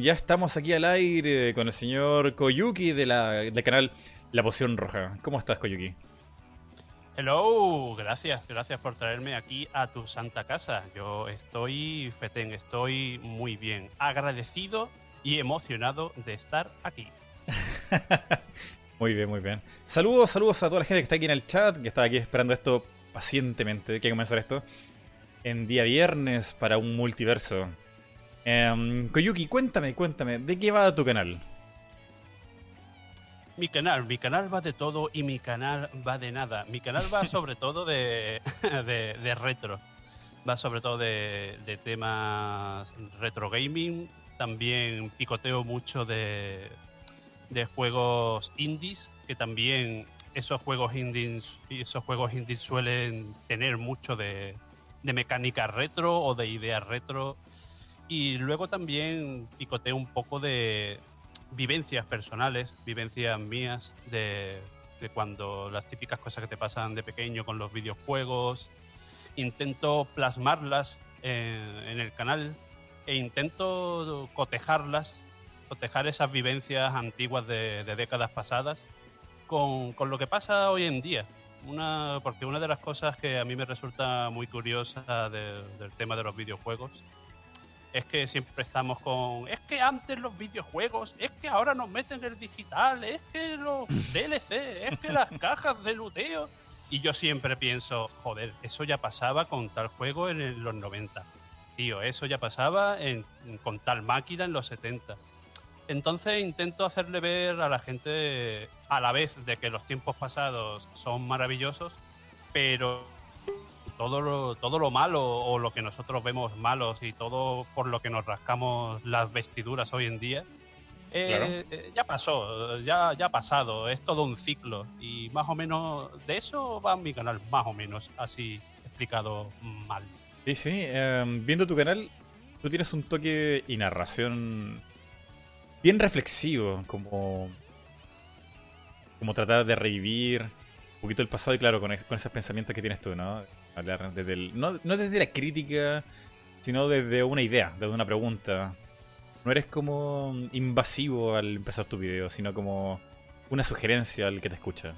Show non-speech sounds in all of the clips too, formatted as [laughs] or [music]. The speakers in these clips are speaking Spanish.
Ya estamos aquí al aire con el señor Koyuki de la, del canal La Poción Roja. ¿Cómo estás, Koyuki? Hello, gracias, gracias por traerme aquí a tu santa casa. Yo estoy fetén, estoy muy bien, agradecido y emocionado de estar aquí. [laughs] muy bien, muy bien. Saludos, saludos a toda la gente que está aquí en el chat, que está aquí esperando esto pacientemente, que comenzar esto en día viernes para un multiverso. Um, Koyuki, cuéntame, cuéntame, ¿de qué va tu canal? Mi canal, mi canal va de todo y mi canal va de nada. Mi canal va [laughs] sobre todo [laughs] de, de, retro. Va sobre todo de, de, temas retro gaming. También picoteo mucho de, de juegos indies, que también esos juegos indies, esos juegos indies suelen tener mucho de, de mecánica retro o de ideas retro y luego también picoteo un poco de vivencias personales, vivencias mías de, cuando las típicas cosas que te pasan de pequeño con los videojuegos. Intento plasmarlas en, el canal e intento cotejarlas, cotejar esas vivencias antiguas de, décadas pasadas con, lo que pasa hoy en día. Una, porque una de las cosas que a mí me resulta muy curiosa del tema de los videojuegos es que siempre estamos con. Es que antes los videojuegos, es que ahora nos meten el digital, es que los [laughs] DLC, es que las cajas de luteo. Y yo siempre pienso, joder, eso ya pasaba con tal juego en los 90. Tío, eso ya pasaba con tal máquina en los 70. Entonces intento hacerle ver a la gente, a la vez de que los tiempos pasados son maravillosos, pero todo lo, todo lo malo o lo que nosotros vemos malos y todo por lo que nos rascamos las vestiduras hoy en día, eh, eh, ya pasó, ya, ya ha pasado, es todo un ciclo y más o menos de eso va mi canal, más o menos, así explicado mal. Sí, sí, em, viendo tu canal, tú tienes un toque y narración bien reflexivo, como, como tratar de revivir un poquito el pasado y claro, con, con esos pensamientos que tienes tú, ¿no? Hablar desde el, no, no desde la crítica, sino desde una idea, desde una pregunta. No eres como invasivo al empezar tu video, sino como una sugerencia al que te escucha.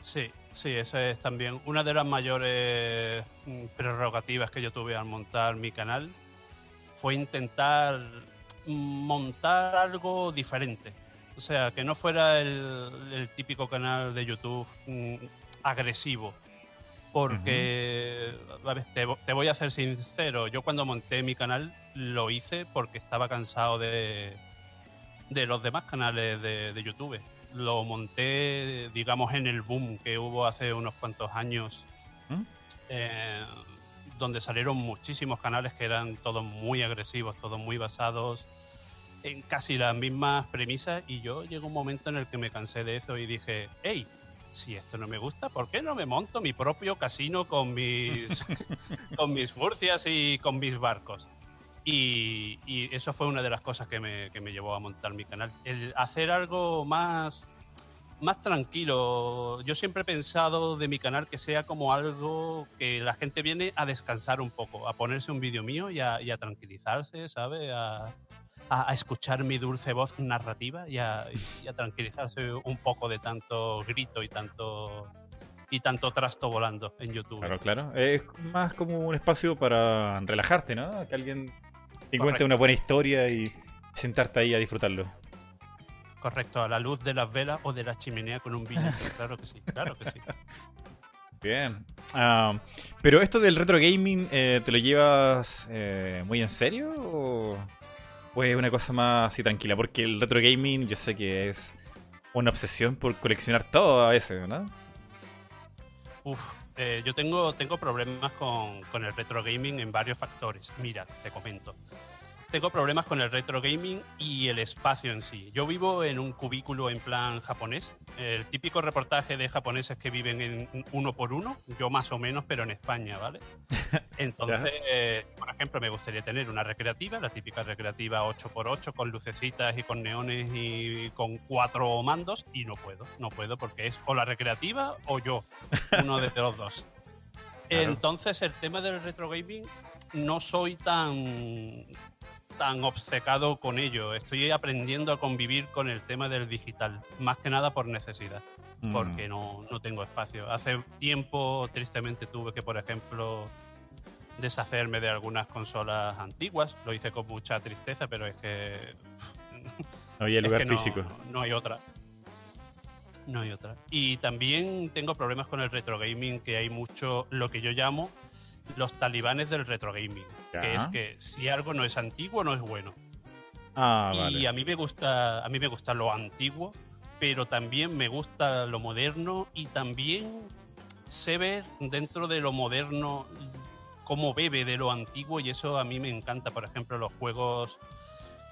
Sí, sí, esa es también una de las mayores mm, prerrogativas que yo tuve al montar mi canal. Fue intentar montar algo diferente. O sea, que no fuera el, típico canal de YouTube mm, agresivo, porque, te, voy a ser sincero, yo cuando monté mi canal lo hice porque estaba cansado de, de los demás canales de, YouTube. Lo monté, digamos, en el boom que hubo hace unos cuantos años, ¿Mm? eh, donde salieron muchísimos canales que eran todos muy agresivos, todos muy basados en casi las mismas premisas y yo llegó un momento en el que me cansé de eso y dije, hey, si esto no me gusta, ¿por qué no me monto mi propio casino con mis, [laughs] con mis furcias y con mis barcos? Y, eso fue una de las cosas que me, que me, llevó a montar mi canal. El hacer algo más, más tranquilo. Yo siempre he pensado de mi canal que sea como algo que la gente viene a descansar un poco, a ponerse un vídeo mío y a, y a tranquilizarse, ¿sabe? A, a, escuchar mi dulce voz narrativa y a, tranquilizarse un poco de tanto grito y tanto y tanto trasto volando en YouTube. Claro, claro. Es más como un espacio para relajarte, ¿no? Que alguien te cuente una buena historia y sentarte ahí a disfrutarlo. Correcto, a la luz de las velas o de la chimenea con un vino. [laughs] claro que sí, claro que sí. Bien. Ah, pero esto del retro gaming, eh, ¿te lo llevas eh, muy en serio? O... Pues una cosa más así tranquila, porque el retro gaming yo sé que es una obsesión por coleccionar todo a veces, ¿no? Uf, eh, yo tengo, tengo problemas con, con el retro gaming en varios factores. Mira, te comento tengo problemas con el retro gaming y el espacio en sí. Yo vivo en un cubículo en plan japonés, el típico reportaje de japoneses que viven en uno por uno, yo más o menos, pero en España, ¿vale? [laughs] Entonces, por ejemplo, me gustaría tener una recreativa, la típica recreativa 8x8 con lucecitas y con neones y con cuatro mandos y no puedo, no puedo porque es o la recreativa o yo, uno de los dos. [laughs] Entonces, el tema del retro gaming no soy tan tan obcecado con ello. Estoy aprendiendo a convivir con el tema del digital, más que nada por necesidad, Mm. porque no, no tengo espacio. Hace tiempo, tristemente, tuve que, por ejemplo, deshacerme de algunas consolas antiguas. Lo hice con mucha tristeza, pero es que [laughs] No es lugar que no- físico. No hay otra. No hay otra. Y también tengo problemas con el retro gaming, que hay mucho, lo que yo llamo los talibanes del retro gaming. Ya. Que es que si algo no es antiguo, no es bueno. Ah, y vale. a mí me gusta, a mí me gusta lo antiguo, pero también me gusta lo moderno y también sé ver dentro de lo moderno cómo bebe de lo antiguo y eso a mí me encanta. Por ejemplo, los juegos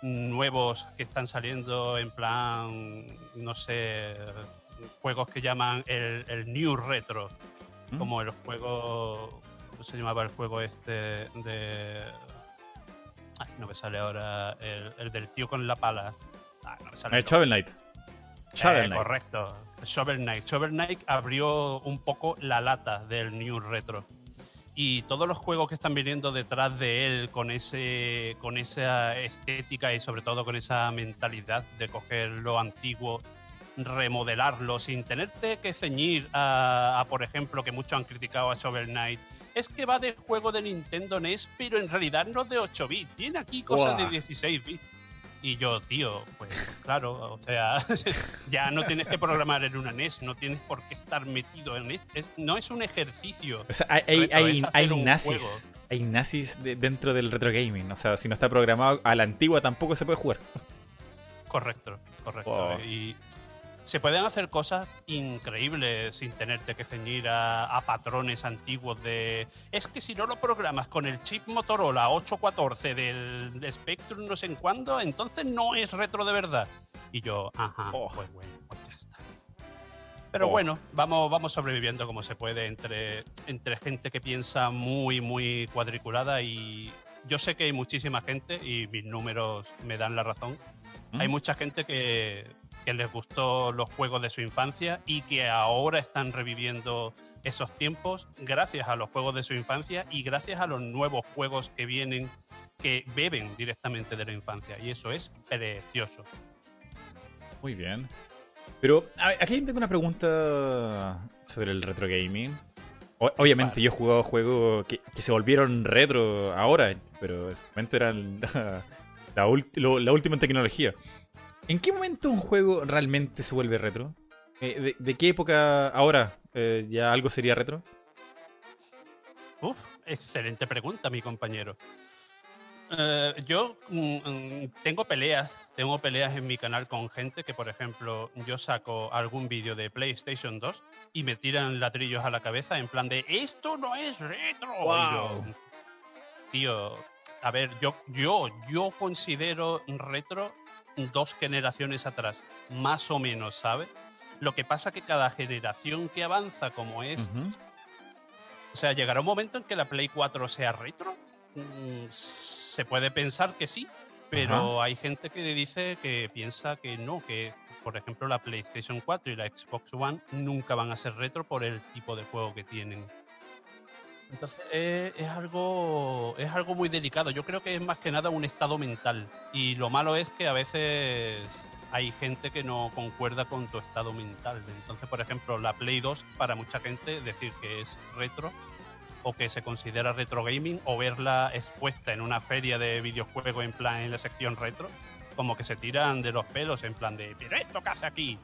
nuevos que están saliendo en plan, no sé, juegos que llaman el, el New Retro, ¿Mm? como el juego, ¿cómo se llamaba el juego este de... Ay, no me sale ahora el, el del tío con la pala. Ah, no me sale Eh, el Shovel Knight. Shovel eh, Knight. correcto. Shovel Knight. Shovel Knight abrió un poco la lata del New Retro. Y todos los juegos que están viniendo detrás de él con, ese, con esa estética y sobre todo con esa mentalidad de coger lo antiguo, remodelarlo sin tenerte que ceñir a, a, por ejemplo, que muchos han criticado a Shovel Knight. Es que va de juego de Nintendo NES, pero en realidad no es de 8 bits. Tiene aquí cosas de 16 bits. Y yo, tío, pues claro, o sea, [laughs] ya no tienes que programar en una NES, no tienes por qué estar metido en NES. Es- no es un ejercicio. O sea, hay, hay, nazis. juego. Hay nazis de- dentro del retro gaming. O sea, si no está programado a la antigua tampoco se puede jugar. Correcto, correcto. Wow. Y se pueden hacer cosas increíbles sin tenerte que ceñir a, a patrones antiguos de... Es que si no lo programas con el chip Motorola 814 del Spectrum no sé en cuándo, entonces no es retro de verdad. Y yo, ajá, Oh. pues bueno, pues ya está. Pero Oh. bueno, vamos, vamos sobreviviendo como se puede entre, entre gente que piensa muy, muy cuadriculada y yo sé que hay muchísima gente y mis números me dan la razón ¿Mm? hay mucha gente que, que les gustó los juegos de su infancia y que ahora están reviviendo esos tiempos gracias a los juegos de su infancia y gracias a los nuevos juegos que vienen que beben directamente de la infancia. Y eso es precioso. Muy bien. Pero ver, aquí tengo una pregunta sobre el retro gaming. O- obviamente Vale. yo he jugado juegos que, que se volvieron retro ahora, pero en su momento eran [laughs] la, última tecnología. ¿En qué momento un juego realmente se vuelve retro? Eh, ¿De, de qué época ahora eh, ya algo sería retro? Uf, excelente pregunta, mi compañero. Eh, yo mm, mm, tengo peleas, tengo peleas en mi canal con gente que, por ejemplo, yo saco algún vídeo de PlayStation 2 y me tiran ladrillos a la cabeza en plan de esto no es retro. Y yo, Wow. tío, a ver, yo, yo, yo considero retro dos generaciones atrás, más o menos, ¿sabes? Lo que pasa que cada generación que avanza como es o sea, llegará un momento en que la Play 4 sea retro. Mm, Se puede pensar que sí, pero hay gente que dice que piensa que no, que por ejemplo la PlayStation 4 y la Xbox One nunca van a ser retro por el tipo de juego que tienen. Entonces eh, es, algo, es algo muy delicado. Yo creo que es más que nada un estado mental. Y lo malo es que a veces hay gente que no concuerda con tu estado mental. Entonces, por ejemplo, la Play 2, para mucha gente, decir que es retro o que se considera retro gaming o verla expuesta en una feria de videojuegos en plan en la sección retro, como que se tiran de los pelos en plan de, pero esto qué hace aquí.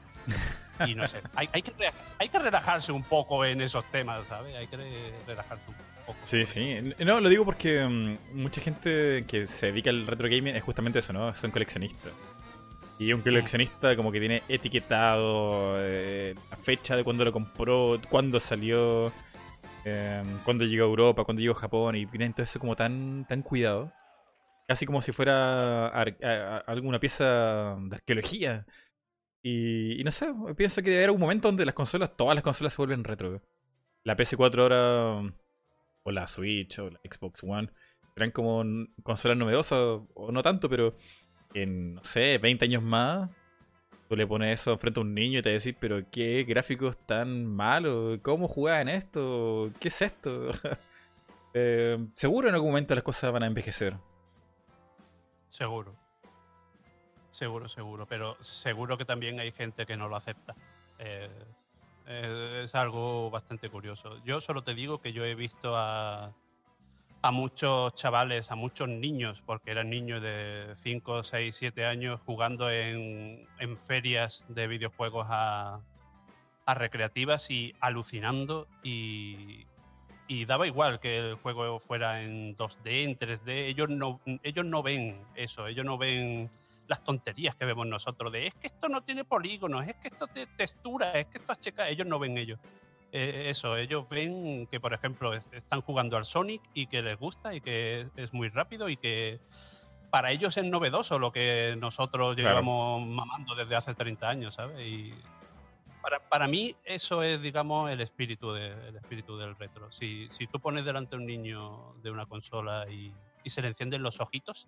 Y no sé, hay, hay que, re- hay que relajarse un poco en esos temas, ¿sabes? Hay que re- relajarse un poco. Sí, sí. No, lo digo porque mm, mucha gente que se dedica al retro gaming es justamente eso, ¿no? Son coleccionistas. Y un coleccionista como que tiene etiquetado eh, la fecha de cuando lo compró, cuándo salió, eh, cuándo llegó a Europa, cuándo llegó a Japón, y tienen todo eso como tan, tan cuidado. Casi como si fuera alguna pieza de arqueología. Y, no sé, pienso que debe haber un momento donde las consolas, todas las consolas se vuelven retro. La PS4 ahora, o la Switch, o la Xbox One, serán como consolas novedosas, o no tanto, pero en, no sé, 20 años más, tú le pones eso frente a un niño y te decís, pero qué gráficos tan malos, ¿cómo jugaban esto? ¿Qué es esto? [laughs] Eh, seguro en algún momento las cosas van a envejecer. Seguro. Seguro, seguro. Pero seguro que también hay gente que no lo acepta. Eh, eh, es algo bastante curioso. Yo solo te digo que yo he visto a, a muchos chavales, a muchos niños, porque eran niños de 5, 6, 7 años jugando en, en ferias de videojuegos a, a recreativas y alucinando y, y daba igual que el juego fuera en 2D, en 3D, ellos no, ellos no ven eso, ellos no ven las tonterías que vemos nosotros de es que esto no tiene polígonos, es que esto te textura, es que esto es checa, ellos no ven ellos. Eh, eso, ellos ven que, por ejemplo, están jugando al Sonic y que les gusta y que es, muy rápido y que para ellos es novedoso lo que nosotros llevamos mamando desde hace 30 años, ¿sabes? Y para, para, mí eso es, digamos, el espíritu, de, el espíritu del retro. Si, si tú pones delante a un niño de una consola y, y se le encienden los ojitos,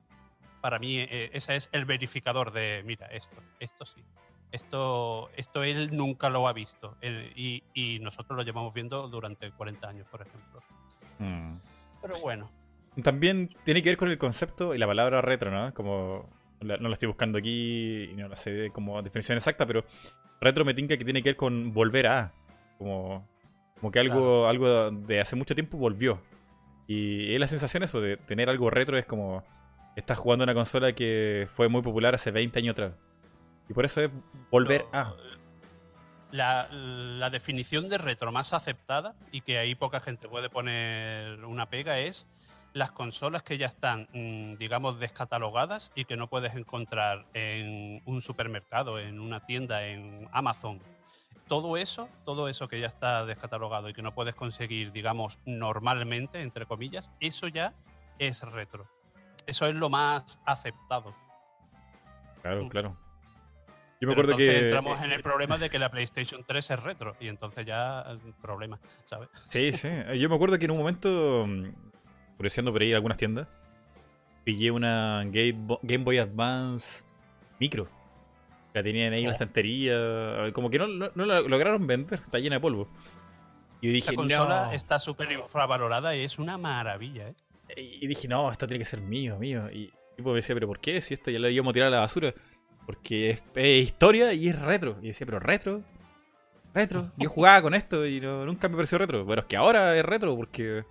para mí eh, ese es el verificador de, mira, esto, esto sí. Esto, esto él nunca lo ha visto y, y, nosotros lo llevamos viendo durante 40 años, por ejemplo. Mm. Pero bueno. También tiene que ver con el concepto y la palabra retro, ¿no? Como no lo estoy buscando aquí y no lo sé como definición exacta, pero retro me tinca que tiene que ver con volver a. Como, como que algo, algo de hace mucho tiempo volvió. Y es la sensación eso de tener algo retro es como estás jugando una consola que fue muy popular hace 20 años atrás. Y por eso es volver a. La, definición de retro más aceptada y que ahí poca gente puede poner una pega es las consolas que ya están, mm, digamos, descatalogadas y que no puedes encontrar en un supermercado, en una tienda, en Amazon. Todo eso, todo eso que ya está descatalogado y que no puedes conseguir, digamos, normalmente, entre comillas, eso ya es retro. Eso es lo más aceptado. Claro, mm. claro. Yo me acuerdo que. Entramos en el problema de que la PlayStation 3 es retro y entonces ya el problema, ¿sabes? Sí, sí. Yo me acuerdo que en un momento, curioseando por ahí algunas tiendas, pillé una Game Boy Advance micro. La tenían ahí en la estantería. Como que no, no, la lograron vender, está llena de polvo. Y dije, la consola está súper infravalorada y es una maravilla, ¿eh? Y dije, no, esto tiene que ser mío, mío. Y tipo me decía, pero ¿por qué? Si esto ya lo íbamos a tirar a la basura. Porque es, historia y es retro. Y decía, pero retro. Retro. Yo jugaba con esto y nunca me pareció retro. Pero es que ahora es retro porque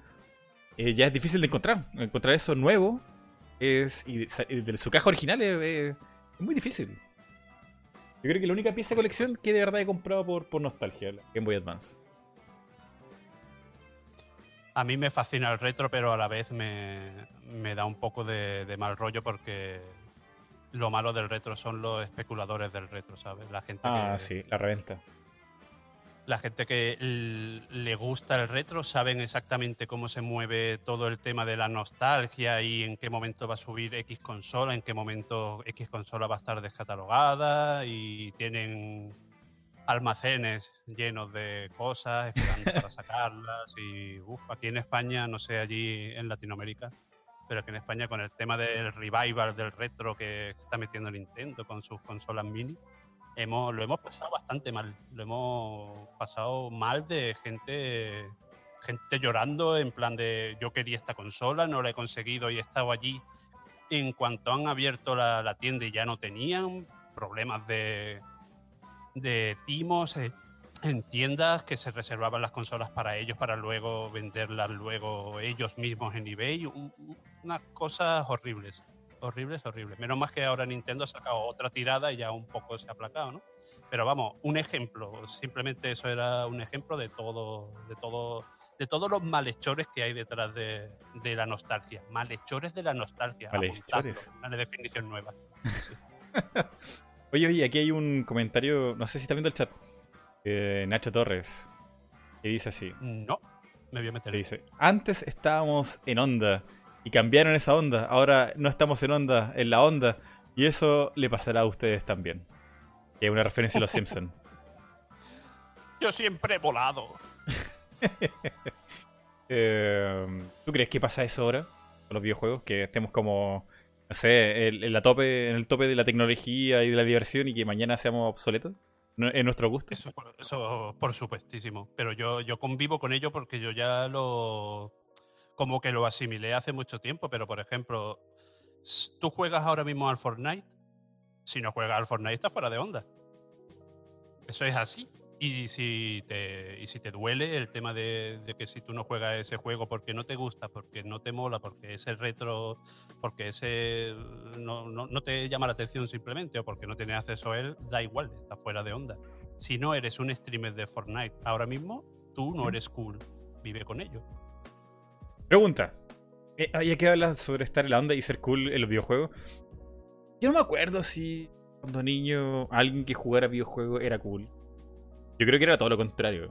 eh, ya es difícil de encontrar. Encontrar eso nuevo es, y de, su caja original es, muy difícil. Yo creo que la única pieza de colección que de verdad he comprado por, por nostalgia, la Game Boy Advance. A mí me fascina el retro, pero a la vez me, da un poco de, mal rollo porque lo malo del retro son los especuladores del retro, ¿sabes? La gente ah, sí, la reventa. La gente que le gusta el retro saben exactamente cómo se mueve todo el tema de la nostalgia y en qué momento va a subir X consola, en qué momento X consola va a estar descatalogada y tienen almacenes llenos de cosas, esperando para sacarlas. Y uff, aquí en España, no sé, allí en Latinoamérica, pero aquí en España con el tema del revival del retro que está metiendo Nintendo con sus consolas mini, hemos, lo hemos pasado bastante mal. Lo hemos pasado mal de gente, gente llorando en plan de yo quería esta consola, no la he conseguido y he estado allí. En cuanto han abierto la tienda y ya no tenían problemas de de timos eh, en tiendas que se reservaban las consolas para ellos para luego venderlas luego ellos mismos en eBay. unas cosas horribles, horribles, horribles. Menos más que ahora Nintendo ha sacado otra tirada y ya un poco se ha aplacado, ¿no? Pero vamos, un ejemplo, simplemente eso era un ejemplo de todo, de todo, de todos los malhechores que hay detrás de, la nostalgia. Malhechores de la nostalgia. Malhechores. Una definición nueva. [laughs] Oye, oye, aquí hay un comentario, no sé si está viendo el chat, Nacho Torres, que dice así. No, me voy a meter. dice, antes estábamos en onda y cambiaron esa onda, ahora no estamos en onda, en la onda, y eso le pasará a ustedes también. Que es una referencia a los Simpsons. [laughs] Yo siempre he volado. [laughs] Em, ¿Tú crees que pasa eso ahora con los videojuegos? Que estemos como no sé, el, el, tope, en el tope de la tecnología y de la diversión y que mañana seamos obsoletos en nuestro gusto. Eso, eso por supuestísimo. Pero yo, yo convivo con ello porque yo ya lo. como que lo asimilé hace mucho tiempo. Pero por ejemplo, Tú juegas ahora mismo al Fortnite. Si no juegas al Fortnite, estás fuera de onda. Eso es así. Y si te, y si te duele el tema de, de que si tú no juegas ese juego porque no te gusta, porque no te mola, porque ese retro, porque ese no, no- no te llama la atención simplemente o porque no tienes acceso a él, da igual, está fuera de onda. Si no eres un streamer de Fortnite ahora mismo, tú no eres cool. Vive con ello. Pregunta. Eh, ya que hablas sobre estar en la onda y ser cool en los videojuegos. Yo no me acuerdo si cuando niño alguien que jugara videojuegos era cool. Yo creo que era todo lo contrario.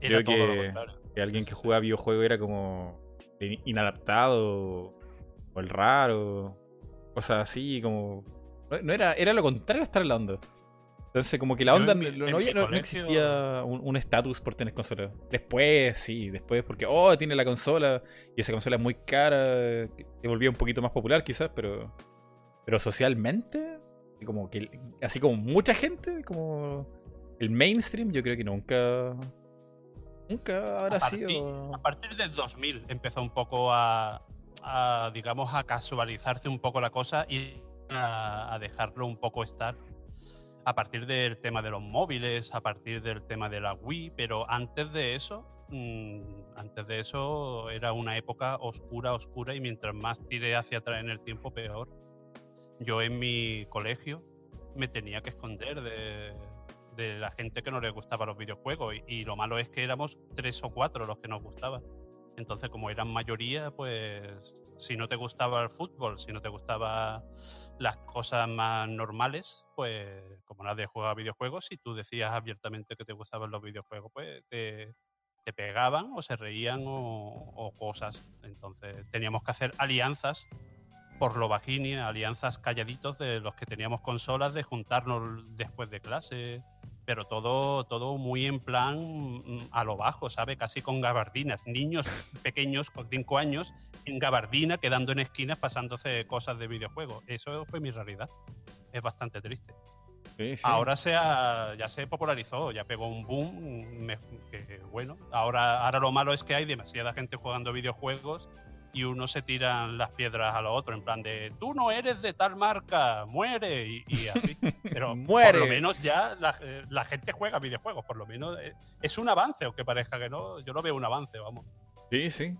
Era Creo todo lo que- contrario. Que alguien que jugaba videojuegos era como in- inadaptado o el raro. Cosas así, como... No, no era, era lo contrario a estar en la onda. Entonces, como que la onda mi- no, había- no- no existía un estatus por tener consola. Después, sí, después, porque, oh, tiene la consola y esa consola es muy cara, se volvía un poquito más popular quizás, pero pero socialmente, como que así como mucha gente, como el mainstream, yo creo que nunca nunca habrá A partir- sido A partir del 2000 empezó un poco a, a, digamos, a casualizarse un poco la cosa y a, a dejarlo un poco estar. A partir del tema de los móviles, a partir del tema de la Wii, pero antes de eso, mm, antes de eso era una época oscura, oscura y mientras más tiré hacia atrás en el tiempo, peor. Yo en mi colegio me tenía que esconder de, de la gente que no le gustaba los videojuegos y, lo malo es que éramos tres o cuatro los que nos gustaba. Entonces, como eran mayoría, pues si no te gustaba el fútbol, si no te gustaba las cosas más normales, pues como nadie juega videojuegos, si tú decías abiertamente que te gustaban los videojuegos, pues te, te pegaban o se reían o, o cosas. Entonces teníamos que hacer alianzas por lo bajini, alianzas calladitos de los que teníamos consolas, de juntarnos después de clase, pero todo, todo muy en plan mm, a lo bajo, ¿sabe? Casi con gabardinas. Niños [laughs] pequeños con 5 años en gabardina, quedando en esquinas, pasándose cosas de videojuegos. Eso fue mi realidad. Es bastante triste. Sí, sí. Ahora se ha- ya se popularizó, ya pegó un boom. me- que, bueno, ahora, ahora lo malo es que hay demasiada gente jugando videojuegos y uno se tiran las piedras a lo otro, en plan de tú no eres de tal marca, muere y, y así. Pero Muere. [laughs] por lo menos ya la, eh, la gente juega videojuegos, por lo menos eh, es un avance, aunque parezca que no, yo lo veo un avance, vamos. Sí, sí.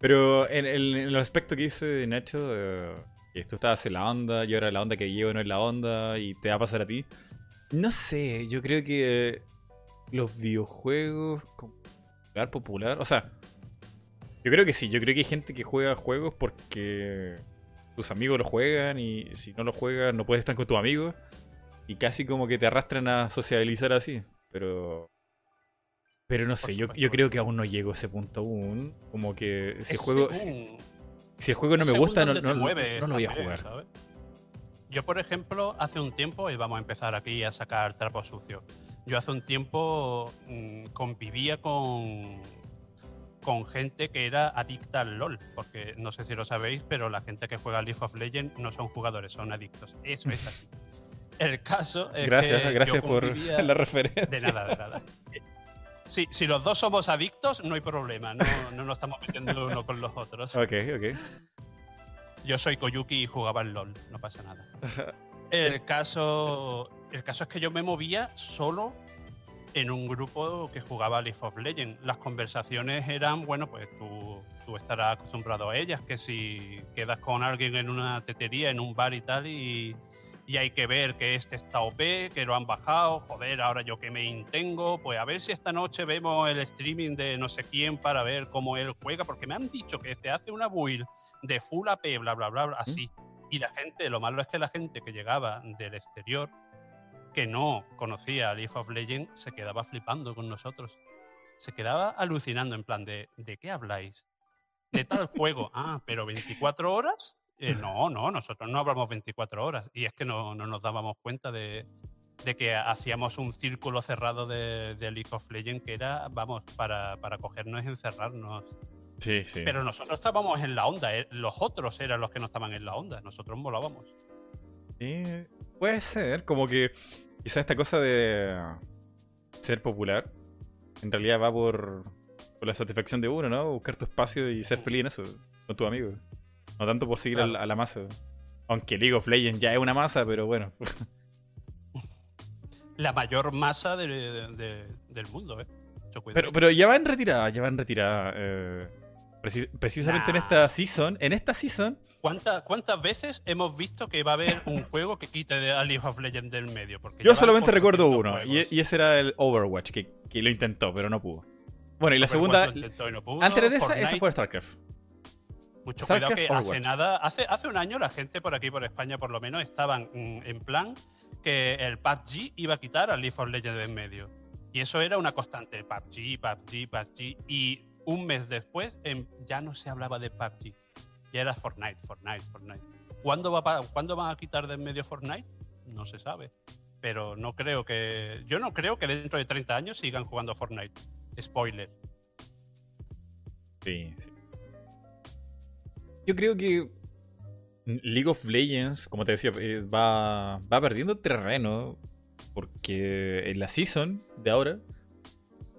Pero en, el- en el aspecto que dice Nacho, eh, que tú estabas en la onda y ahora la onda que llevo no es la onda y te va a pasar a ti. No sé, yo creo que los videojuegos popular, popular, o sea, yo creo que sí, yo creo que hay gente que juega juegos porque tus amigos lo juegan y si no lo juegan no puedes estar con tus amigos y casi como que te arrastran a sociabilizar así, pero pero no sé, yo, yo creo que aún no llego a ese punto aún, como que si el Es juego si, el juego no me gusta no, no, no- mueves no lo voy a jugar. ¿sabes? Yo, por ejemplo, hace un tiempo, y vamos a empezar aquí a sacar trapos sucios, yo hace un tiempo mm, convivía con, con gente que era adicta al LOL, porque no sé si lo sabéis, pero la gente que juega League of Legends no son jugadores, son adictos. Eso es así. [laughs] El caso es Gracias, que gracias yo por [laughs] la referencia. de nada, de nada. Sí, si los dos somos adictos, no hay problema, no, no nos estamos metiendo uno con los otros. Ok, ok. Yo soy Koyuki y jugaba al LOL, no pasa nada. [laughs] El caso, el caso es que yo me movía solo en un grupo que jugaba League of Legends. Las conversaciones eran, bueno, pues tú, tú estarás acostumbrado a ellas, que si quedas con alguien en una tetería, en un bar y tal, y, y hay que ver que este está OP, que lo han bajado, joder, ahora yo que me intengo, pues a ver si esta noche vemos el streaming de no sé quién para ver cómo él juega, porque me han dicho que te hace una build de full AP, bla, bla, bla, bla, así. Y la gente, lo malo es que la gente que llegaba del exterior, que no conocía a League of Legends, se quedaba flipando con nosotros. Se quedaba alucinando en plan de, ¿de qué habláis? De tal [laughs] juego. Ah, pero 24 horas. Eh, no, no, nosotros no hablamos 24 horas. Y es que no, no nos dábamos cuenta de, de que hacíamos un círculo cerrado de, de League of Legends que era, vamos, para, para cogernos y encerrarnos. Sí, sí. Pero nosotros estábamos en la onda, eh, los otros eran los que no estaban en la onda, nosotros volábamos. Sí, puede ser, como que quizá esta cosa de ser popular en realidad va por, por la satisfacción de uno, ¿no? Buscar tu espacio y ser feliz en eso, con tus amigos. No tanto por seguir a Claro. la- a la masa. Aunque League of Legends ya es una masa, pero bueno. [laughs] La mayor masa de- de- de- del mundo, ¿eh? Pero, pero ya va en retirada, ya va en retirada. eh, preci- precisamente en esta season, en esta season, ¿Cuántas, ¿Cuántas veces hemos visto que va a haber un juego que quite de- a League of Legends del medio? Porque yo solamente recuerdo 800 uno, y, y ese era el Overwatch, que, que lo intentó, pero no pudo. Bueno, y la Overwatch segunda, y no pudo, antes de esa, esa Fortnite, fue StarCraft. Mucho StarCraft, cuidado que hace nada, hace, hace un año la gente por aquí, por España por lo menos, estaban mm, en plan que el PUBG iba a quitar a League of Legends de en medio. Y eso era una constante, PUBG, PUBG, PUBG. Y un mes después em, ya no se hablaba de PUBG. Ya era Fortnite, Fortnite, Fortnite. ¿Cuándo, va, pa- ¿Cuándo van a quitar de en medio Fortnite? No se sabe. Pero no creo que... Yo no creo que dentro de 30 años sigan jugando Fortnite. Spoiler. Sí, sí. Yo creo que League of Legends, como te decía, eh, va, va perdiendo terreno porque en la season de ahora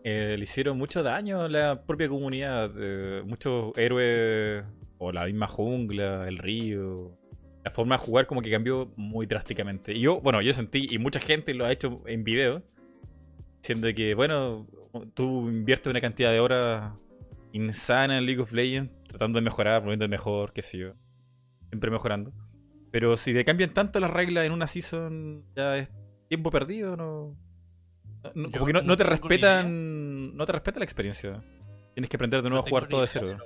eh, le hicieron mucho daño a la propia comunidad. eh, muchos héroes o la misma jungla, el río. La forma de jugar como que cambió muy drásticamente. Y yo, bueno, yo sentí, y mucha gente lo ha hecho en video, diciendo que, bueno, tú inviertes una cantidad de horas insana en League of Legends, tratando de mejorar, poniendo mejor, qué sé yo. Siempre mejorando. Pero si te cambian tanto las reglas en una season, ya es tiempo perdido, no. No- como que no, te respetan. No te respeta la experiencia. Tienes que aprender de nuevo a jugar todo de cero.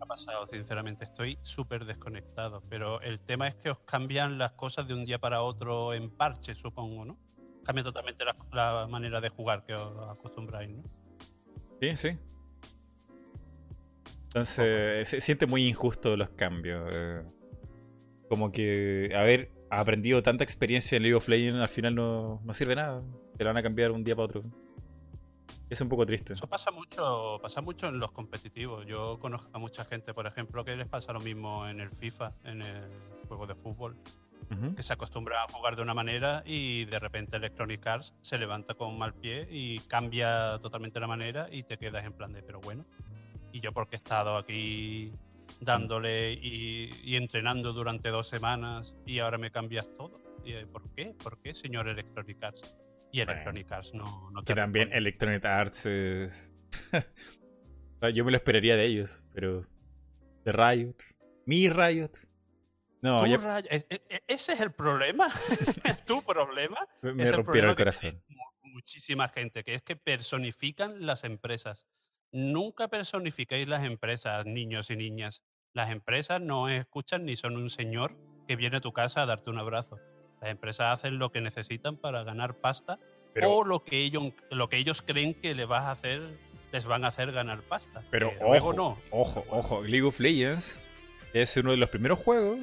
ha pasado, sinceramente. Estoy súper desconectado. Pero el tema es que os cambian las cosas de un día para otro en parche, supongo, ¿no? Cambia totalmente la, la manera de jugar que os acostumbráis, ¿no? Sí, sí. Entonces, se siente muy injusto los cambios. eh. Como que haber aprendido tanta experiencia en League of Legends al final no, no sirve nada. Te la van a cambiar un día para otro. Es un poco triste. Eso pasa mucho, pasa mucho en los competitivos. Yo conozco a mucha gente, por ejemplo, que les pasa lo mismo en el FIFA, en el juego de fútbol, que se acostumbra a jugar de una manera y de repente Electronic Arts se levanta con un mal pie y cambia totalmente la manera y te quedas en plan de, pero bueno, y yo porque he estado aquí dándole y, y entrenando durante dos semanas y ahora me cambias todo. Y, eh, ¿Por qué? ¿Por qué, señor Electronic Arts? Y Bueno, Electronic Arts no, no Que también. Electronic Arts es. [laughs] Yo me lo esperaría de ellos, pero. De Riot. Mi Riot. No, Ray- e- e- ese es el problema. [laughs] tu problema. me, es el rompieron el que corazón. muchísima gente, que es que personifican las empresas. Nunca personifiquéis las empresas, niños y niñas. Las empresas no escuchan ni son un señor que viene a tu casa a darte un abrazo. Las empresas hacen lo que necesitan para ganar pasta Pero, o lo que ellos, lo que ellos creen que les vas a hacer, les van a hacer ganar pasta. pero luego ojo, no. ojo, ojo. League of Legends es uno de los primeros juegos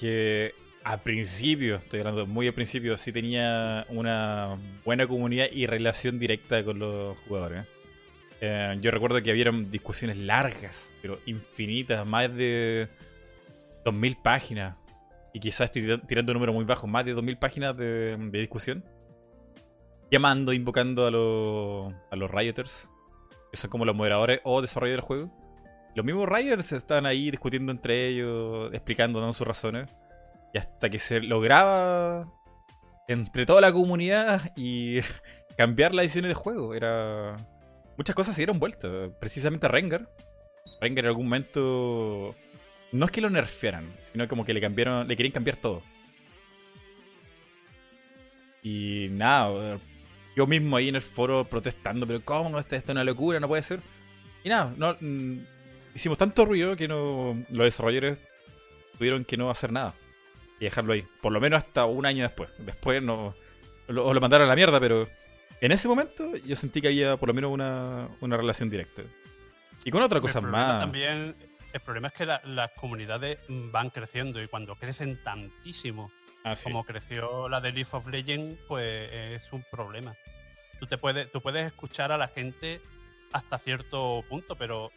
que a principio, estoy hablando muy al principio, sí tenía una buena comunidad y relación directa con los jugadores. Eh, yo recuerdo que habían discusiones largas, pero infinitas, más de 2000 páginas. Y quizás estoy tira- tirando un número muy bajo, más de 2000 páginas de, discusión. Llamando, invocando a, los a los Rioters, que son como los moderadores o desarrolladores del juego. Los mismos Rioters están ahí discutiendo entre ellos, explicando, dando sus razones. Y hasta que se lograba entre toda la comunidad y [laughs] cambiar las decisiones de juego. Era. Muchas cosas se dieron vuelta. Precisamente Rengar. Rengar en algún momento. No es que lo nerfearan, sino como que le cambiaron. Le querían cambiar todo. Y nada, yo mismo ahí en el foro protestando, pero ¿cómo? Esto, esto es una locura, no puede ser. Y nada, no, mm, hicimos tanto ruido que no los desarrolladores tuvieron que no hacer nada. Y dejarlo ahí. Por lo menos hasta un año después. Después no. Lo, lo mandaron a la mierda, pero en ese momento yo sentí que había por lo menos una, una relación directa. Y con cosas problema más. También, el problema es que la- las comunidades van creciendo y cuando crecen tantísimo Ah, sí. como creció la de League of Legends, pues es un problema. Tú, te puedes, tú puedes escuchar a la gente hasta cierto punto, pero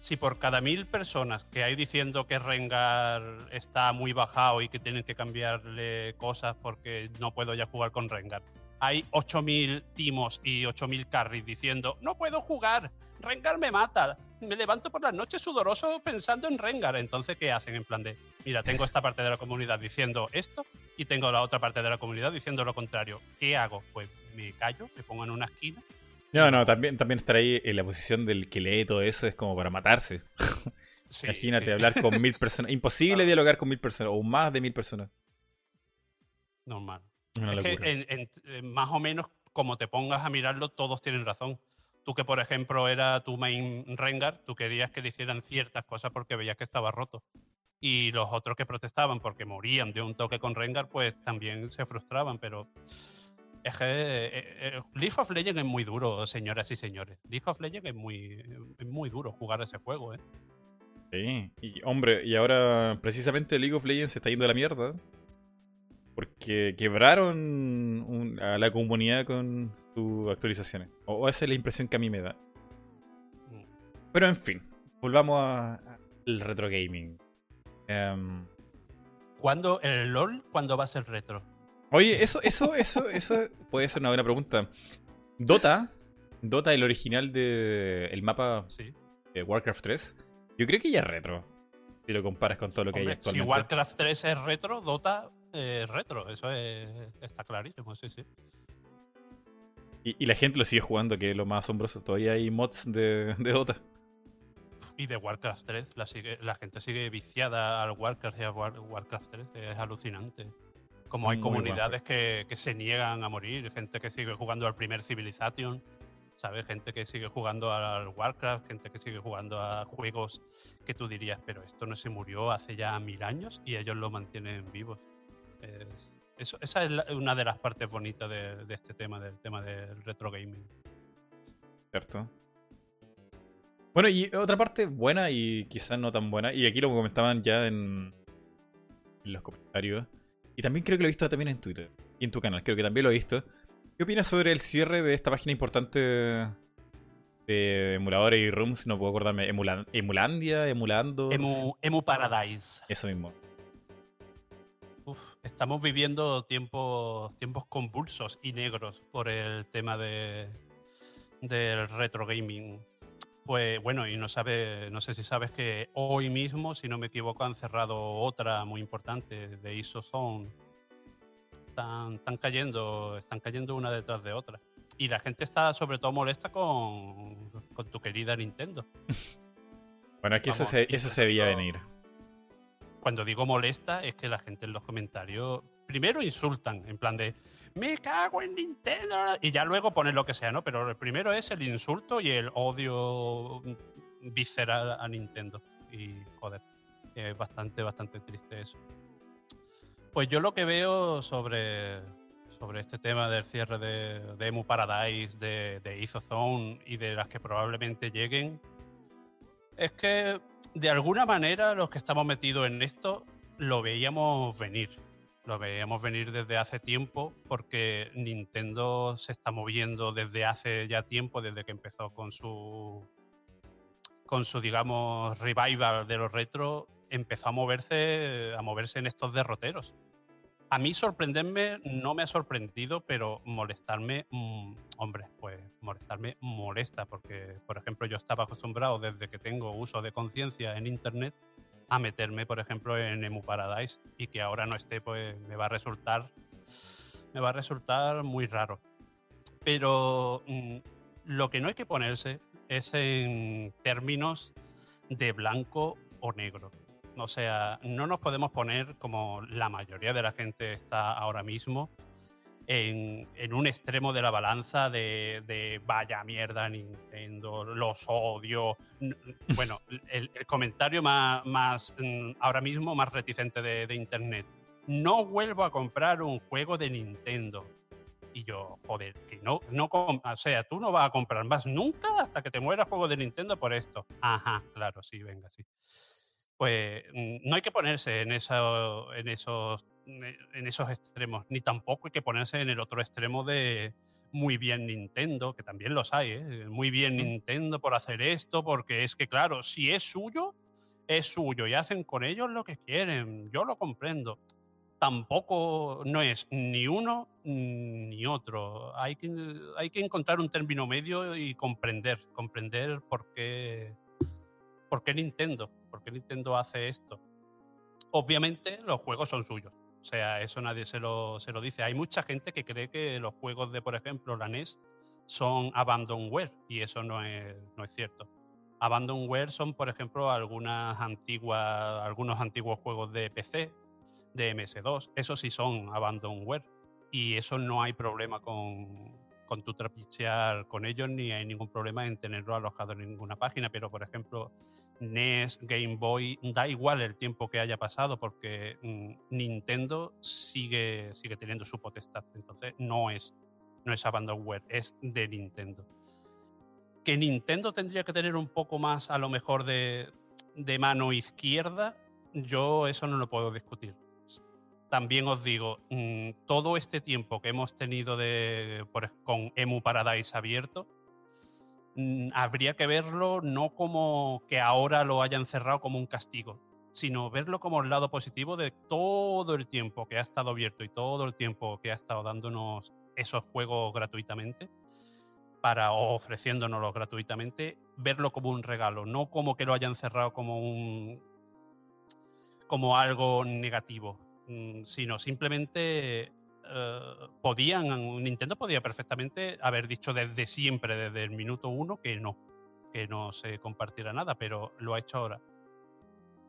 si por cada mil personas que hay diciendo que Rengar está muy bajado y que tienen que cambiarle cosas porque no puedo ya jugar con Rengar, hay 8.000 timos y 8.000 carries diciendo no puedo jugar, Rengar me mata. Me levanto por las noches sudoroso pensando en Rengar. Entonces, ¿qué hacen? En plan de, mira, tengo esta parte de la comunidad diciendo esto y tengo la otra parte de la comunidad diciendo lo contrario. ¿Qué hago? Pues me callo, me pongo en una esquina. No, no, también, también estar ahí en la posición del que lee todo eso es como para matarse. [laughs] Sí, Imagínate sí. hablar con mil personas. [laughs] Imposible dialogar con mil personas o más de mil personas. Normal. Es que en- en- en más o menos como te pongas a mirarlo, todos tienen razón. Tú que, por ejemplo, era tu main Rengar, tú querías que le hicieran ciertas cosas porque veías que estaba roto. Y los otros que protestaban porque morían de un toque con Rengar, pues también se frustraban, pero... Es que eh, eh, League of Legends es muy duro, señoras y señores. League of Legends es muy, es muy duro jugar ese juego, ¿eh? Sí. Y hombre, y ahora precisamente League of Legends se está yendo a la mierda. Porque quebraron un- a la comunidad con sus actualizaciones. O, o esa es la impresión que a mí me da. Pero en fin, volvamos al retro gaming. Em, ¿Cuándo el LOL, cuándo va a ser retro? oye, eso, eso, eso, eso [laughs] puede ser una buena pregunta. Dota, Dota, el original de el mapa Sí. de Warcraft 3, yo creo que ya es retro. Si lo comparas con todo lo que Hombre, hay si actualmente. Warcraft 3 es retro, Dota retro. Eso es- está clarísimo, sí, sí. Y, y la gente lo sigue jugando, que es lo más asombroso. Todavía hay mods de, de Dota. Y de Warcraft 3, la, sigue- la gente sigue viciada al Warcraft y a War- Warcraft 3, es alucinante. Como hay Muy comunidades que, que se niegan a morir, gente que sigue jugando al primer Civilization, ¿sabes? Gente que sigue jugando al Warcraft, gente que sigue jugando a juegos que tú dirías, pero esto no se murió hace ya mil años y ellos lo mantienen vivos. Eso, esa es la- una de las partes bonitas de, de este tema, del tema del retro gaming. ¿Cierto? Bueno, y otra parte buena y quizás no tan buena, y aquí lo comentaban ya en, en los comentarios, y también creo que lo he visto también en Twitter y en tu canal, creo que también lo he visto. ¿Qué opinas sobre el cierre de esta página importante de emuladores y rooms? No puedo acordarme, Emulan- Emulandia, Emulando. Emu, Emu Paradise. Eso mismo. Estamos viviendo tiempos, tiempos convulsos y negros por el tema de, del retro gaming. Pues bueno, y no sabe, no sé si sabes que hoy mismo, si no me equivoco, han cerrado otra muy importante de ISOZone. Están, están cayendo, están cayendo una detrás de otra. Y la gente está sobre todo molesta con, con tu querida Nintendo. [laughs] Bueno, aquí eso Vamos, se, y eso se veía venir. Cuando digo molesta es que la gente en los comentarios primero insultan, en plan de me cago en Nintendo y ya luego ponen lo que sea, ¿no? Pero el primero es el insulto y el odio visceral a Nintendo. Y joder, es bastante, bastante triste eso. Pues yo lo que veo sobre, sobre este tema del cierre de, de Emu Paradise, de, de ISOZone y de las que probablemente lleguen, es que de alguna manera los que estamos metidos en esto lo veíamos venir. Lo veíamos venir desde hace tiempo porque Nintendo se está moviendo desde hace ya tiempo, desde que empezó con su con su digamos revival de los retro, empezó a moverse a moverse en estos derroteros. A mí sorprenderme no me ha sorprendido, pero molestarme, mm, hombre, pues molestarme molesta, porque, por ejemplo, yo estaba acostumbrado desde que tengo uso de conciencia en Internet a meterme, por ejemplo, en Emu Paradise y que ahora no esté, pues me va a resultar, me va a resultar muy raro. Pero mm, lo que no hay que ponerse es en términos de blanco o negro. O sea, no nos podemos poner como la mayoría de la gente está ahora mismo en, en un extremo de la balanza de, de vaya mierda Nintendo, los odio. [laughs] Bueno, el, el comentario más, más, mm, ahora mismo más reticente de, de internet. No vuelvo a comprar un juego de Nintendo. Y yo, joder, que no, no, o sea, tú no vas a comprar más nunca hasta que te muera juego de Nintendo por esto. Ajá, claro, sí, venga, sí. Pues no hay que ponerse en, eso, en, esos, en esos extremos, ni tampoco hay que ponerse en el otro extremo de muy bien Nintendo, que también los hay, ¿eh? muy bien. Nintendo por hacer esto, porque es que, claro, si es suyo, es suyo y hacen con ellos lo que quieren. Yo lo comprendo. tampoco no es ni uno ni otro. Hay que, hay que encontrar un término medio y comprender, comprender por qué, por qué Nintendo, por qué Nintendo hace esto. Obviamente los juegos son suyos. O sea, eso nadie se lo, se lo dice. Hay mucha gente que cree que los juegos de, por ejemplo, la NES son abandonware y eso no es, no es cierto. Abandonware son, por ejemplo, algunas antiguas, algunos antiguos juegos de PC de MS2. Eso sí son abandonware. Y eso no hay problema con, con tu trapichear con ellos, ni hay ningún problema en tenerlo alojado en ninguna página. Pero, por ejemplo, NES, Game Boy, da igual el tiempo que haya pasado, porque mm, Nintendo sigue, sigue teniendo su potestad. Entonces, no es, no es abandonware, es de Nintendo. Que Nintendo tendría que tener un poco más, a lo mejor, de, de mano izquierda, yo eso no lo puedo discutir también os digo, mm, todo este tiempo que hemos tenido de, con Emu Paradise abierto, mm, habría que verlo no como que ahora lo hayan cerrado como un castigo, sino verlo como el lado positivo de todo el tiempo que ha estado abierto y todo el tiempo que ha estado dándonos esos juegos gratuitamente para ofreciéndonoslos gratuitamente, verlo como un regalo, no como que lo hayan cerrado como un como algo negativo. Mm, sino simplemente eh, podían, Nintendo podía perfectamente haber dicho desde siempre, desde el minuto uno, que no, que no se compartiera nada, pero lo ha hecho ahora.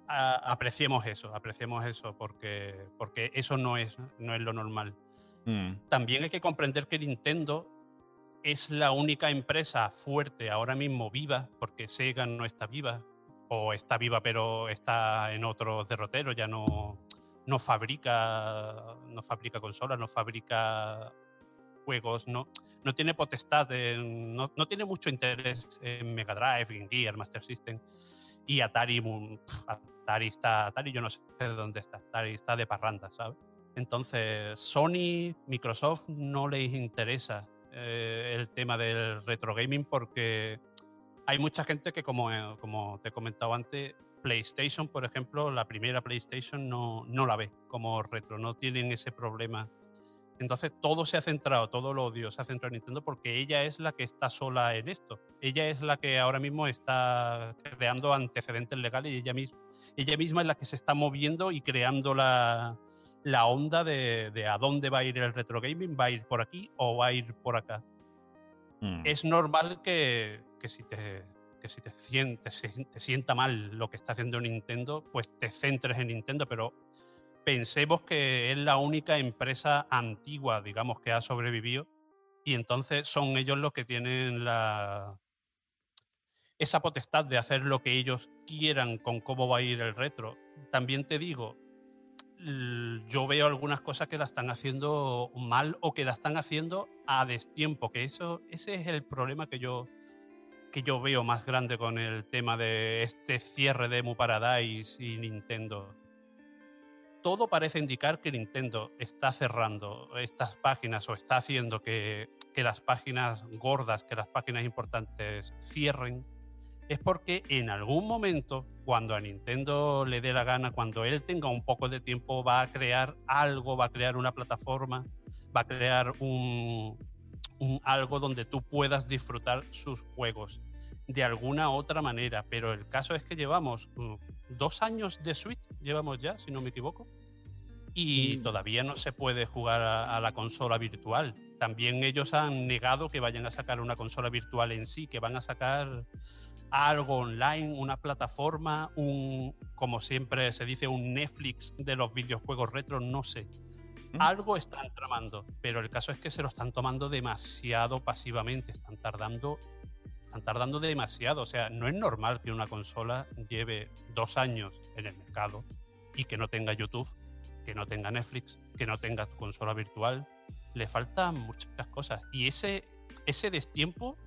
apreciemos eso, apreciemos eso, porque, porque eso no es, no es lo normal. Mm. También hay que comprender que Nintendo es la única empresa fuerte ahora mismo viva, porque Sega no está viva, o está viva pero está en otros derroteros, ya no, no fabrica, no fabrica consolas, no fabrica juegos, no, no tiene potestad, no, tiene mucho interés en Mega Drive, Game Gear, Master System. Y Atari, Atari está, Atari yo no sé de dónde está, Atari está de parranda, ¿sabes? Entonces, Sony, Microsoft no les interesa eh, el tema del retro gaming porque hay mucha gente que, como, eh, como te he comentado antes, PlayStation, por ejemplo, la primera PlayStation no, no la ve como retro, no tienen ese problema. Entonces todo se ha centrado, todo el odio se ha centrado en Nintendo porque ella es la que está sola en esto. Ella es la que ahora mismo está creando antecedentes legales y ella misma, ella misma es la que se está moviendo y creando la, la onda de, de, a dónde va a ir el retro gaming, va a ir por aquí o va a ir por acá. Mm. Es normal que, que si te que si te, sienta mal lo que está haciendo Nintendo, pues te centres en Nintendo, pero pensemos que es la única empresa antigua, digamos, que ha sobrevivido y entonces son ellos los que tienen esa potestad de hacer lo que ellos quieran con cómo va a ir el retro. También te digo, yo veo algunas cosas que la están haciendo mal o que la están haciendo a destiempo, que eso ese es el problema que yo que yo veo más grande con el tema de este cierre de Emu Paradise y Nintendo. Todo parece indicar que Nintendo está cerrando estas páginas o está haciendo que, que las páginas gordas, que las páginas importantes cierren. Es porque en algún momento, cuando a Nintendo le dé la gana, cuando él tenga un poco de tiempo, va a crear algo, va a crear una plataforma, va a crear un, algo donde tú puedas disfrutar sus juegos de alguna otra manera. Pero el caso es que llevamos mm, dos años de Switch, llevamos ya, si no me equivoco, y todavía no se puede jugar a, la consola virtual. También ellos han negado que vayan a sacar una consola virtual en sí, que van a sacar algo online, una plataforma, un, como siempre se dice, un Netflix de los videojuegos retro, no sé. Algo están tramando, pero el caso es que se lo están tomando demasiado pasivamente, están tardando, están tardando demasiado. O sea, no es normal que una consola lleve dos años en el mercado y que no tenga YouTube, que no tenga Netflix, que no tenga consola virtual. Le faltan muchas cosas. Y ese, ese destiempo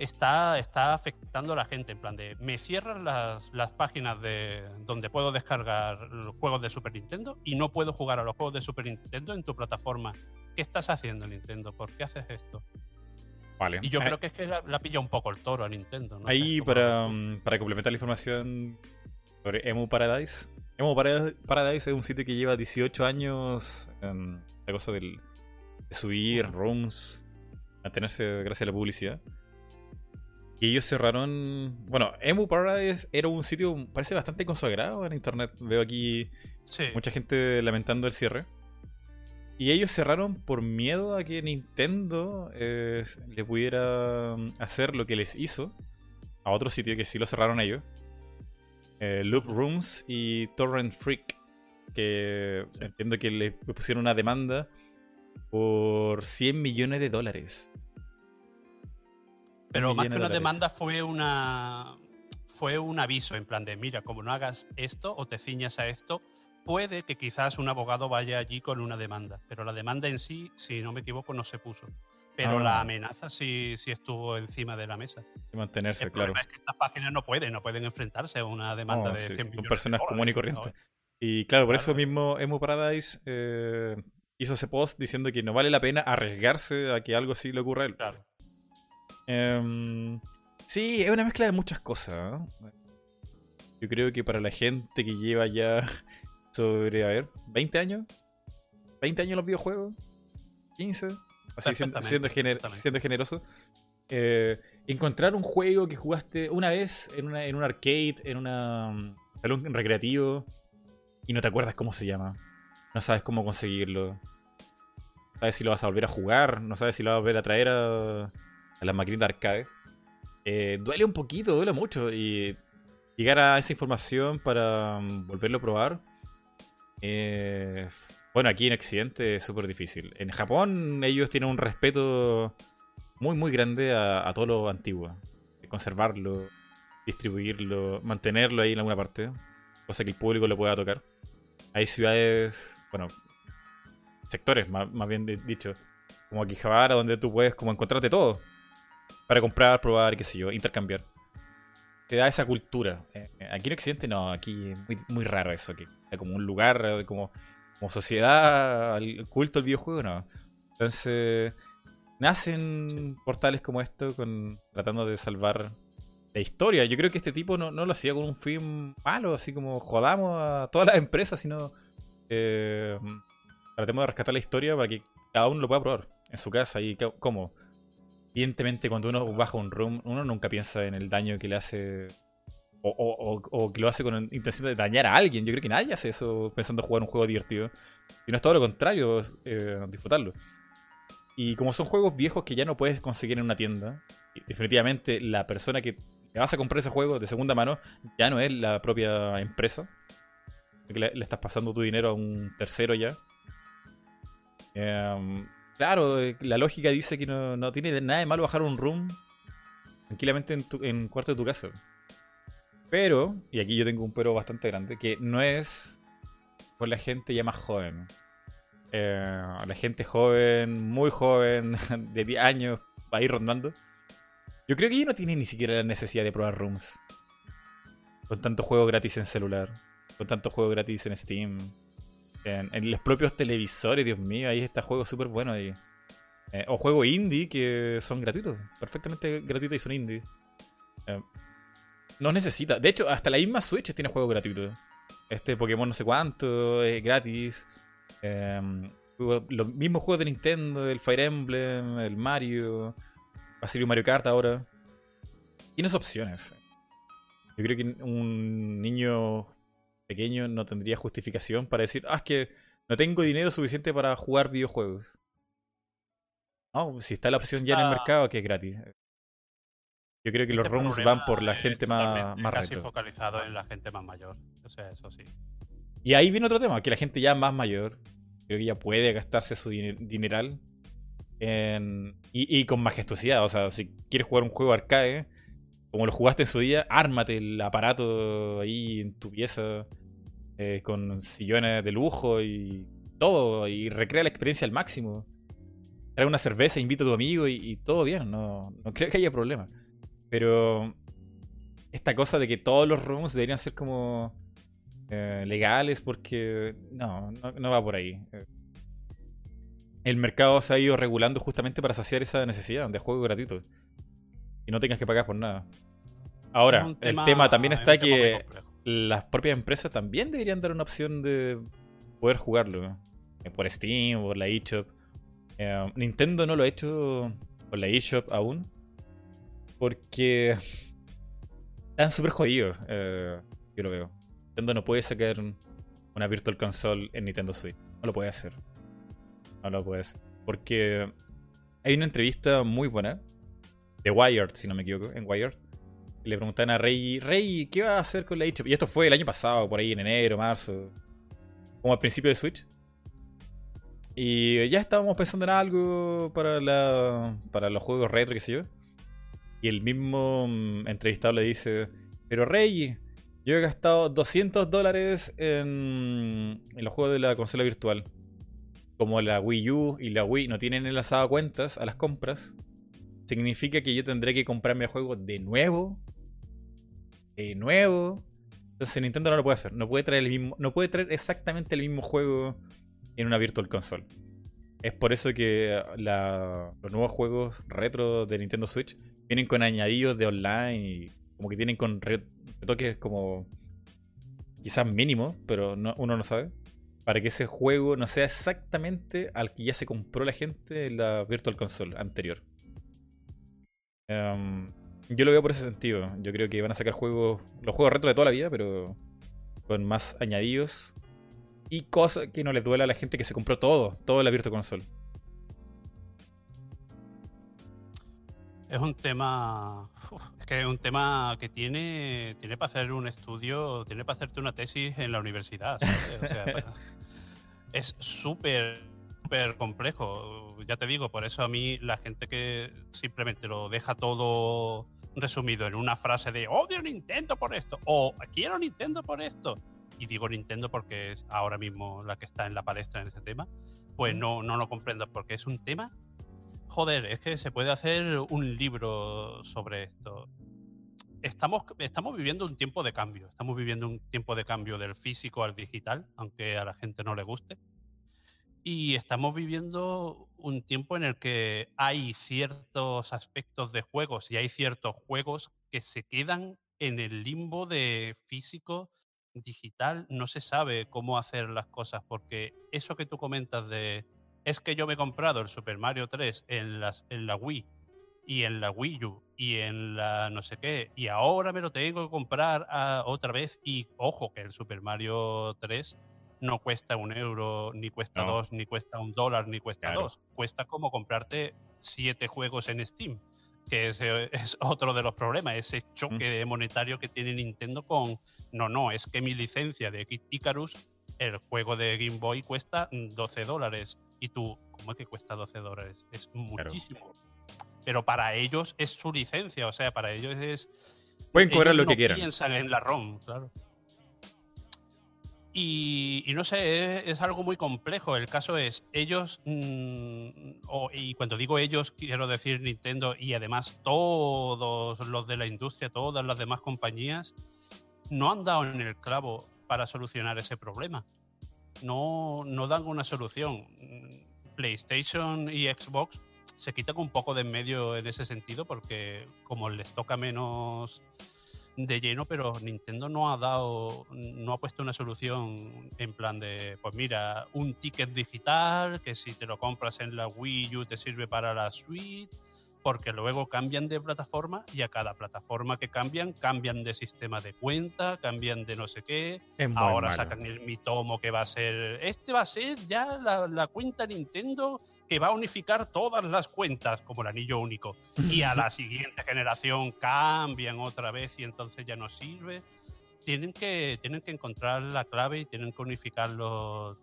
está, está afectando a la gente. En plan de, me cierran las, las páginas de donde puedo descargar los juegos de Super Nintendo y no puedo jugar a los juegos de Super Nintendo en tu plataforma. ¿Qué estás haciendo, Nintendo? ¿Por qué haces esto? Vale. Y yo eh, creo que es que la, pilla un poco el toro a Nintendo. ahí, para, para complementar la información sobre Emu Paradise, Emo Paradise es un sitio que lleva 18 años en la cosa del, de subir rooms, mantenerse gracias a la publicidad. Y ellos cerraron. Bueno, Emu Paradise era un sitio, parece bastante consagrado en internet. Veo aquí mucha gente lamentando el cierre. Y ellos cerraron por miedo a que Nintendo eh, le pudiera mm, hacer lo que les hizo a otro sitio que sí lo cerraron ellos. Eh, Loop Rooms y Torrent Freak. Que entiendo que le pusieron una demanda por 100 millones de dólares. Pero más que una demanda fue una fue un aviso en plan de mira, como no hagas esto o te ciñas a esto, puede que quizás un abogado vaya allí con una demanda. Pero la demanda en sí, si no me equivoco, no se puso. Pero la ah. amenaza sí, sí estuvo encima de la mesa. Y mantenerse, El claro. Es que estas páginas no pueden, no pueden enfrentarse a una demanda de 100 sí, Son personas comunes y corrientes. Y claro, por eso mismo Emo Paradise eh, hizo ese post diciendo que no vale la pena arriesgarse a que algo así le ocurra a él. Claro. Em, sí, es una mezcla de muchas cosas. Yo creo que para la gente que lleva ya [laughs] sobre, a ver, 20 años, 20 años en los videojuegos, 15, así siendo, siendo, generoso, eh, encontrar un juego que jugaste una vez en, una, en un arcade, en un salón recreativo, y no te acuerdas cómo se llama, no sabes cómo conseguirlo, no sabes si lo vas a volver a jugar, no sabes si lo vas a volver a traer a a las maquinitas arcade, eh, duele un poquito, duele mucho. Y llegar a esa información para mm, volverlo a probar. Eh, bueno, aquí en Occidente es súper difícil. En Japón ellos tienen un respeto muy, muy grande a, todo lo antiguo. Conservarlo, distribuirlo, mantenerlo ahí en alguna parte. Cosa que el público lo pueda tocar. Hay ciudades, bueno, sectores más, más bien dicho, como Akihabara, donde tú puedes como encontrarte todo para comprar, probar, qué sé yo, intercambiar. Te da esa cultura. Eh, aquí en Occidente no, aquí es muy, muy raro eso, que como un lugar, eh, como, como sociedad, el culto al videojuego, no. Entonces, nacen portales como esto con tratando de salvar la historia. Yo creo que este tipo no, lo hacía con un fin malo, así como jodamos a todas las empresas, sino eh, tratemos de rescatar la historia para que cada uno lo pueda probar en su casa y cómo. Evidentemente, cuando uno baja un room, uno nunca piensa en el daño que le hace. O, que lo hace con intención de dañar a alguien. Yo creo que nadie hace eso pensando en jugar un juego divertido. Y no es todo lo contrario, eh, disfrutarlo. Y como son juegos viejos que ya no puedes conseguir en una tienda, definitivamente la persona que vas a comprar ese juego de segunda mano ya no es la propia empresa. Le, estás pasando tu dinero a un tercero ya. Eh, Claro, eh, la lógica dice que no, tiene nada de malo bajar un room tranquilamente en, tu, en cuarto de tu casa. Pero, y aquí yo tengo un pero bastante grande, que no es por la gente ya más joven. Eh, la gente joven, muy joven, [laughs] de 10 años, va ir rondando. Yo creo que ellos no tienen ni siquiera la necesidad de probar rooms. Con tanto juego gratis en celular. Con tanto juego gratis en Steam en, los propios televisores, Dios mío, ahí está juego súper bueno ahí. Eh, o juegos indie que son gratuitos, perfectamente gratuitos y son indie. Eh, no necesita. De hecho, hasta la misma Switch tiene juegos gratuitos. Este Pokémon no sé cuánto, es gratis. Eh, los mismos juegos de Nintendo, el Fire Emblem, el Mario, va a ser Mario Kart ahora. Tienes opciones. Yo creo que un niño pequeño no tendría justificación para decir, ah, es que no tengo dinero suficiente para jugar videojuegos. No, si está la opción ya en el mercado, que es gratis. Yo creo que los rooms van por la gente más, más casi focalizado en la gente más mayor. O sea, eso sí. Y ahí viene otro tema, que la gente ya más mayor, creo que ya puede gastarse su dineral en, y, y, con majestuosidad. O sea, si quieres jugar un juego arcade, como lo jugaste en su día, ármate el aparato ahí en tu pieza eh, con sillones de lujo y todo, y recrea la experiencia al máximo. Trae una cerveza, invita a tu amigo y, todo bien, no, no, creo que haya problema. Pero esta cosa de que todos los rooms deberían ser como eh, legales porque no, no, no, va por ahí. El mercado se ha ido regulando justamente para saciar esa necesidad de juego gratuito y no tengas que pagar por nada. Ahora, el tema también está que las propias empresas también deberían dar una opción de poder jugarlo. eh, Por Steam o por la eShop. Eh, Nintendo no lo ha hecho por la eShop aún. Porque [laughs] están súper jodidos. eh, yo lo veo. Nintendo no puede sacar una Virtual Console en Nintendo Switch. No lo puede hacer. No lo puede hacer. Porque hay una entrevista muy buena de Wired, si no me equivoco, en Wired. Le preguntan a Rey, Rey, ¿qué va a hacer con la eShop? Y esto fue el año pasado, por ahí en enero, marzo. Como al principio de Switch. Y ya estábamos pensando en algo para, la, para los juegos retro, qué sé yo. Y el mismo mm, entrevistado le dice, pero Rey, yo he gastado 200 dólares en, en los juegos de la consola virtual. Como la Wii U y la Wii no tienen enlazado cuentas a las compras, significa que yo tendré que comprarme el juego de nuevo. De nuevo. Entonces Nintendo no lo puede hacer. No puede traer el mismo. No puede traer exactamente el mismo juego en una Virtual Console. Es por eso que la- los nuevos juegos retro de Nintendo Switch vienen con añadidos de online y como que tienen con re- retoques como quizás mínimos, pero no- uno no sabe. Para que ese juego no sea exactamente al que ya se compró la gente en la Virtual Console anterior. Em, yo lo veo por ese sentido. Yo creo que van a sacar juegos, los juegos retro de toda la vida, pero con más añadidos y cosas que no les duela a la gente que se compró todo, todo la Virtual Console. Es un tema. uf, es que es un tema que tiene, tiene para hacer un estudio, tiene para hacerte una tesis en la universidad. ¿sabes? O sea, [laughs] es súper, súper complejo. Ya te digo, por eso a mí la gente que simplemente lo deja todo resumido en una frase de odio Nintendo por esto o quiero Nintendo por esto. Y digo Nintendo porque es ahora mismo la que está en la palestra en ese tema. Pues no, no lo comprendo porque es un tema Joder, es que se puede hacer un libro sobre esto. Estamos, estamos viviendo un tiempo de cambio. Estamos viviendo un tiempo de cambio del físico al digital, aunque a la gente no le guste. Y estamos viviendo un tiempo en el que hay ciertos aspectos de juegos y hay ciertos juegos que se quedan en el limbo de físico, digital. No se sabe cómo hacer las cosas porque eso que tú comentas de es que yo me he comprado el Super Mario 3 en, las, en la Wii y en la Wii U y en la no sé qué, y ahora me lo tengo que comprar ah, otra vez. Y ojo, que el Super Mario 3 no cuesta un euro, ni cuesta No. dos, ni cuesta un dólar, ni cuesta Claro. dos. Cuesta como comprarte siete juegos en Steam, que ese [laughs] es otro de los problemas, ese choque monetario que tiene Nintendo con, no, no, es que mi licencia de Icarus, el juego de Game Boy cuesta 12 dólares. Y tú, ¿cómo es que cuesta 12 dólares? Es muchísimo. Pero para ellos es su licencia, o sea, para ellos es. Pueden cobrar ellos lo no que quieran. piensan en la ROM, claro. Y, no sé, es, algo muy complejo. El caso es, ellos, mm, y cuando digo ellos, quiero decir Nintendo y además todos los de la industria, todas las demás compañías, no han dado en el clavo para solucionar ese problema. No, no dan una solución. PlayStation y Xbox se quitan un poco de en medio en ese sentido porque como les toca menos de lleno, pero Nintendo no ha dado, no ha puesto una solución en plan de, pues mira, un ticket digital que si te lo compras en la Wii U te sirve para la Switch, porque luego cambian de plataforma y a cada plataforma que cambian, cambian de sistema de cuenta, cambian de no sé qué, Es Ahora sacan el Mitomo que va a ser. Este va a ser ya la, la cuenta Nintendo que va a unificar todas las cuentas como el anillo único. Y a la [laughs] siguiente generación cambian otra vez y entonces ya no sirve. Tienen que, tienen que encontrar la clave y tienen que unificar los.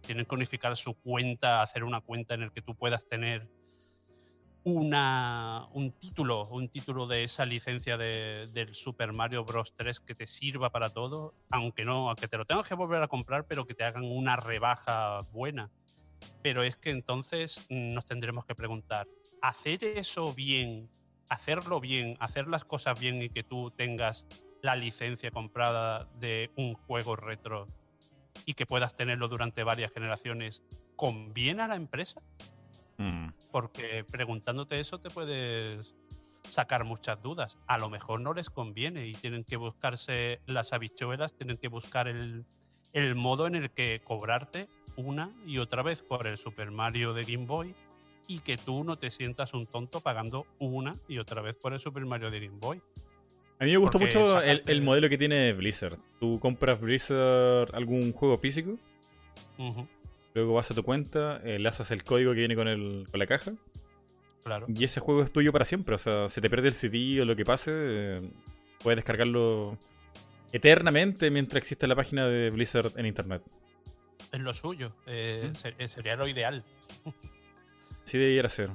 Tienen que unificar su cuenta, hacer una cuenta en el que tú puedas tener una, un título, un título de esa licencia de- del Super Mario Bros. 3 que te sirva para todo, aunque no, aunque te lo tengas que volver a comprar, pero que te hagan una rebaja buena. Pero es que entonces nos tendremos que preguntar, ¿hacer eso bien, hacerlo bien, hacer las cosas bien y que tú tengas la licencia comprada de un juego retro y que puedas tenerlo durante varias generaciones, ¿conviene a la empresa? Mm. Porque preguntándote eso te puedes sacar muchas dudas. A lo mejor no les conviene y tienen que buscarse las habichuelas, tienen que buscar el, el modo en el que cobrarte una y otra vez por el Super Mario de Game Boy y que tú no te sientas un tonto pagando una y otra vez por el Super Mario de Game Boy. A mí me gustó Porque mucho el, modelo que tiene Blizzard. Tú compras Blizzard algún juego físico, luego vas a tu cuenta, eh, le haces el código que viene con, el, con la caja, claro. y ese juego es tuyo para siempre. O sea, si te pierde el CD o lo que pase, eh, puedes descargarlo eternamente mientras existe la página de Blizzard en internet. Es lo suyo. eh, ¿Mm? ser- sería lo ideal. Sí debiera ser.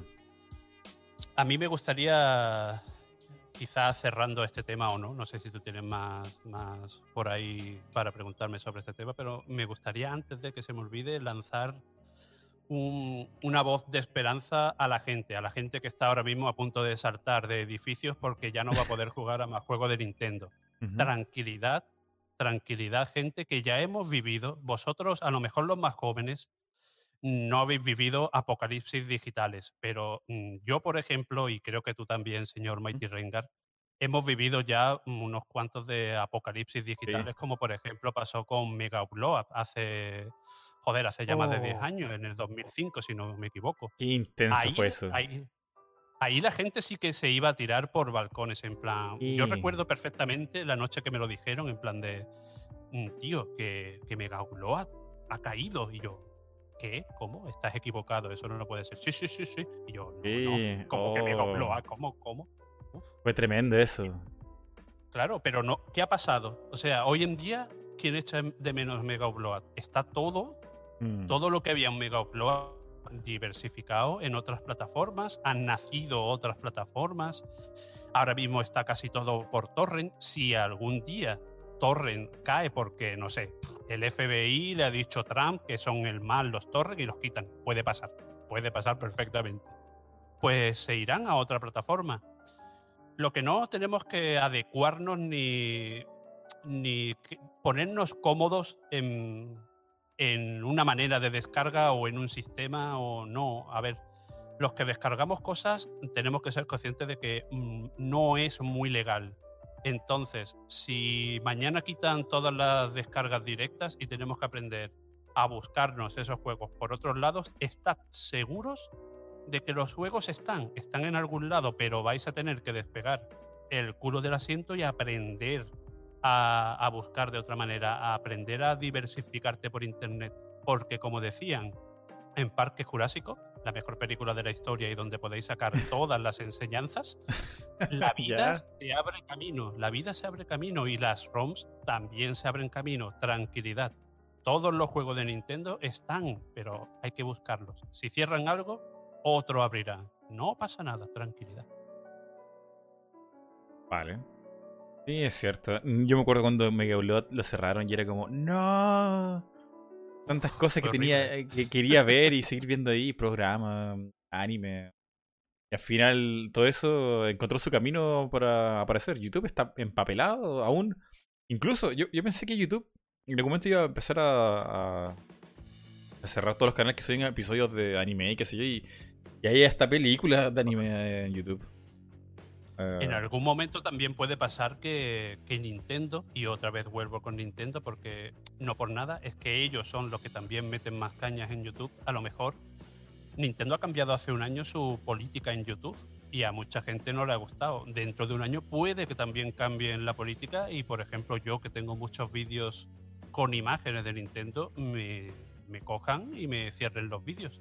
A mí me gustaría, quizás cerrando este tema o no, no sé si tú tienes más, más por ahí para preguntarme sobre este tema, pero me gustaría antes de que se me olvide lanzar un- una voz de esperanza a la gente, a la gente que está ahora mismo a punto de saltar de edificios porque ya no va a poder jugar a más juegos de Nintendo. Ujú. Tranquilidad, tranquilidad, gente que ya hemos vivido, vosotros, a lo mejor los más jóvenes, no habéis vivido apocalipsis digitales, pero mm, yo, por ejemplo, y creo que tú también, señor Mighty Rengar, hemos vivido ya unos cuantos de apocalipsis digitales, como por ejemplo pasó con Mega Upload hace, joder, hace ya más de 10 Oh. años, en el 2005, si no me equivoco. Qué intenso Ahí, fue eso. ahí- ahí la gente sí que se iba a tirar por balcones, en plan. Yo recuerdo perfectamente la noche que me lo dijeron, en plan de. "Mm, Tío, que, que Mega Upload ha, ha caído. Y yo, ¿qué? ¿Cómo? Estás equivocado, eso no lo puede ser. Sí, sí, sí, sí. Y yo, no, Sí, no. ¿Cómo que Mega oh. Upload? ¿Cómo? ¿Cómo? Uf, Fue tremendo eso. claro, pero no. ¿Qué ha pasado? O sea, hoy en día, ¿quién echa de menos Mega Upload? Está todo Mm. todo lo que había en Mega Upload diversificado en otras plataformas, han nacido otras plataformas, ahora mismo está casi todo por torrent. Si algún día torrent cae porque, no sé, el FBI le ha dicho a Trump que son el mal los torrent y los quitan, puede pasar, puede pasar perfectamente. Pues se irán a otra plataforma. Lo que no tenemos que adecuarnos ni, ni ponernos cómodos en, en una manera de descarga o en un sistema o no. A ver, los que descargamos cosas tenemos que ser conscientes de que mm, no es muy legal. Entonces, si mañana quitan todas las descargas directas y tenemos que aprender a buscarnos esos juegos por otros lados, estad seguros de que los juegos están, están en algún lado, pero vais a tener que despegar el culo del asiento y aprender a, a buscar de otra manera, a aprender a diversificarte por internet. Porque como decían en Parque Jurásico, la mejor película de la historia y donde podéis sacar [laughs] todas las enseñanzas, la [laughs] vida se abre camino, la vida se abre camino y las ROMs también se abren camino. Tranquilidad. Todos los juegos de Nintendo están, pero hay que buscarlos. Si cierran algo, otro abrirá. No pasa nada, tranquilidad. Vale. Sí, es cierto. Mm, Yo me acuerdo cuando Mega Upload lo cerraron y era como, no. Tantas cosas que tenía, eh, que quería ver y seguir viendo ahí, programas, anime. Y al final todo eso encontró su camino para aparecer. YouTube está empapelado aún. Incluso yo, yo pensé que YouTube en algún momento iba a empezar a, a- a cerrar todos los canales que suben episodios de anime y qué sé yo. Y, y hay hasta películas de anime en YouTube. En Eh, algún momento también puede pasar que, Nintendo, y otra vez vuelvo con Nintendo porque no por nada, es que ellos son los que también meten más cañas en YouTube. A lo mejor Nintendo ha cambiado hace un año su política en YouTube y a mucha gente no le ha gustado. Dentro de un año puede que también cambien la política y, por ejemplo, yo que tengo muchos vídeos con imágenes de Nintendo, me, me cojan y me cierren los vídeos.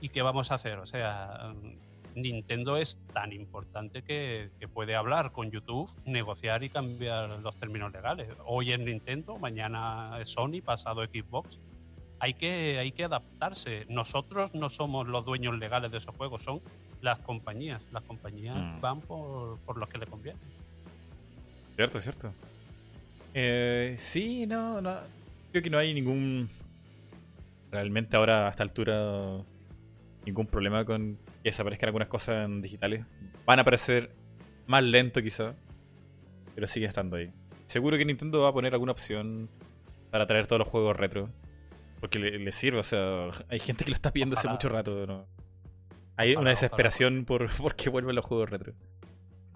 ¿Y qué vamos a hacer? O sea, Nintendo es tan importante que, que puede hablar con YouTube, negociar y cambiar los términos legales. Hoy es Nintendo, mañana es Sony, pasado Xbox. Hay que, hay que adaptarse. Nosotros no somos los dueños legales de esos juegos, son las compañías. Las compañías Mm. van por, por los que le conviene. Cierto, cierto. Eh, sí, no, no. Creo que no hay ningún. Realmente ahora a esta altura. Ningún problema con que desaparezcan algunas cosas en digitales. Van a aparecer más lento quizá. Pero siguen estando ahí. Seguro que Nintendo va a poner alguna opción para traer todos los juegos retro. Porque le, le sirve, o sea, hay gente que lo está pidiendo hace Ojalá. mucho rato. ¿no? Hay Ojalá, una ojalá. desesperación por [laughs] porque vuelven los juegos retro.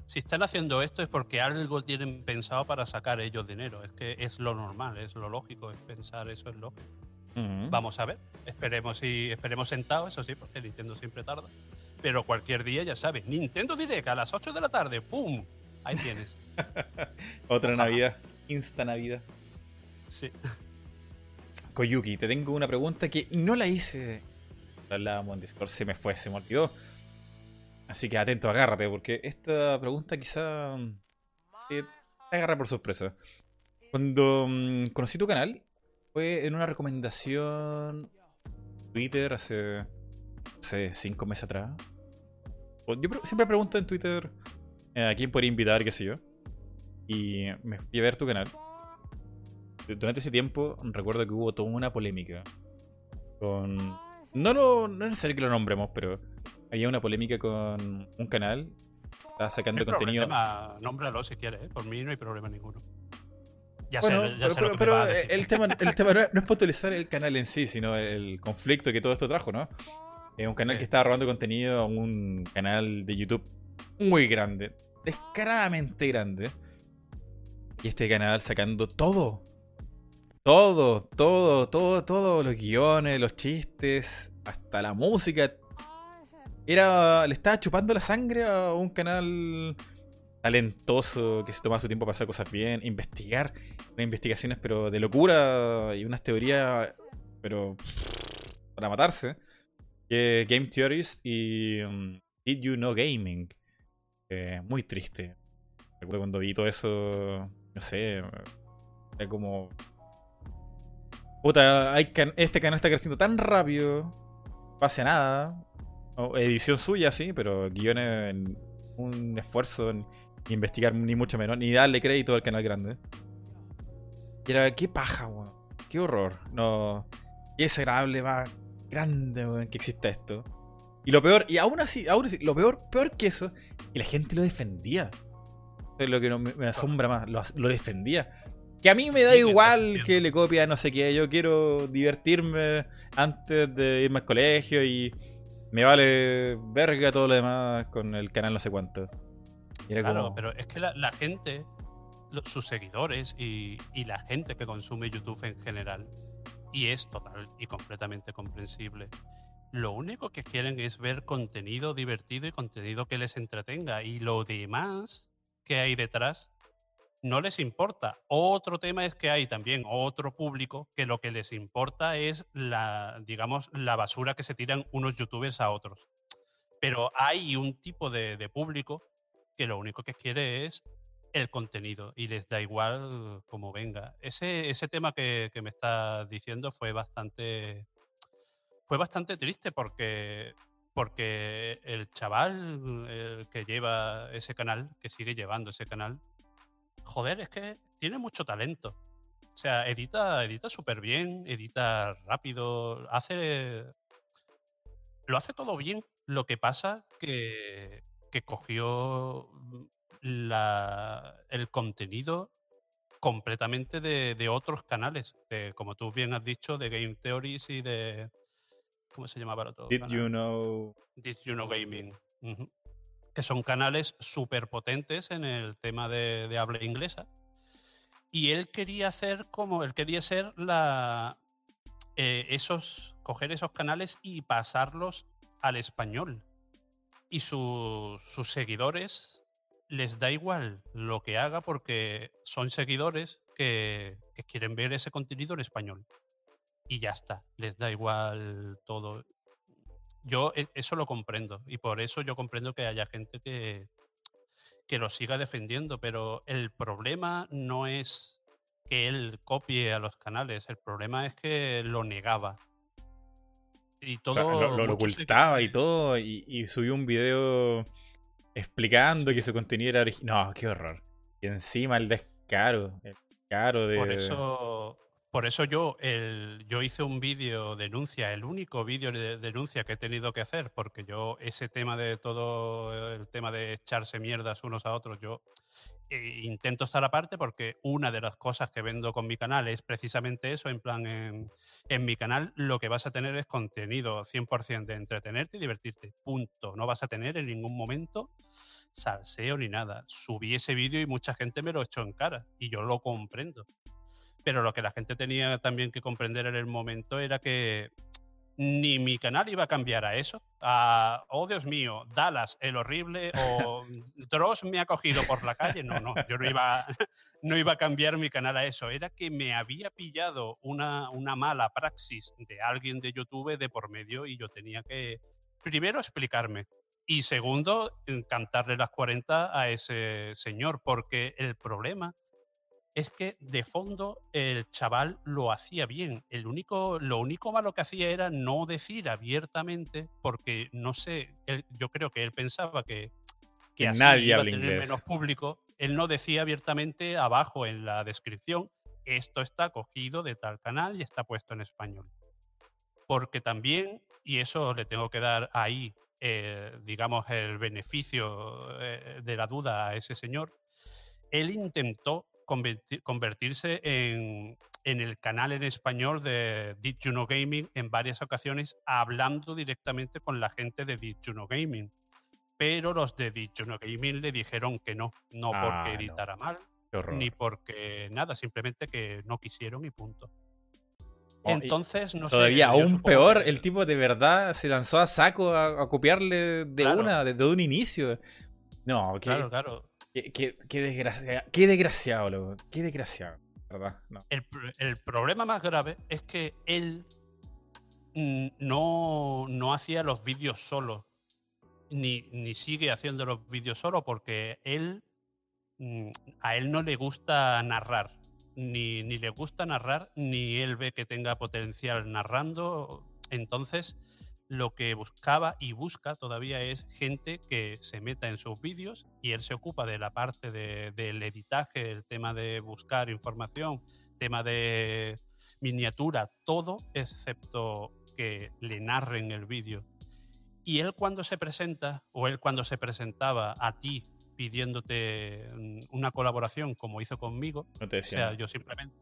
si están haciendo esto es porque algo tienen pensado para sacar ellos dinero. Es que es lo normal, es lo lógico, es pensar eso es lógico. Vamos a ver, esperemos y esperemos sentados, eso sí, porque Nintendo siempre tarda. Pero cualquier día, ya sabes, Nintendo Direct a las 8 de la tarde, ¡pum! Ahí tienes. [laughs] Otra Navidad, Insta Navidad. Sí. Koyuki, te tengo una pregunta que no la hice. La hablábamos en Discord, se me fue, se me olvidó. Así que atento, agárrate, porque esta pregunta quizá te agarra por sorpresa. Cuando mm, conocí tu canal, fue en una recomendación Twitter hace, hace cinco meses atrás. Yo siempre pregunto en Twitter eh, a quién podría invitar, qué sé yo. Y me fui a ver tu canal. Durante ese tiempo recuerdo que hubo toda una polémica con... No, no, no es necesario que lo nombremos, pero había una polémica con un canal. Estaba sacando contenido. Problema, nómbralo si quieres, ¿eh? por mí no hay problema ninguno. Ya sé, ya pero, sé pero, el tema, [laughs] el tema no, es, no el canal en sí, sino el conflicto que todo esto trajo, ¿no? Es un canal que estaba robando contenido a un canal de YouTube muy grande, descaradamente grande. Y este canal sacando todo. Todo, todo, todo, todo, los guiones, los chistes, hasta la música, era, le estaba chupando la sangre a un canal talentoso que se toma su tiempo para hacer cosas bien, investigar, unas investigaciones pero de locura y unas teorías pero para matarse. Que Game Theorist y um, Did You Know Gaming. Eh, muy triste. Cuando vi todo eso, no sé, era como... Puta, hay este canal está creciendo tan rápido, no pasa nada, edición suya, sí, pero guiones, un esfuerzo investigar ni mucho menos, ni darle crédito al canal grande. Y era, qué paja, weón. Qué horror. No. Qué desagradable más grande, weón, que exista esto. Y lo peor, y aún así, aún así, lo peor, peor que eso, que la gente lo defendía. Es lo que me, asombra más, lo, defendía. Que a mí me da igual que le copia no sé qué, yo quiero divertirme antes de irme al colegio y me vale verga todo lo demás con el canal no sé cuánto. Claro, pero es que la, gente, sus seguidores y, la gente que consume YouTube en general, y es total y completamente comprensible, lo único que quieren es ver contenido divertido y contenido que les entretenga. Y lo demás que hay detrás no les importa. Otro tema es que hay también otro público que lo que les importa es la, digamos, la basura que se tiran unos youtubers a otros. Pero hay un tipo de, público que lo único que quiere es el contenido y les da igual como venga. Ese, ese tema que, me estás diciendo fue bastante fue bastante triste porque porque el chaval que lleva ese canal, que sigue llevando ese canal, joder, es que tiene mucho talento. O sea, edita, edita súper bien, edita rápido, hace. Lo hace todo bien. Lo que pasa que, que cogió la, el contenido completamente de, otros canales, como tú bien has dicho, de Game Theories y de. ¿Cómo se llamaba otro? Did you know? Did you know gaming que son canales súper potentes en el tema de, habla inglesa. Y él quería hacer como, él quería ser la, eh, esos, coger esos canales y pasarlos al español. Y sus seguidores les da igual lo que haga porque son seguidores que, que quieren ver ese contenido en español. Y ya está, les da igual todo yo e, eso lo comprendo y por eso yo comprendo que haya gente que, que lo siga defendiendo, pero el problema no es que él copie a los canales, el problema es que lo negaba. Y todo. lo, ocultaba y todo, y, subió un video explicando que su contenido era original. No, qué horror. Y encima el descaro, el descaro de. Por eso, por eso yo, yo hice un vídeo denuncia, el único vídeo de denuncia que he tenido que hacer, porque yo ese tema de todo, el tema de echarse mierdas unos a otros, yo eh, intento estar aparte porque una de las cosas que vendo con mi canal es precisamente eso, en plan, en, en mi canal lo que vas a tener es contenido 100% de entretenerte y divertirte, punto. No vas a tener en ningún momento salseo ni nada. Subí ese vídeo y mucha gente me lo echó en cara y yo lo comprendo. Pero lo que la gente tenía también que comprender en el momento era que ni mi canal iba a cambiar a eso. A, oh Dios mío, Dallas, el horrible, o Dross me ha cogido por la calle. No, no, yo no iba, [laughs] no iba a cambiar mi canal a eso. Era que me había pillado una, una mala praxis de alguien de YouTube de por medio y yo tenía que, primero, explicarme. Y segundo, cantarle las 40 a ese señor, porque el problema es que de fondo el chaval lo hacía bien. El único, lo único malo que hacía era no decir abiertamente, porque no sé, yo creo que él pensaba que, que nadie iba habla a tener inglés. menos público. Él no decía abiertamente abajo en la descripción, esto está cogido de tal canal y está puesto en español. Porque también, y eso le tengo que dar ahí, eh, digamos, el beneficio eh, de la duda a ese señor, él intentó converti- convertirse en, en el canal en español de Did You Know Gaming en varias ocasiones, hablando directamente con la gente de Did You Know Gaming. Pero los de Did You Know Gaming le dijeron que no, no Ah, porque no. editara mal, Qué horror. ni porque nada, simplemente que no quisieron y punto. Oh, Entonces, no sé, Todavía yo aún peor, que- el tipo de verdad se lanzó a saco a, a copiarle de Claro. una, desde un inicio. No, Claro, claro. Qué, desgracia- qué desgraciado, loco. Qué desgraciado. ¿Verdad? El, el problema más grave es que él no, no hacía los vídeos solo, ni, ni sigue haciendo los vídeos solo, porque él mm, a él no le gusta narrar, ni, ni le gusta narrar, ni él ve que tenga potencial narrando. Entonces, lo que buscaba y busca todavía es gente que se meta en sus vídeos y él se ocupa de la parte de- del editaje, el tema de buscar información, tema de miniatura, todo excepto que le narren el vídeo. Y él cuando se presenta, o él cuando se presentaba a ti pidiéndote mm, una colaboración como hizo conmigo, No te o sea, yo simplemente,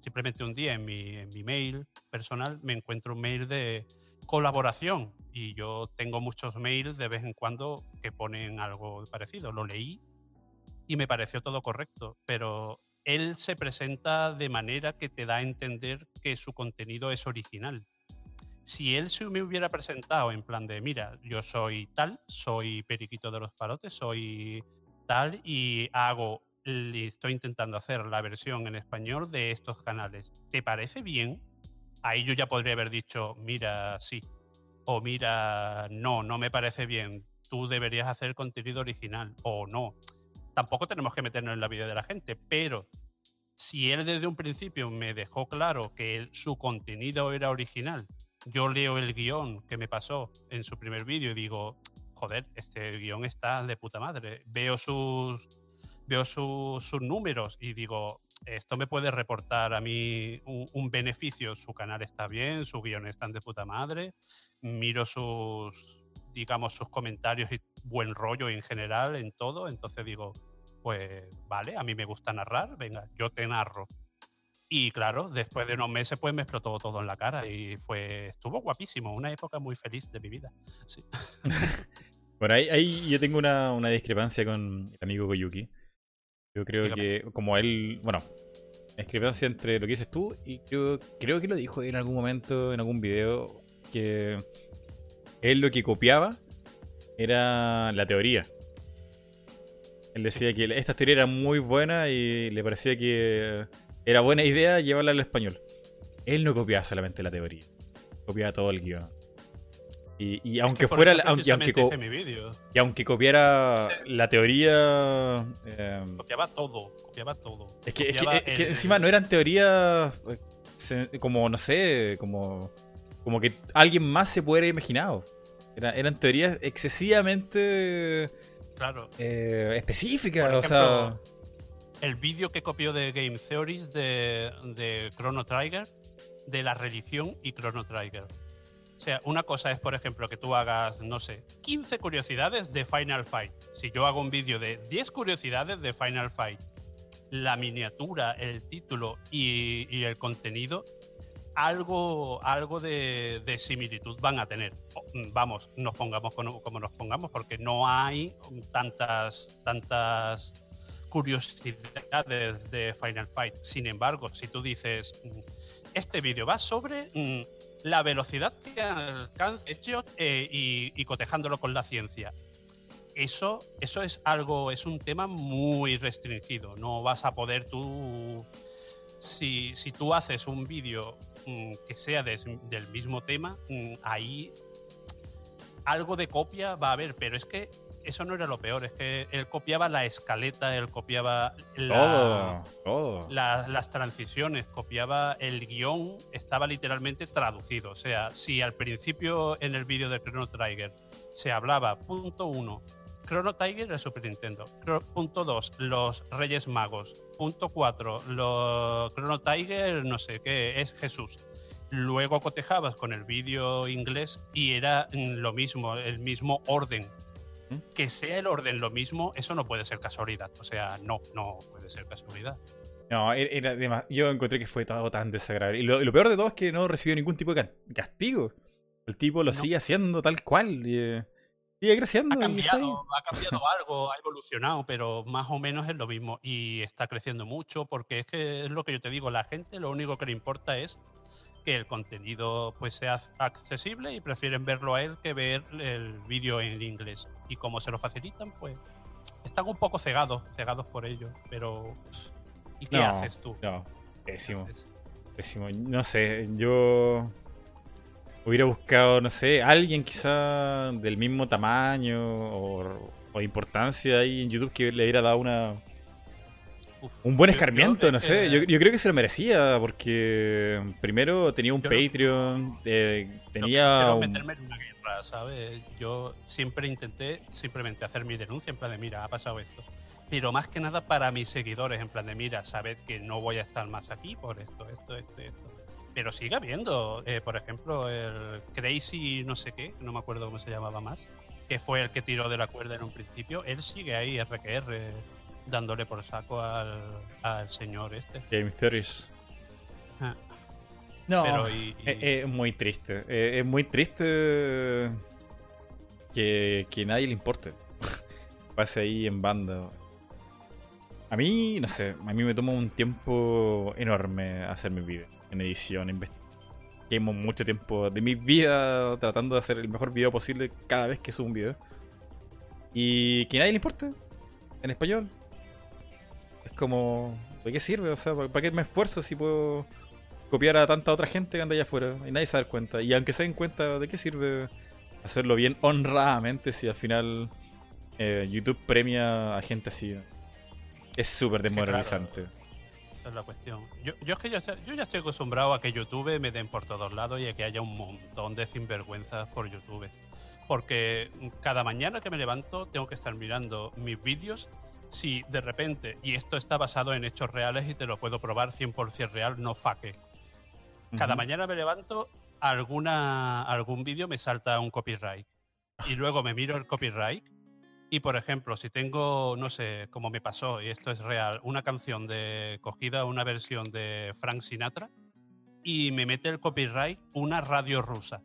simplemente un día en mi, en mi mail personal me encuentro un mail de colaboración y yo tengo muchos mails de vez en cuando que ponen algo parecido. Lo leí y me pareció todo correcto, pero él se presenta de manera que te da a entender que su contenido es original. Si él se me hubiera presentado en plan de, mira, yo soy tal, soy Periquito de los Palotes, soy tal y hago, estoy intentando hacer la versión en español de estos canales. ¿Te parece bien? Ahí yo ya podría haber dicho, mira, sí. O mira, no, no me parece bien. Tú deberías hacer contenido original. O no. Tampoco tenemos que meternos en la vida de la gente, pero si él desde un principio me dejó claro que su contenido era original, yo leo el guion que me pasó en su primer vídeo y digo, joder, este guion está de puta madre. Veo sus, veo sus números y digo, esto me puede reportar a mí un, beneficio. Su canal está bien, sus guiones están de puta madre. Miro sus, digamos, sus comentarios y buen rollo en general en todo. Entonces digo, pues vale, a mí me gusta narrar, venga, yo te narro. Y claro, después de unos meses pues me explotó todo en la cara y fue estuvo guapísimo, una época muy feliz de mi vida. Sí. [laughs] Bueno, ahí, ahí yo tengo una, una discrepancia con el amigo Koyuki. Yo creo que, como él, bueno, discrepancia entre lo que dices tú y creo, creo que lo dijo en algún momento, en algún video, que él lo que copiaba era la teoría. Él decía que esta teoría era muy buena y le parecía que era buena idea llevarla al español. Él no copiaba solamente la teoría, copiaba todo el guion. Y, y aunque Es que por fuera, aunque, y aunque copiara la teoría. eh, Copiaba todo, copiaba todo. es que, es que- Copiaba es que el- encima no eran teorías como, no sé, como, como que alguien más se pudiera imaginado. Era- eran teorías excesivamente Claro. eh, específicas. Por o sea, El vídeo que copió de Game Theories de, de Chrono Trigger, de la religión y Chrono Trigger. O sea, una cosa es, por ejemplo, que tú hagas, no sé, 15 curiosidades de Final Fight. Si yo hago un vídeo de 10 curiosidades de Final Fight, la miniatura, el título y, el contenido algo, algo de, similitud van a tener. Mm, vamos, nos pongamos como, nos pongamos, porque no hay tantas, tantas curiosidades de Final Fight. Sin embargo, si tú dices, mm, este vídeo va sobre mm, la velocidad que alcanza eh, y, y, cotejándolo con la ciencia. Eso, eso es algo, es un tema muy restringido. No vas a poder tú. Si, si tú haces un vídeo Mm, que sea del mismo tema, mm, ahí algo de copia va a haber, pero es que eso no era lo peor, es que él copiaba la escaleta, él copiaba las transiciones, copiaba el guion, estaba literalmente traducido. O sea, si al principio en el vídeo de Chrono Trigger se hablaba, punto uno, Chrono Tiger es Super Nintendo. Punto 2, los Reyes Magos. Punto 4, los Chrono Tiger, no sé qué, es Jesús. Luego cotejabas con el vídeo inglés y era lo mismo, el mismo orden. Que sea el orden lo mismo, eso no puede ser casualidad. O sea, no, no puede ser casualidad. No, era, yo encontré que fue todo tan desagradable. Y lo, peor de todo es que no recibió ningún tipo de castigo. El tipo lo sigue haciendo tal cual. Y, eh, Sigue creciendo. Ha cambiado, ha cambiado algo, ha evolucionado, pero más o menos es lo mismo. Y está creciendo mucho porque es que es lo que yo te digo, la gente lo único que le importa es que el contenido pues sea accesible y prefieren verlo a él que ver el vídeo en inglés. Y como se lo facilitan, pues están un poco cegados, cegados por ello. Pero ¿y qué haces tú? No, pésimo. Pésimo. No sé, yo Hubiera buscado, no sé, alguien quizá del mismo tamaño o, o importancia ahí en YouTube que le hubiera dado una un buen escarmiento, no sé. Yo, creo que se lo merecía porque primero tenía un Patreon, eh, tenía. No meterme en una guerra, ¿sabes? Yo siempre intenté simplemente hacer mi denuncia en plan de, mira, ha pasado esto. Pero más que nada para mis seguidores, en plan de, mira, sabed que no voy a estar más aquí por esto, esto, esto, esto. Pero sigue habiendo, eh, por ejemplo, el Crazy no sé qué, no me acuerdo cómo se llamaba más, que fue el que tiró de la cuerda en un principio, él sigue ahí, RQR, dándole por saco al, al señor este. Game Theories. Ah. No, Es, muy triste. Es, muy triste que, que nadie le importe. [laughs] Pase ahí en banda. A mí, no sé, a mí me toma un tiempo enorme hacer mi video en edición, investigación. Llevo mucho tiempo de mi vida tratando de hacer el mejor video posible cada vez que subo un video. Y que nadie le importe en español. Como, ¿de qué sirve? O sea, ¿para qué me esfuerzo si puedo copiar a tanta otra gente que anda allá afuera? Y nadie se da cuenta. Y aunque se den cuenta, ¿de qué sirve hacerlo bien honradamente si al final eh, YouTube premia a gente así? Es súper desmoralizante. Esa es la cuestión. Yo, es que ya, yo ya estoy acostumbrado a que YouTube me den por todos lados y a que haya un montón de sinvergüenzas por YouTube. Porque cada mañana que me levanto tengo que estar mirando mis vídeos. Si de repente, y esto está basado en hechos reales y te lo puedo probar 100% real, no faque. Cada mañana me levanto, alguna, algún vídeo me salta un copyright. Y luego me miro el copyright y por ejemplo, si tengo, no sé, como me pasó, y esto es real, una canción de cogida, una versión de Frank Sinatra, y me mete el copyright una radio rusa.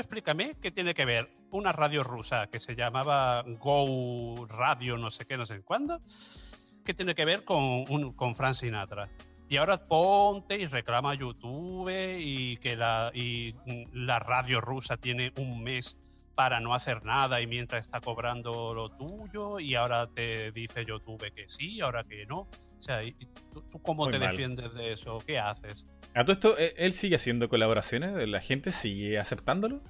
Explícame qué tiene que ver una radio rusa que se llamaba Go Radio, no sé qué, no sé cuándo, qué tiene que ver con, con Frank Sinatra. Y ahora ponte y reclama YouTube y que la, y la radio rusa tiene un mes para no hacer nada y mientras está cobrando lo tuyo y ahora te dice YouTube que sí, ahora que no. O sea, ¿tú, cómo te defiendes de eso? ¿Qué haces? A todo esto, ¿e-, ¿él sigue haciendo colaboraciones? ¿La gente sigue aceptándolo?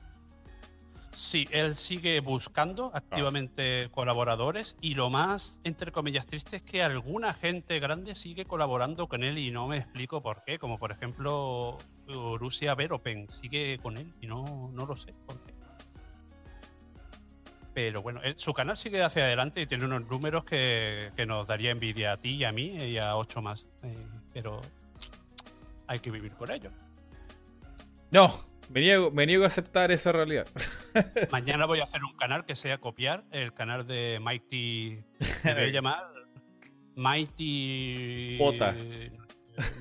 Sí, él sigue buscando activamente colaboradores y lo más, entre comillas, triste es que alguna gente grande sigue colaborando con él y no me explico por qué, como por ejemplo Rusia Veropen sigue con él y no, no lo sé por qué. Pero bueno, eh, su canal sigue hacia adelante y tiene unos números que, nos daría envidia a ti y a mí y a ocho más. Eh, pero hay que vivir con ello. No, me niego, a aceptar esa realidad. [laughs] Mañana voy a hacer un canal que sea copiar el canal de Mighty. Me voy a llamar Mighty. Pota.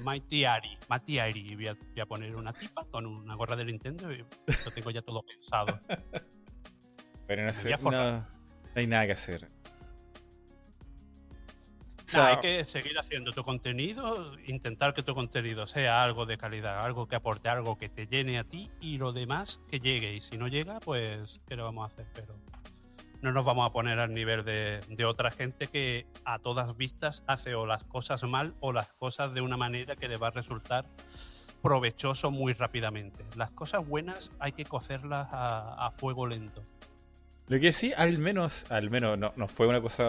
Mighty Ari. Mighty Ari. Voy a, voy a poner una tipa con una gorra de Nintendo y lo tengo ya todo pensado. [laughs] Pero no, sé, no- no hay nada que hacer. O hay que seguir haciendo tu contenido, intentar que tu contenido sea algo de calidad, algo que aporte algo que te llene a ti y lo demás que llegue. Y si no llega, pues, ¿qué le vamos a hacer? Pero no nos vamos a poner al nivel de, de otra gente que a todas vistas hace o las cosas mal o las cosas de una manera que le va a resultar provechoso muy rápidamente. Las cosas buenas hay que cocerlas a, a fuego lento. Lo que sí, al menos, al menos, no, no fue una cosa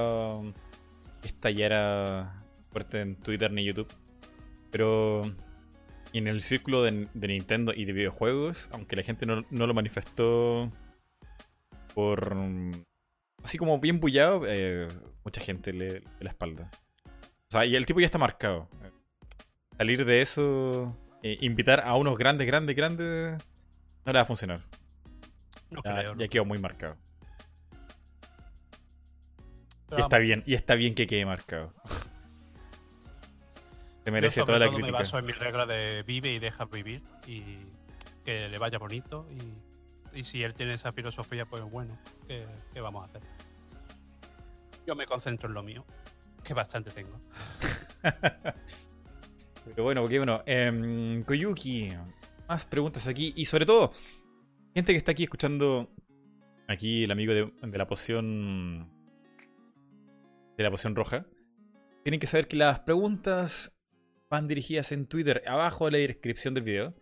que estallara fuerte en Twitter ni YouTube. Pero en el círculo de, de Nintendo y de videojuegos, aunque la gente no, no lo manifestó por. mm, Así como bien bullado, eh, mucha gente le, le la espalda. O sea, y el tipo ya está marcado. Salir de eso, eh, invitar a unos grandes, grandes, grandes, no le va a funcionar. No Ya, creo. ¿no? ya quedó muy marcado. Y está bien, y está bien que quede marcado. [laughs] Se merece toda la todo me crítica. baso en mi regla de vive y deja vivir y que le vaya bonito y, y si él tiene esa filosofía pues bueno, ¿qué, qué vamos a hacer? Yo me concentro en lo mío, que bastante tengo. [laughs] Pero bueno, porque bueno, em, Koyuki, más preguntas aquí. Y sobre todo, gente que está aquí escuchando, aquí el amigo de, de la poción, de la poción roja, tienen que saber que las preguntas van dirigidas en Twitter. Abajo de la descripción del video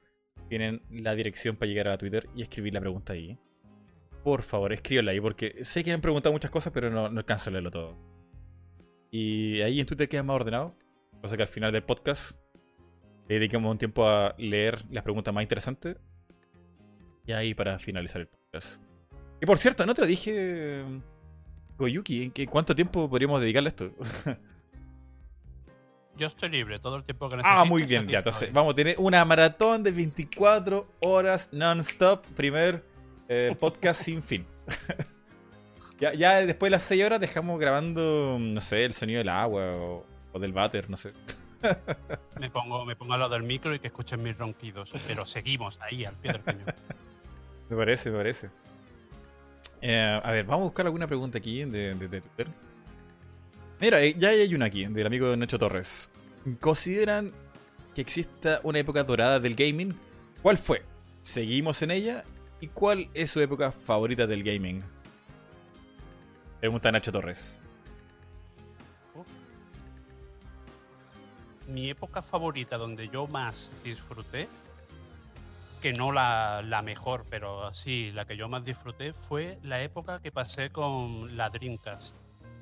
tienen la dirección para llegar a Twitter y escribir la pregunta ahí. Por favor, escríbanla ahí, porque sé que han preguntado muchas cosas, pero no, no alcanzo todo. Y ahí en Twitter queda más ordenado. Cosa que al final del podcast le dediquemos un tiempo a leer las preguntas más interesantes. Y ahí para finalizar el podcast. Y por cierto, no te lo dije, Koyuki, ¿en qué, cuánto tiempo podríamos dedicarle a esto? [laughs] Yo estoy libre todo el tiempo que necesite. ah, muy bien, ya. Entonces, vamos a tener una maratón de 24 horas non-stop. Primer eh, podcast sin fin. [laughs] ya, ya después de las 6 horas dejamos grabando, no sé, el sonido del agua o, o del váter, no sé. [laughs] Me pongo, me pongo al lado del micro y que escuchen mis ronquidos, pero seguimos ahí al pie del cañón. Me parece, me parece. Eh, a ver, vamos a buscar alguna pregunta aquí de, de- Twitter. Mira, eh, ya hay una aquí, del amigo Nacho Torres. ¿Consideran que exista una época dorada del gaming? ¿Cuál fue? ¿Seguimos en ella? ¿Y cuál es su época favorita del gaming? Pregunta Nacho Torres. mi época favorita donde yo más disfruté, que no la, mejor, pero sí, la que yo más disfruté fue la época que pasé con la Dreamcast.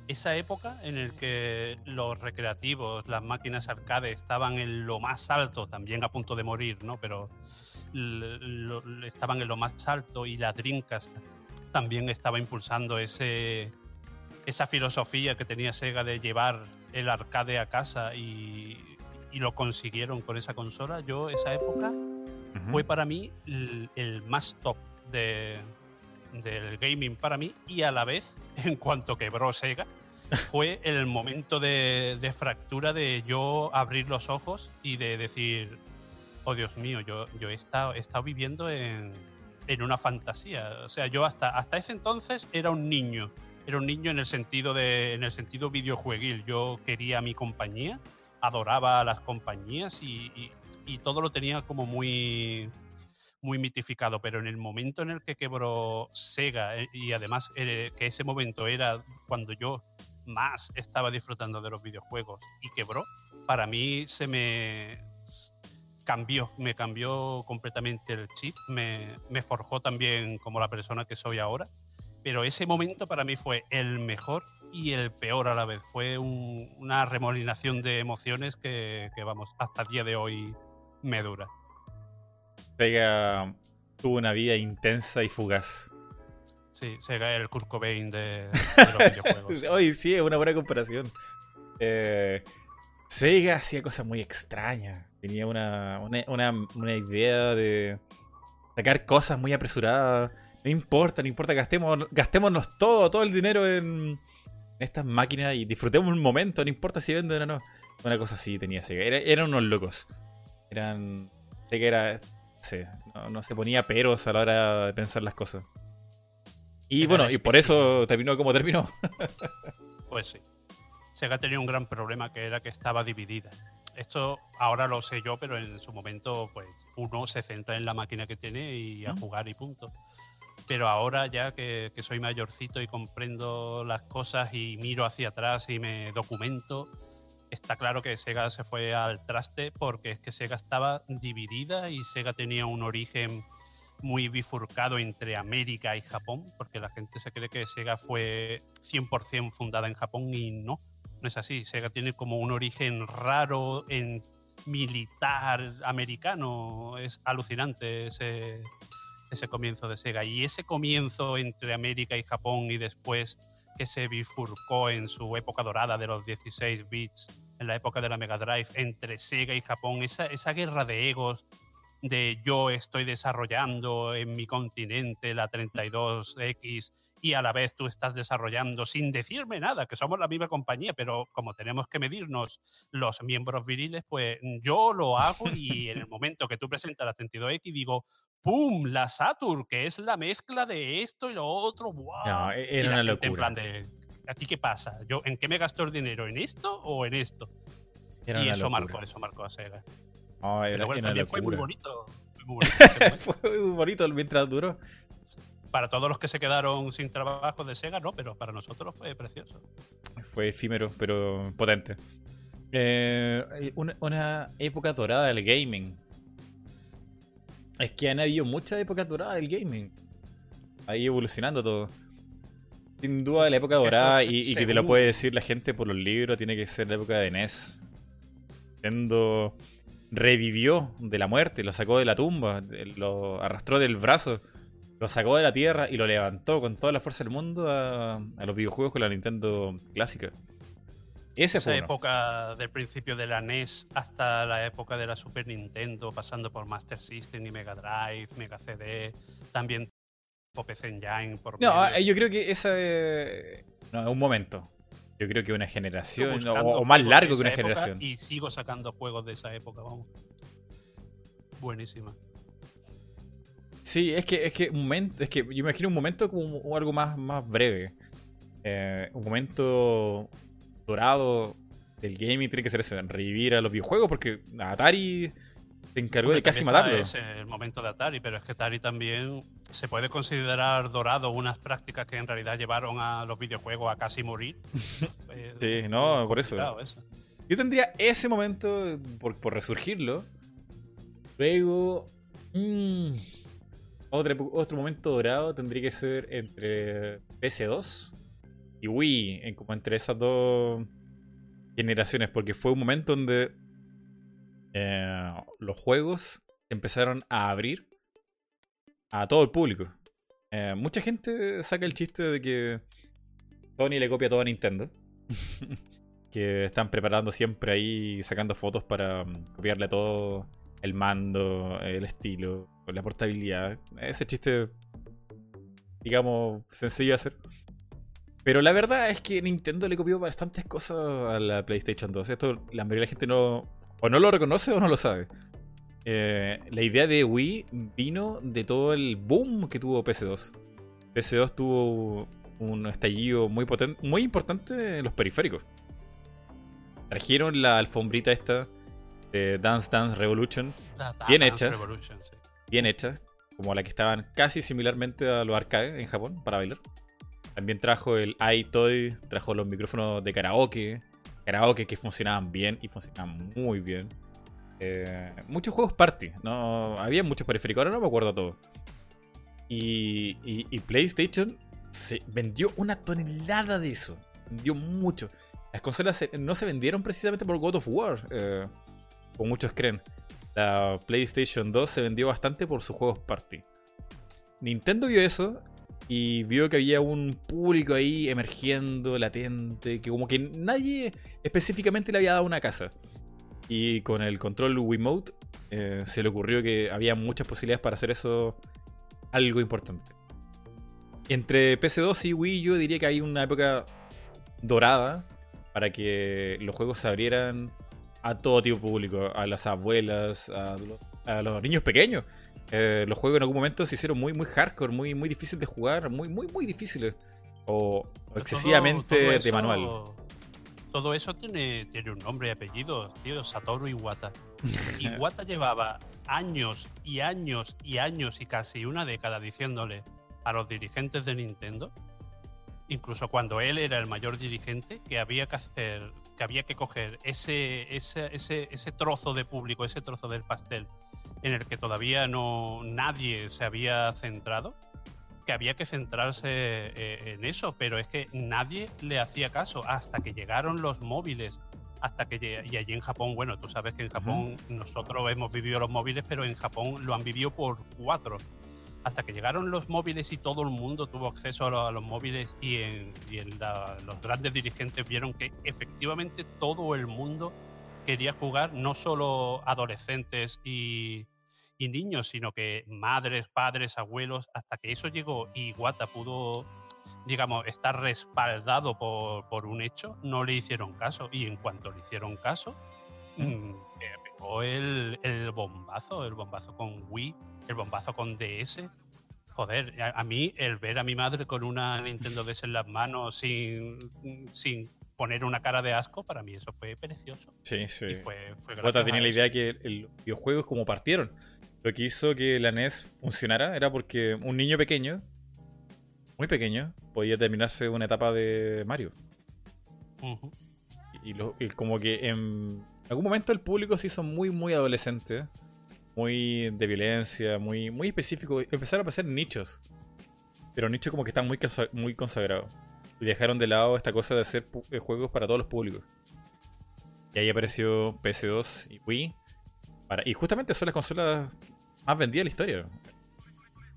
Esa época en la que los recreativos, las máquinas arcade estaban en lo más alto, también a punto de morir, ¿no? Pero estaban en lo más alto y la Dreamcast también estaba impulsando ese, esa filosofía que tenía Sega de llevar el arcade a casa y, y lo consiguieron con esa consola. Yo, esa época Fue para mí el, el más top de, del gaming para mí y a la vez, [laughs] en cuanto quebró Sega, fue el momento de, de fractura de yo abrir los ojos y de decir, oh Dios mío, yo, yo he, estado, he estado viviendo en, en una fantasía. O sea, yo hasta, hasta ese entonces era un niño. Era un niño en el sentido de, en el sentido videojueguil. Yo quería mi compañía, adoraba a las compañías y, y- y todo lo tenía como muy, muy mitificado. Pero en el momento en el que quebró Sega, eh, y además eh, que ese momento era cuando yo más estaba disfrutando de los videojuegos y quebró, para mí se me cambió, me cambió completamente el chip, me, me forjó también como la persona que soy ahora. Pero ese momento para mí fue el mejor y el peor a la vez. Fue un- una remolinación de emociones que, que, vamos, hasta el día de hoy me dura. Sega tuvo una vida intensa y fugaz. Sí, Sega el Kurt Cobain de, de los [laughs] videojuegos. Oye, sí, es una buena comparación. Eh, Sega hacía cosas muy extrañas. Tenía una, una, una- una idea de sacar cosas muy apresuradas. No importa, no importa, gastemos, gastémonos todo, todo el dinero en estas máquinas y disfrutemos un momento, no importa si venden o no. Una cosa así tenía Sega. Era- eran unos locos. Eran. Sega era. sí, no, no se ponía peros a la hora de pensar las cosas. Y Sega bueno, y por eso terminó como terminó. [laughs] Pues sí. Sega tenía un gran problema que era que estaba dividida. Esto ahora lo sé yo, pero en su momento, pues uno se centra en la máquina que tiene y a Mm. jugar y punto. Pero ahora ya que, que soy mayorcito y comprendo las cosas y miro hacia atrás y me documento, está claro que Sega se fue al traste porque es que Sega estaba dividida y Sega tenía un origen muy bifurcado entre América y Japón, porque la gente se cree que Sega fue 100% fundada en Japón y no, no es así. Sega tiene como un origen raro en militar americano. Es alucinante ese, ese comienzo de Sega. Y ese comienzo entre América y Japón y después que se bifurcó en su época dorada de los 16 bits, en la época de la Mega Drive, entre Sega y Japón, esa, esa guerra de egos de yo estoy desarrollando en mi continente la 32X y a la vez tú estás desarrollando sin decirme nada, que somos la misma compañía, pero como tenemos que medirnos los miembros viriles, pues yo lo hago y [laughs] en el momento que tú presentas la 32X digo, ¡pum! La Saturn, que es la mezcla de esto y lo otro, ¡wow! No, e- Y era la una gente En locura. plan de, ¿aquí qué pasa? ¿Yo, ¿En qué me gasto el dinero? ¿En esto o en esto? Era y eso locura. marcó, eso marcó a Sega. Pero bueno, también fue muy bonito. Fue muy bonito. [laughs] Fue muy bonito mientras duró. para todos los que se quedaron sin trabajo de Sega, no, pero para nosotros fue precioso. Fue efímero, pero potente. Eh, una, una época dorada del gaming. Es que han habido muchas épocas doradas del gaming. Ahí evolucionando todo. Sin duda la época dorada, y, y que te lo puede decir la gente por los libros, tiene que ser la época de NES. Nintendo revivió de la muerte, lo sacó de la tumba, lo arrastró del brazo, lo sacó de la tierra y lo levantó con toda la fuerza del mundo a, a los videojuegos con la Nintendo clásica. Ese Esa fue época del principio de la NES hasta la época de la Super Nintendo, pasando por Master System y Mega Drive, Mega CD, también PC Engine por No, medio. eh, yo creo que esa es no, un momento. Yo creo que una generación, o, más largo que una generación. Y sigo sacando juegos de esa época, vamos. Buenísima. Sí, es que, es que un momento, es que yo me imagino un momento como un- algo más, más breve. Eh, un momento dorado del gaming tiene que ser eso, revivir a los videojuegos, porque Atari se encargó Hombre, de casi matarlo. Es el momento de Atari, pero es que Atari también se puede considerar dorado unas prácticas que en realidad llevaron a los videojuegos a casi morir. [laughs] Eh, Sí, no, por eso. Yo tendría ese momento por, por resurgirlo. Luego. mm, otro, otro momento dorado tendría que ser entre PS2 y Wii. En, como entre esas dos generaciones. Porque fue un momento donde eh, los juegos empezaron a abrir a todo el público. Eh, mucha gente saca el chiste de que Sony le copia todo a Nintendo. [laughs] que están preparando siempre ahí, sacando fotos para mm, copiarle todo el mando, el estilo, la portabilidad. Ese chiste, digamos, sencillo de hacer. Pero la verdad es que Nintendo le copió bastantes cosas a la PlayStation 2. Esto la mayoría de la gente no, o no lo reconoce o no lo sabe. Eh, la idea de Wii vino de todo el boom que tuvo PS2. PS2 tuvo un estallido muy potente, muy importante en los periféricos. Trajeron la alfombrita esta de Dance Dance Revolution, La Bien Dance hechas. Revolution, sí. bien hecha, como la que estaban casi similarmente a los arcades en Japón para bailar. También trajo el iToy, trajo los micrófonos de karaoke, karaoke que funcionaban bien y funcionaban muy bien. Eh, muchos juegos party, no había muchos periféricos, ahora no me acuerdo todo. Y, y- PlayStation se vendió una tonelada de eso, vendió mucho. Las consolas no se vendieron precisamente por God of War, eh, como muchos creen. La PlayStation 2 se vendió bastante por sus juegos party. Nintendo vio eso y vio que había un público ahí emergiendo, latente, que como que nadie específicamente le había dado una casa. Y con el control Wiimote eh, se le ocurrió que había muchas posibilidades para hacer eso algo importante. Entre PC2 y Wii yo diría que hay una época dorada para que los juegos se abrieran a todo tipo de público, a las abuelas, a, a los niños pequeños. Eh, los juegos en algún momento se hicieron muy, muy hardcore, muy, muy difíciles de jugar, muy, muy, muy difíciles. O, excesivamente de manual. Todo eso tiene, tiene un nombre y apellido, tío, Satoru Iwata. [laughs] Iwata llevaba años y años y años y casi una década diciéndole a los dirigentes de Nintendo, incluso cuando él era el mayor dirigente, que había que hacer, que había que coger ese, ese, ese, ese trozo de público, ese trozo del pastel en el que todavía no nadie se había centrado, que había que centrarse eh, en eso, pero es que nadie le hacía caso hasta que llegaron los móviles, hasta que y allí en Japón, bueno, tú sabes que en Japón nosotros hemos vivido los móviles, pero en Japón lo han vivido por cuatro. Hasta que llegaron los móviles y todo el mundo tuvo acceso a, los, móviles y, en, los grandes dirigentes vieron que efectivamente todo el mundo quería jugar, no solo adolescentes y, y niños, sino que madres, padres, abuelos, hasta que eso llegó y Guata pudo, digamos, estar respaldado por, por un hecho, no le hicieron caso. Y en cuanto le hicieron caso, mm, pegó el, el, bombazo, el bombazo con Wii, el bombazo con DS. Joder, a, mí el ver a mi madre con una Nintendo DS en las manos sin, sin poner una cara de asco, para mí eso fue precioso. Sí, sí. Y fue, fue tenía la idea que el videojuegos como partieron lo que hizo que la NES funcionara era porque un niño pequeño, muy pequeño, podía terminarse una etapa de Mario. y, como que en algún momento el público se hizo muy, muy adolescente, muy de violencia, muy, muy específico. Empezaron a pasar nichos, pero nichos como que están muy, muy consagrados. Y dejaron de lado esta cosa de hacer eh, juegos para todos los públicos. Y ahí apareció PS2 y Wii. y justamente son las consolas más vendida la historia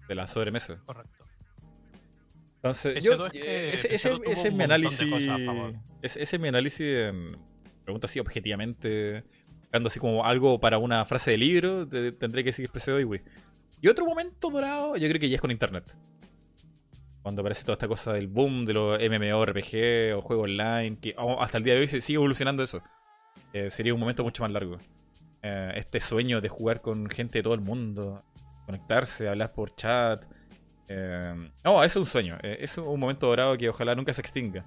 de la sobremesa. Correcto. Entonces, yo, ese, es mi análisis. Ese, es mi análisis. pregunta así objetivamente. Buscando así como algo para una frase de libro, tendré que decir PC y Wii. Y otro momento dorado, yo creo que ya es con internet. Cuando aparece toda esta cosa del boom de los MMORPG o juegos online, que oh, hasta el día de hoy se sigue evolucionando eso. Eh, sería un momento mucho más largo. Eh, este sueño de jugar con gente de todo el mundo, conectarse, hablar por chat. Eh, oh, es un sueño. Eh, es un momento dorado que ojalá nunca se extinga.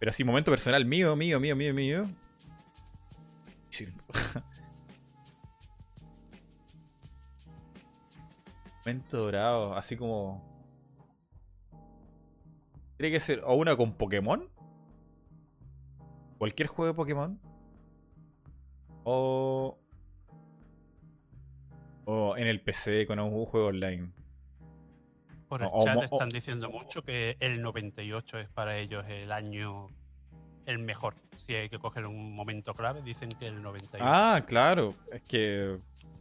Pero así, momento personal mío, mío, mío, mío, mío. [laughs] momento dorado, así como. Tiene que ser o una con Pokémon. Cualquier juego de Pokémon. O. O en el PC con un juego online. Por el chat están diciendo mucho que el 98 es para ellos el año el mejor. Si hay que coger un momento clave, dicen que el 98. Ah, claro. Es que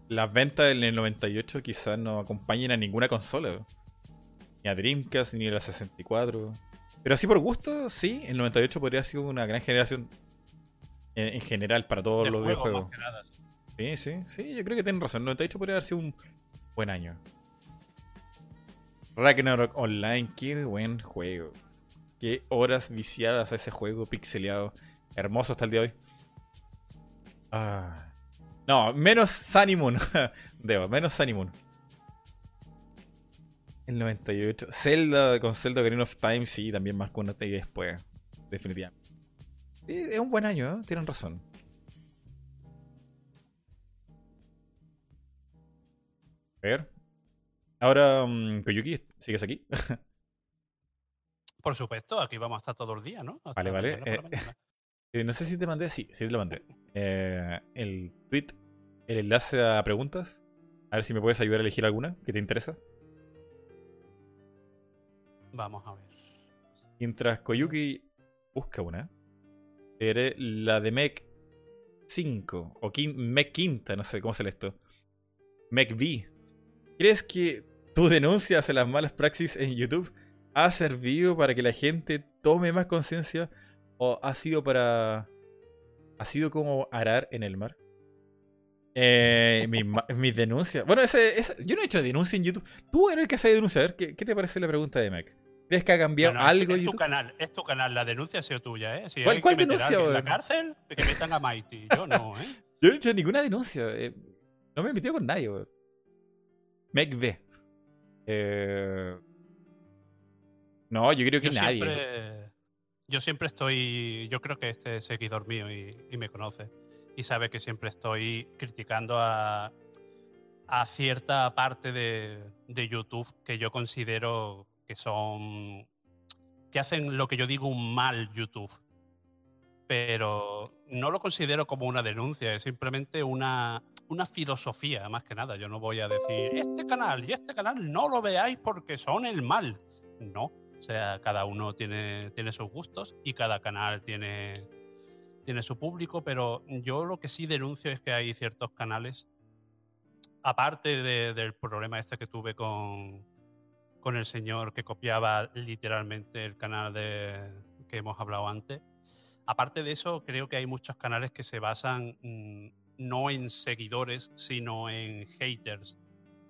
las ventas en el 98 quizás no acompañen a ninguna consola. Ni a Dreamcast, ni a la 64. Pero así por gusto, sí, el 98 podría ser una gran generación en, general para todos los videojuegos. Sí, sí, sí, yo creo que tienen razón. 98 podría haber sido un buen año. Ragnarok Online, qué buen juego. Qué horas viciadas a ese juego pixeleado. Hermoso hasta el día de hoy. Ah. No, menos Sunny Moon. [laughs] Debo, menos Sunny Moon. El 98. Zelda con Zelda Green of Time, sí, también más con una después. Definitivamente es un buen año, ¿eh? tienen razón. A ver. Ahora, um, Koyuki, ¿sigues aquí? [laughs] Por supuesto, aquí vamos a estar todo el día, ¿no? vale, vale. Eh, [laughs] eh, no sé si te mandé, sí, sí te lo mandé. Eh, el tweet, el enlace a preguntas. A ver si me puedes ayudar a elegir alguna que te interesa. Vamos a ver. Mientras Koyuki busca una. Eres la de Mech 5 o Mech Quinta, no sé cómo se lee esto. Mech V. ¿Crees que tu denuncia hacia las malas praxis en YouTube ha servido para que la gente tome más conciencia o ha sido para... ha sido como arar en el mar? Eh, mi, [laughs] mi, denuncia. Bueno, ese, yo no he hecho denuncia en YouTube. Tú eres el que hace denuncia. A ver, ¿qué, te parece la pregunta de Mech? ¿Crees que ha cambiado No, no, algo es, tu canal, es tu canal, la denuncia ha sido tuya, ¿eh? Si ¿Cuál- hay cuál que denuncia, en la cárcel, que metan a Mighty. Yo no, ¿eh? [laughs] Yo no he hecho ninguna denuncia. eh, no me he metido con nadie, weón. Meg B. Eh, No, yo creo que Yo nadie. siempre, yo siempre estoy, yo creo que este es seguidor mío y, y me conoce y sabe que siempre estoy criticando a, a cierta parte de, de YouTube que yo considero que son, que hacen lo que yo digo un mal YouTube. Pero no lo considero como una denuncia, es simplemente una, una filosofía, más que nada. Yo no voy a decir, este canal y este canal no lo veáis porque son el mal. No, o sea, cada uno tiene, tiene sus gustos y cada canal tiene, tiene su público, pero yo lo que sí denuncio es que hay ciertos canales, aparte de- del problema este que tuve con, con el señor que copiaba literalmente el canal de, que hemos hablado antes, aparte de eso, creo que hay muchos canales que se basan mm, no en seguidores, sino en haters.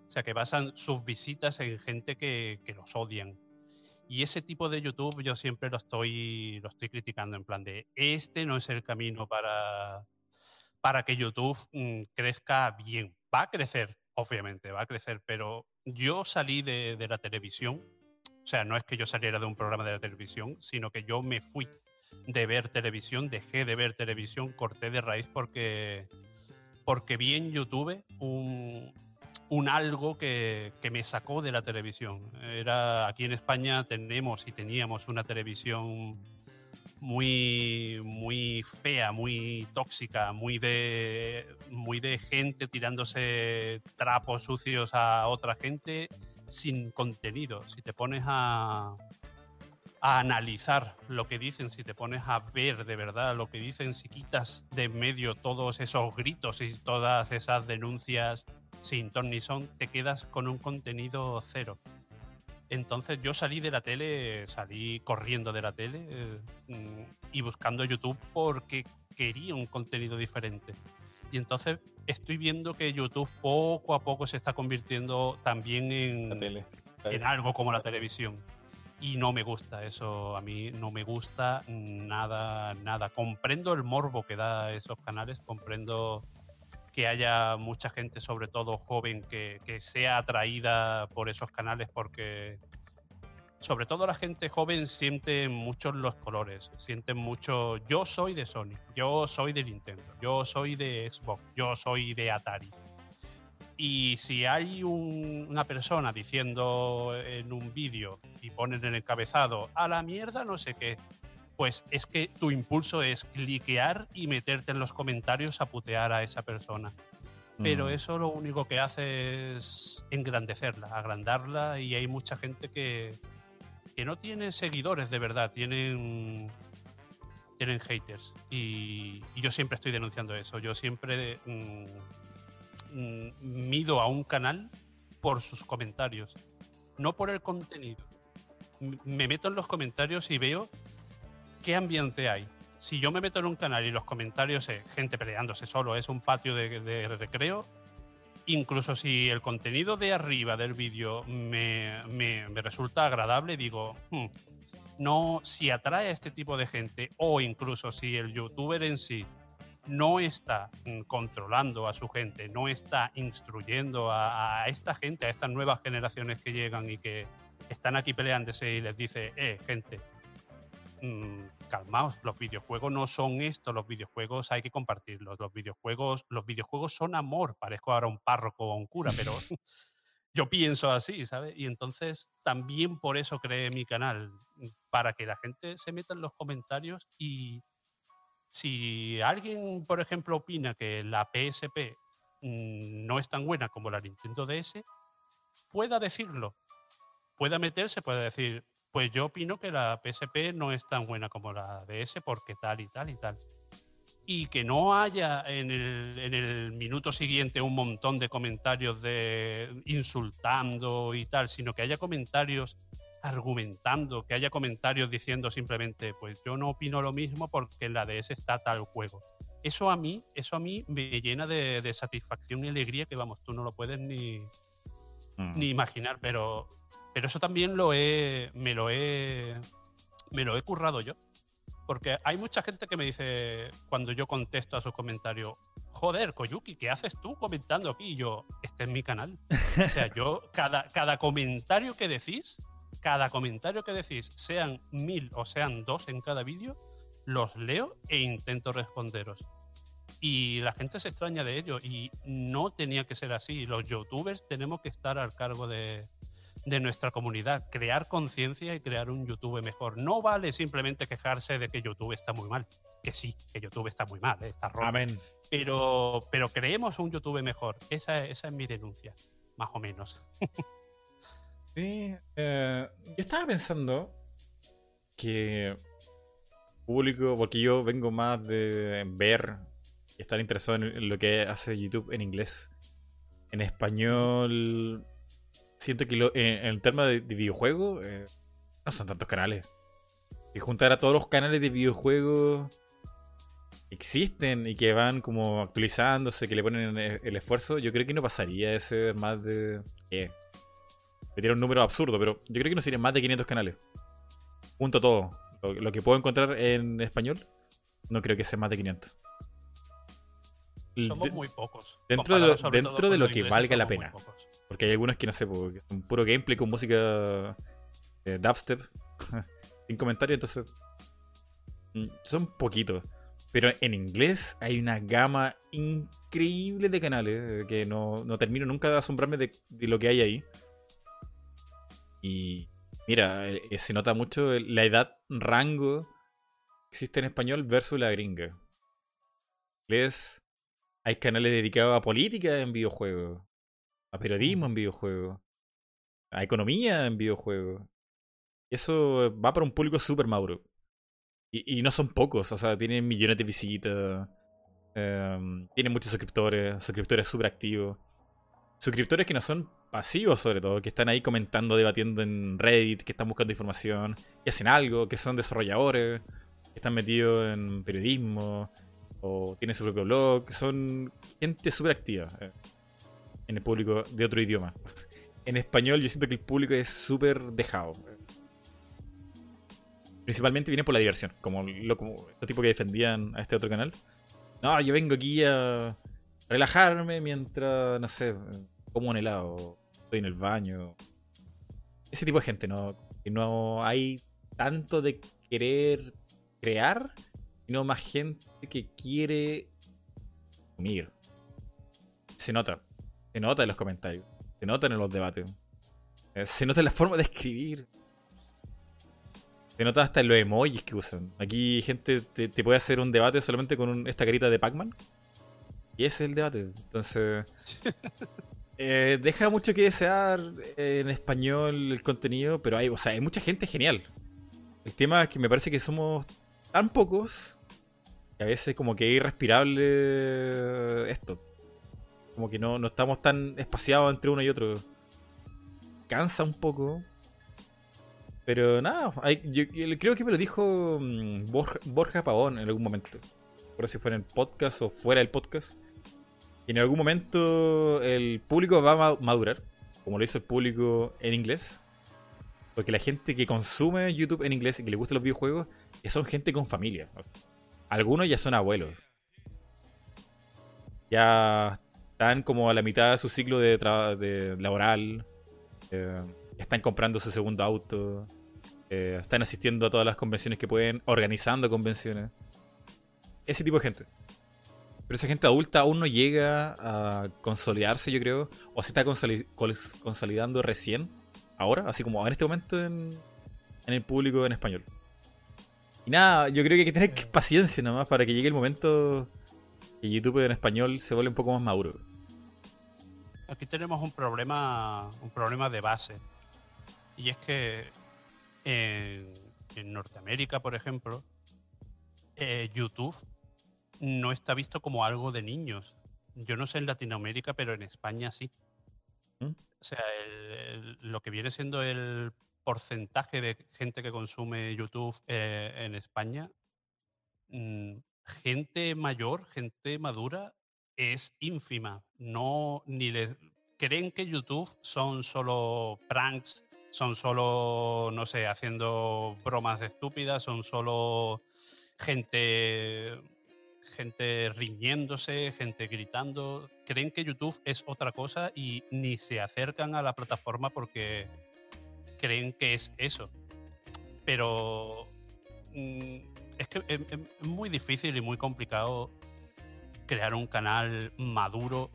O sea, que basan sus visitas en gente que, los odian. Y ese tipo de YouTube yo siempre lo estoy, lo estoy criticando en plan de, este no es el camino para, para que YouTube mm, crezca bien. Va a crecer, obviamente, va a crecer, pero yo salí de, de la televisión, o sea, no es que yo saliera de un programa de la televisión, sino que yo me fui de ver televisión, dejé de ver televisión, corté de raíz porque, porque vi en YouTube un, un algo que, que me sacó de la televisión. Era aquí en España tenemos y teníamos una televisión muy muy fea, muy tóxica, muy de muy de gente tirándose trapos sucios a otra gente sin contenido. Si te pones a a analizar lo que dicen, si te pones a ver de verdad lo que dicen, si quitas de medio todos esos gritos y todas esas denuncias sin ton ni son, te quedas con un contenido cero. Entonces yo salí de la tele, salí corriendo de la tele eh, y buscando YouTube porque quería un contenido diferente. Y entonces estoy viendo que YouTube poco a poco se está convirtiendo también en, La tele. en algo como la televisión. Y no me gusta eso, a mí no me gusta nada, nada. Comprendo el morbo que da esos canales, comprendo que haya mucha gente, sobre todo joven, que, que sea atraída por esos canales porque sobre todo la gente joven siente mucho los colores, sienten mucho, yo soy de Sony, yo soy de Nintendo, yo soy de Xbox, yo soy de Atari. Y si hay un- una persona diciendo en un vídeo y ponen en el encabezado a la mierda no sé qué, pues es que tu impulso es cliquear y meterte en los comentarios a putear a esa persona. Pero Mm. eso lo único que hace es engrandecerla, agrandarla y hay mucha gente que, que no tiene seguidores de verdad, tienen, tienen haters. Y, y yo siempre estoy denunciando eso. Yo siempre mm, mm, mido a un canal por sus comentarios, no por el contenido. Me meto en los comentarios y veo qué ambiente hay. Si yo me meto en un canal y los comentarios es gente peleándose solo, es un patio de, de recreo, incluso si el contenido de arriba del vídeo me, me- me resulta agradable, digo, "Hmm, no, si atrae a este tipo de gente o incluso si el youtuber en sí no está mm, controlando a su gente, no está instruyendo a, a esta gente, a estas nuevas generaciones que llegan y que están aquí peleándose y les dice, eh, gente, mm, calmaos, los videojuegos no son esto, los videojuegos hay que compartirlos, los videojuegos, los videojuegos son amor, parezco ahora un párroco o un cura, pero [laughs] yo pienso así, ¿sabes? Y entonces también por eso creé mi canal, para que la gente se meta en los comentarios y si alguien, por ejemplo, opina que la PSP mm, no es tan buena como la Nintendo DS, pueda decirlo, pueda meterse, pueda decir, pues yo opino que la PSP no es tan buena como la DS porque tal y tal y tal. Y que no haya en el, en el minuto siguiente un montón de comentarios de insultando y tal, sino que haya comentarios argumentando, que haya comentarios diciendo simplemente, pues yo no opino lo mismo porque en la DS está tal juego. Eso a mí, eso a mí me llena de, de satisfacción y alegría que vamos, tú no lo puedes ni, Mm. ni imaginar, pero Pero eso también lo he, me lo he, me lo he currado yo. Porque hay mucha gente que me dice, cuando yo contesto a su comentario, joder, Koyuki, ¿qué haces tú comentando aquí? Y yo, este es mi canal. O sea, yo, cada, cada comentario que decís, cada comentario que decís, sean mil o sean dos en cada vídeo, los leo e intento responderos. Y la gente se extraña de ello y no tenía que ser así. Los youtubers tenemos que estar al cargo de, de nuestra comunidad, crear conciencia y crear un YouTube mejor. No vale simplemente quejarse de que YouTube está muy mal, que sí, que YouTube está muy mal, ¿eh? está roto. Amén. Pero, pero creemos un YouTube mejor. Esa, esa es mi denuncia, más o menos. [laughs] sí, eh, yo estaba pensando que público, porque yo vengo más de ver y estar interesado en lo que hace YouTube en inglés. En español siento que en, el tema de, videojuegos eh, no son tantos canales. Y juntar a todos los canales de videojuegos existen y que van como actualizándose, que le ponen el, esfuerzo, yo creo que no pasaría ese más de... Eh, me tiene un número absurdo, pero yo creo que no serían más de 500 canales. Junto todo. Lo, que puedo encontrar en español, no creo que sea más de 500. Somos muy pocos. Dentro de lo, dentro de lo que valga la pena. Porque hay algunos que no sé, porque son puro gameplay con música eh, dubstep. [laughs] sin comentarios, entonces. Mm, son poquitos. Pero en inglés hay una gama increíble de canales eh, que no, termino nunca de asombrarme de, lo que hay ahí. Y mira, eh, se nota mucho la edad rango que existe en español versus la gringa. En inglés hay canales dedicados a política en videojuegos a periodismo en videojuegos, a economía en videojuegos. Eso va para un público súper maduro. Y, no son pocos, o sea, tienen millones de visitas, em, tienen muchos suscriptores, suscriptores súper activos. Suscriptores que no son pasivos sobre todo, que están ahí comentando, debatiendo en Reddit, que están buscando información, que hacen algo, que son desarrolladores, que están metidos en periodismo, o tienen su propio blog, son gente súper activa. En el público de otro idioma. En español yo siento que el público es súper dejado. Principalmente viene por la diversión, como, lo, como los tipos que defendían a este otro canal. No, yo vengo aquí a relajarme mientras, no sé, como un helado, estoy en el baño. Ese tipo de gente, ¿no? Que no hay tanto de querer crear, sino más gente que quiere unir. Se nota. Se nota en los comentarios. Se nota en los debates. Eh, se nota en la forma de escribir. Se nota hasta en los emojis que usan. Aquí gente te, puede hacer un debate solamente con esta carita de Pac-Man. Y ese es el debate. Entonces... [laughs] Eh, deja mucho que desear en español el contenido, pero hay, o sea, hay mucha gente genial. El tema es que me parece que somos tan pocos que a veces como que es irrespirable esto. Como que no, estamos tan espaciados entre uno y otro. Cansa un poco. Pero nada, yo, creo que me lo dijo mm, Borja, Pavón en algún momento. Por si fuera en el podcast o fuera del podcast. En algún momento el público va a madurar, como lo hizo el público en inglés. Porque la gente que consume YouTube en inglés y que le gustan los videojuegos, son gente con familia. Algunos ya son abuelos. Ya están como a la mitad de su ciclo de, de laboral, eh, están comprando su segundo auto, eh, están asistiendo a todas las convenciones que pueden, organizando convenciones. Ese tipo de gente. Pero esa gente adulta aún no llega a consolidarse, yo creo, o se está consolidando recién, ahora, así como en este momento en, en el público en español. Y nada, yo creo que hay que tener paciencia nomás para que llegue el momento y YouTube en español se vuelve un poco más maduro. Aquí tenemos un problema, un problema de base. Y es que en, Norteamérica, por ejemplo, eh, YouTube no está visto como algo de niños. Yo no sé en Latinoamérica, pero en España sí. ¿Mm? O sea, lo que viene siendo el porcentaje de gente que consume YouTube eh, en España mm, gente mayor, gente madura, es ínfima. No, ni le creen que YouTube son solo pranks, son solo, no sé, haciendo bromas estúpidas, son solo gente gente riñéndose, gente gritando. Creen que YouTube es otra cosa y ni se acercan a la plataforma porque creen que es eso. Pero mm, es que es, muy difícil y muy complicado crear un canal maduro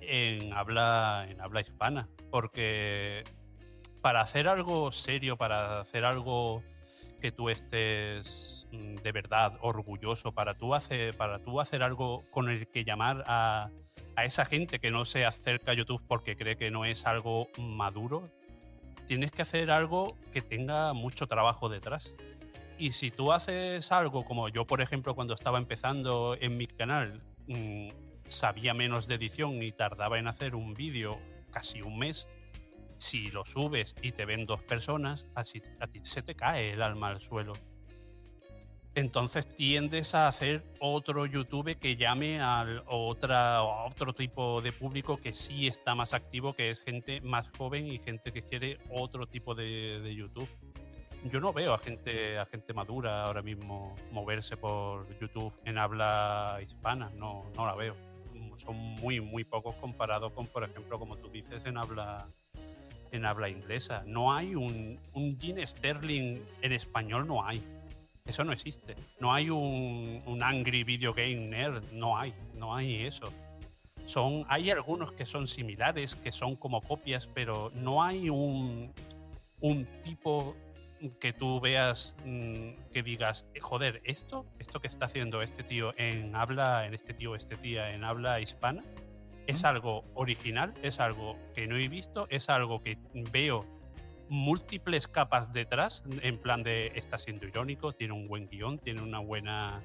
en habla, en habla hispana. Porque para hacer algo serio, para hacer algo que tú estés mm, de verdad orgulloso, para tú hacer, para tú hacer algo con el que llamar a, a esa gente que no se acerca a YouTube porque cree que no es algo maduro, tienes que hacer algo que tenga mucho trabajo detrás. Y si tú haces algo como yo, por ejemplo, cuando estaba empezando en mi canal, mm, sabía menos de edición y tardaba en hacer un vídeo casi un mes, si lo subes y te ven dos personas, así, a ti se te cae el alma al suelo. Entonces tiendes a hacer otro YouTube que llame al, otra, a otro tipo de público que sí está más activo, que es gente más joven y gente que quiere otro tipo de, de YouTube. Yo no veo a gente, a gente madura ahora mismo moverse por YouTube en habla hispana, no, no la veo. Son muy, muy pocos comparados con, por ejemplo, como tú dices, en habla, en habla inglesa. No hay un, un Gene Sterling en español, no hay eso no existe. No hay un, un Angry Video Game Nerd, no hay, no hay eso. Son, hay algunos que son similares, que son como copias, pero no hay un, un tipo que tú veas mm, que digas, joder, esto, esto que está haciendo este tío en habla, en este tío, este tía en habla hispana, es algo original, es algo que no he visto, es algo que veo múltiples capas detrás, en plan de está siendo irónico, tiene un buen guion, tiene una buena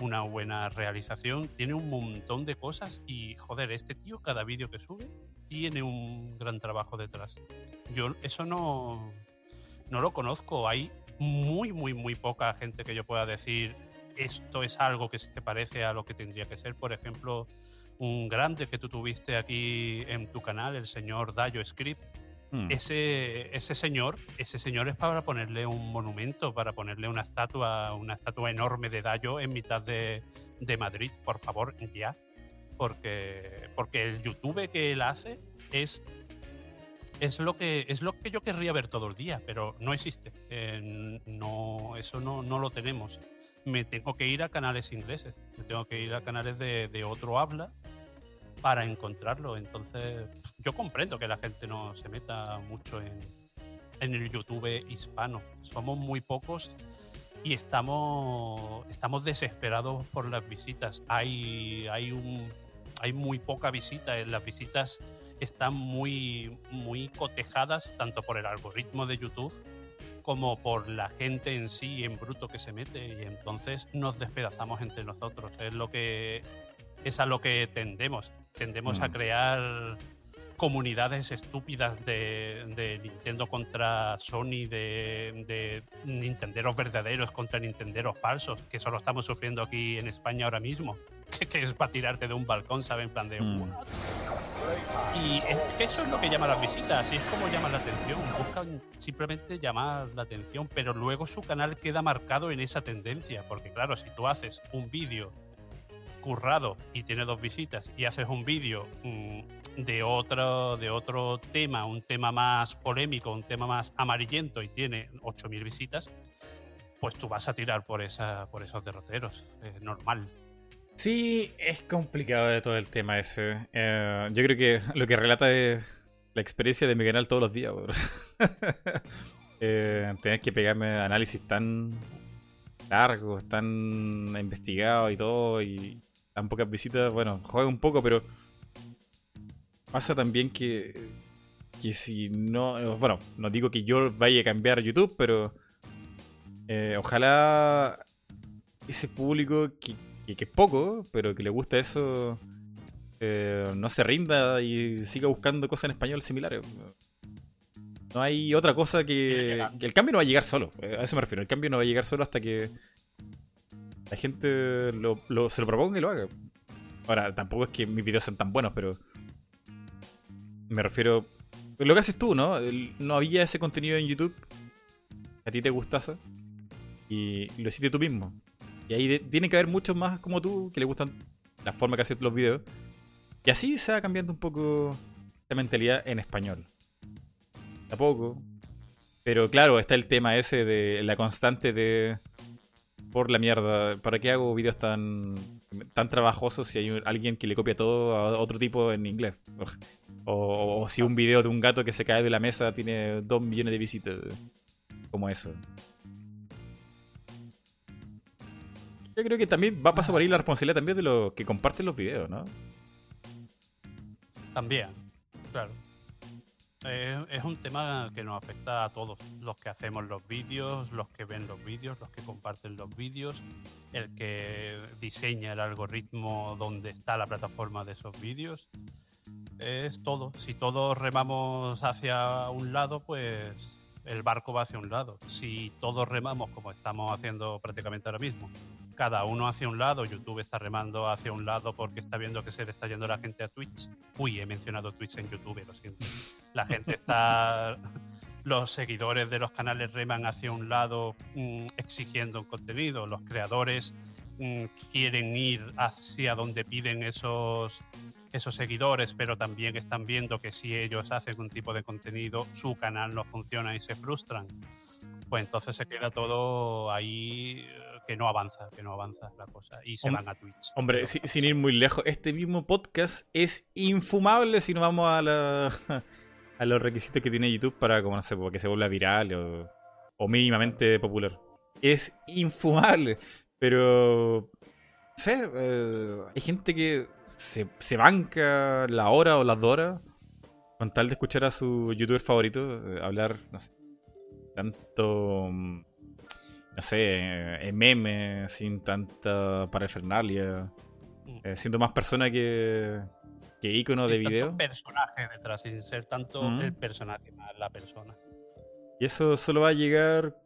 una buena realización, tiene un montón de cosas y joder, este tío cada vídeo que sube tiene un gran trabajo detrás. Yo eso no no lo conozco, hay muy muy muy poca gente que yo pueda decir esto es algo que se parece a lo que tendría que ser, por ejemplo, un grande que tú tuviste aquí en tu canal, el señor Dayo Script, Hmm. Ese, ese señor, ese señor es para ponerle un monumento, para ponerle una estatua, una estatua enorme de Dayo en mitad de, de Madrid, por favor, ya. Porque, porque el YouTube que él hace es es lo que es lo que yo querría ver todo el día, pero no existe. Eh, no, eso no, no, lo tenemos. Me tengo que ir a canales ingleses, me tengo que ir a canales de, de otro habla para encontrarlo. Entonces, yo comprendo que la gente no se meta mucho en, en el YouTube hispano. Somos muy pocos y estamos, estamos desesperados por las visitas. Hay, hay, un, hay muy poca visita. Las visitas están muy, muy cotejadas tanto por el algoritmo de YouTube como por la gente en sí en bruto que se mete y entonces nos despedazamos entre nosotros. Es lo que es a lo que tendemos tendemos a mm. crear comunidades estúpidas de, Nintendo contra Sony, de, de, Nintenderos verdaderos contra Nintenderos falsos, que solo estamos sufriendo aquí en España ahora mismo, [laughs] que, es para tirarte de un balcón, ¿sabes? En plan de... Mm. Y es que eso es lo que llama las visitas, y es como llama la atención, buscan simplemente llamar la atención, pero luego su canal queda marcado en esa tendencia, porque claro, si tú haces un vídeo currado y tiene dos visitas y haces un vídeo mm, de otro, de otro tema, un tema más polémico, un tema más amarillento y tiene 8.000 visitas, pues tú vas a tirar por, esa, por esos derroteros. Es normal. Sí, es complicado de todo el tema ese. Eh, yo creo que lo que relata es la experiencia de mi canal todos los días. [laughs] eh, tener que pegarme análisis tan largos, tan investigados y todo, tan pocas visitas, bueno, juega un poco, pero pasa también que, que si no, eh, bueno, no digo que yo vaya a cambiar YouTube, pero eh, ojalá ese público que, que, es poco, pero que le gusta eso, eh, no se rinda y siga buscando cosas en español similares. No hay otra cosa que, que el cambio no va a llegar solo. A eso me refiero. El cambio no va a llegar solo hasta que la gente lo, se lo proponga y lo haga. Ahora, tampoco es que mis videos sean tan buenos, pero me refiero lo que haces tú, ¿no? No había ese contenido en YouTube. A ti te gustase. Y lo hiciste tú mismo. Y ahí tiene que haber muchos más como tú que le gustan la forma que haces los videos. Y así se va cambiando un poco la mentalidad en español. A poco. Pero claro, está el tema ese de la constante de. Por la mierda, ¿para qué hago videos tan, tan trabajosos si hay alguien que le copia todo a otro tipo en inglés? O, si un video de un gato que se cae de la mesa tiene dos millones de visitas. Como eso. Yo creo que también va a pasar por ahí la responsabilidad también de los que comparten los videos, ¿no? También, claro. Es un tema que nos afecta a todos, los que hacemos los vídeos, los que ven los vídeos, los que comparten los vídeos, el que diseña el algoritmo donde está la plataforma de esos vídeos. Es todo. Si todos remamos hacia un lado, pues el barco va hacia un lado. Si todos remamos como estamos haciendo prácticamente ahora mismo, cada uno hacia un lado, YouTube está remando hacia un lado porque está viendo que se le está yendo la gente a Twitch. Uy, he mencionado Twitch en YouTube, lo siento. La gente está... [laughs] Los seguidores de los canales reman hacia un lado mm, exigiendo un contenido. Los creadores mm, quieren ir hacia donde piden esos esos seguidores, pero también están viendo que si ellos hacen un tipo de contenido, su canal no funciona y se frustran. Pues entonces se queda todo ahí eh, que no avanza, que no avanza la cosa y se van a Twitch. Hombre, sin ir muy lejos, este mismo podcast es infumable si no vamos a, [laughs] a los requisitos que tiene YouTube para, como no sé, que se vuelva viral o, o mínimamente popular. Es infumable, pero sé, eh, hay gente que se, se, banca la hora o las dos horas con tal de escuchar a su youtuber favorito eh, hablar, no sé, tanto, mm, no sé, en memes, sin tanta parafernalia, mm. eh, siendo más persona que, que ícono de video. personaje detrás, sin ser tanto mm. el personaje más la persona. Y eso solo va a llegar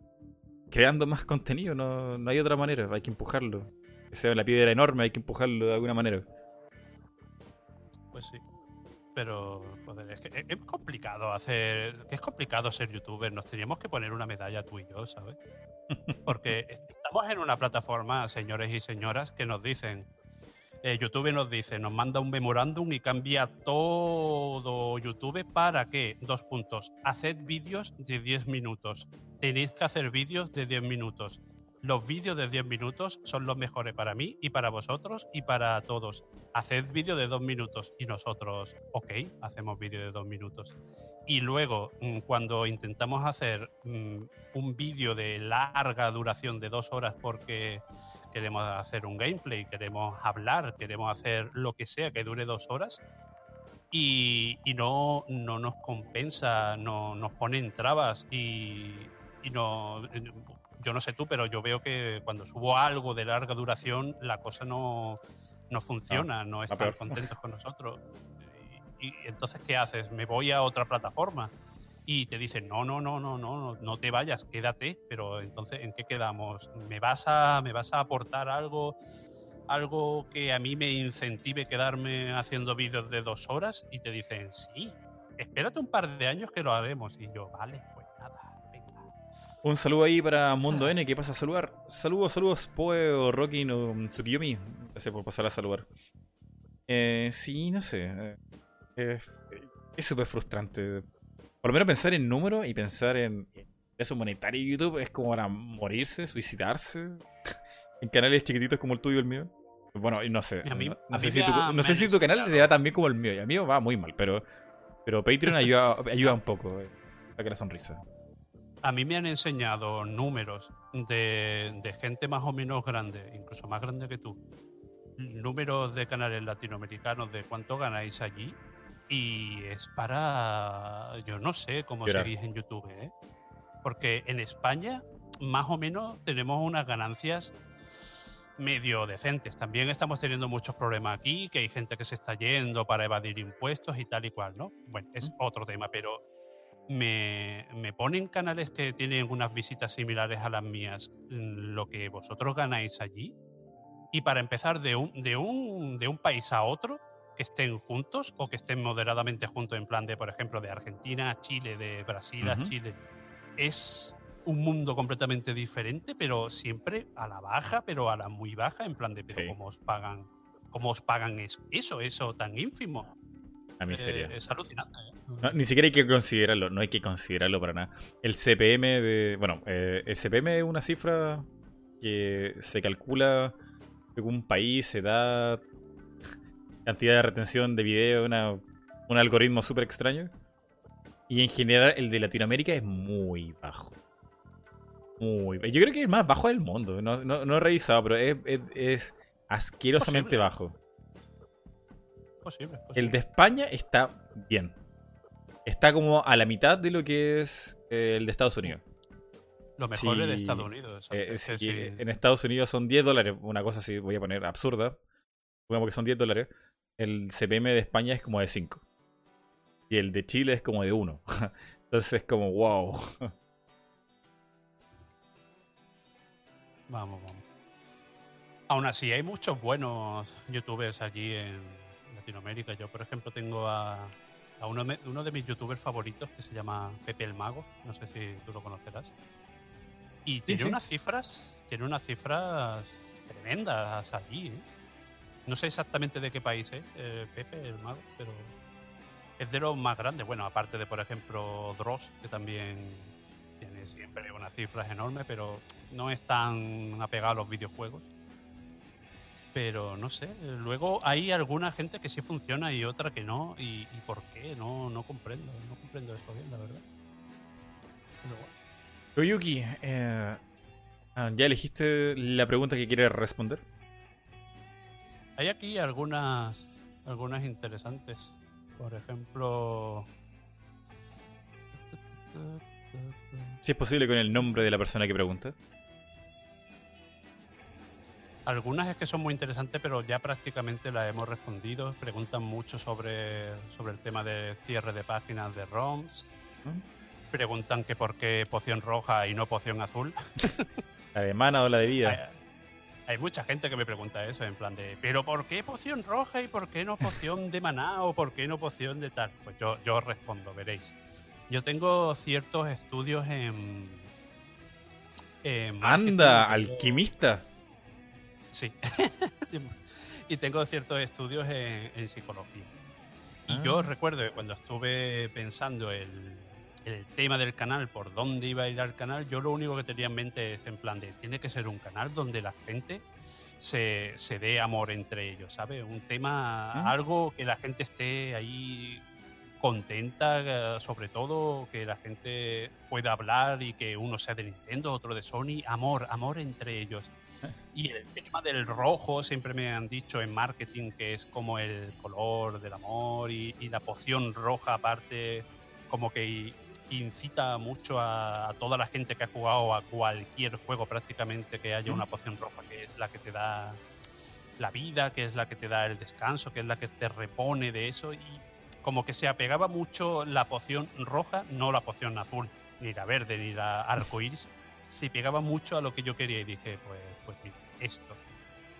creando más contenido, no, no hay otra manera, hay que empujarlo sea la piedra enorme, hay que empujarlo de alguna manera. Pues sí. Pero, joder, es que es complicado hacer. Es complicado ser youtuber. Nos teníamos que poner una medalla tú y yo, ¿sabes? [laughs] Porque estamos en una plataforma, señores y señoras, que nos dicen. Eh, YouTube nos dice, nos manda un memorándum y cambia todo YouTube para que, dos puntos, haced vídeos de 10 minutos. Tenéis que hacer vídeos de 10 minutos los vídeos de 10 minutos son los mejores para mí y para vosotros y para todos. Haced vídeo de 2 minutos y nosotros, ok, hacemos vídeo de 2 minutos. Y luego, mm, cuando intentamos hacer mm, un vídeo de larga duración de 2 horas porque queremos hacer un gameplay, queremos hablar, queremos hacer lo que sea que dure 2 horas, y, no, no nos compensa, no, nos ponen trabas y, y no, yo no sé tú, pero yo veo que cuando subo algo de larga duración, la cosa no, no funciona, no, están contentos con nosotros. [laughs] Y, entonces, ¿qué haces? Me voy a otra plataforma y te dicen, no, no, no, no, no, no te vayas, quédate, pero entonces, ¿en qué quedamos? ¿Me vas a, me vas a aportar algo? algo que a mí me incentive quedarme haciendo vídeos de dos horas y te dicen, sí, espérate un par de años que lo haremos. Y yo, vale, un saludo ahí para Mundo N que pasa a saludar. Saludos, saludos, Poe o Rockin o Tsukiyomi. Gracias por pasar a saludar. Eh, sí, no sé. Eh, es súper frustrante. Por lo menos pensar en números y pensar en eso monetario de YouTube es como para morirse, suicidarse. [laughs] en canales chiquititos como el tuyo y el mío. Bueno, no sé. no, sé, si tu, no sé si tu canal te da tan bien como el mío. Y a mí va muy mal, pero, pero Patreon ayuda, ayuda un poco. Eh, a que la sonrisa a mí me han enseñado números de, gente más o menos grande, incluso más grande que tú, números de canales latinoamericanos de cuánto ganáis allí y es para, yo no sé cómo seguís en YouTube, ¿eh? porque en España más o menos tenemos unas ganancias medio decentes. También estamos teniendo muchos problemas aquí, que hay gente que se está yendo para evadir impuestos y tal y cual, ¿no? Bueno, es otro tema, pero me, ponen canales que tienen unas visitas similares a las mías, mm, lo que vosotros ganáis allí. Y para empezar, de un, de un, de un país a otro, que estén juntos o que estén moderadamente juntos en plan de, por ejemplo, de Argentina a Chile, de Brasil a. Chile. Es un mundo completamente diferente, pero siempre a la baja, pero a la muy baja, en plan de, pero Sí. ¿cómo os pagan? ¿Cómo os pagan eso? Eso, eso tan ínfimo. A miseria. Eh, es alucinante. ¿eh? No, ni siquiera hay que considerarlo, no hay que considerarlo para nada. El CPM de. Bueno, eh, el CPM es una cifra que se calcula según país, edad, cantidad de retención de video, una- un algoritmo súper extraño. Y en general el de Latinoamérica es muy bajo. Muy Yo creo que es el más bajo del mundo. No, no- no he revisado, pero es, es- es asquerosamente bajo. Posible, posible. El de España está bien. Está como a la mitad de lo que es eh, el de Estados Unidos. Lo mejor es de Sí, Estados Unidos. Eh, sí, sí. En Estados Unidos son 10 dólares, una cosa así voy a poner absurda. Digamos que son 10 dólares. El CPM de España es como de 5. Y el de Chile es como de 1. [laughs] Entonces es como, wow. Vamos, vamos. Aún así, hay muchos buenos youtubers allí en Latinoamérica. Yo, por ejemplo, tengo a, a uno, de, uno de mis youtubers favoritos que se llama Pepe el Mago. No sé si tú lo conocerás. Y tiene sí. unas cifras, tiene unas cifras tremendas allí. ¿eh? No sé exactamente de qué país es eh, Pepe el Mago, pero es de los más grandes. Bueno, aparte de, por ejemplo, Dross, que también tiene siempre unas cifras enormes, pero no es tan apegado a los videojuegos. Pero no sé, luego hay alguna gente que sí funciona y otra que no. ¿Y, y por qué? No, no comprendo, no comprendo eso bien, la verdad. Pero bueno. Koyuki, eh, ah, ¿ya elegiste la pregunta que quieres responder? Hay aquí algunas, algunas interesantes. Por ejemplo... Si es posible con el nombre de la persona que pregunta. Algunas es que son muy interesantes, pero ya prácticamente las hemos respondido. Preguntan mucho sobre, sobre el tema de cierre de páginas de ROMs. Preguntan que por qué poción roja y no poción azul. ¿La de mana o la de vida? hay mucha gente que me pregunta eso, en plan de, ¿pero por qué poción roja y por qué no poción de maná o por qué no poción de tal? Pues yo, yo respondo, veréis. Yo tengo ciertos estudios en... Anda, alquimista. Sí. [laughs] y tengo ciertos estudios en, en psicología. Y Ah. yo recuerdo que cuando estuve pensando el, el tema del canal, por dónde iba a ir al canal, yo lo único que tenía en mente es en plan de, tiene que ser un canal donde la gente se, se dé amor entre ellos, ¿sabes? Un tema, Ah. algo que la gente esté ahí contenta, eh, sobre todo que la gente pueda hablar y que uno sea de Nintendo, otro de Sony, amor, amor entre ellos. [laughs] Y el tema del rojo siempre me han dicho en marketing que es como el color del amor y, y la poción roja aparte como que incita mucho a, a toda la gente que ha jugado a cualquier juego prácticamente que haya una poción roja que es la que te da la vida, que es la que te da el descanso, que es la que te repone de eso y como que se apegaba mucho la poción roja, no la poción azul, ni la verde, ni la arcoíris, se pegaba mucho a lo que yo quería y dije, pues, pues mira, esto.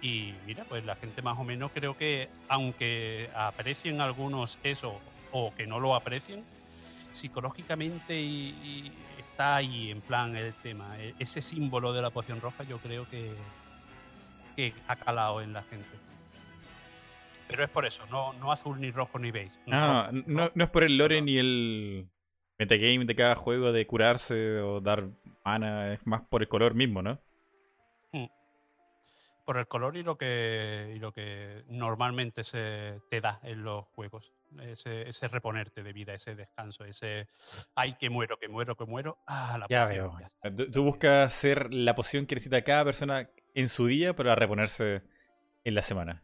Y mira, pues la gente más o menos creo que, aunque aprecien algunos eso o que no lo aprecien, psicológicamente y, y está ahí en plan el tema. E- Ese símbolo de la poción roja yo creo que, que ha calado en la gente. Pero es por eso, no, no azul ni rojo ni beige. Rojo, no, rojo. no es por el lore ni el metagame de cada juego de curarse o dar mana, es más por el color mismo, ¿no? Por el color y lo que y lo que normalmente se te da en los juegos. Ese, ese reponerte de vida, ese descanso, ese ay que muero, que muero, que muero. Ah, la Ya poción, veo. ya. Tú, tú buscas ser la poción que necesita cada persona en su día para reponerse en la semana.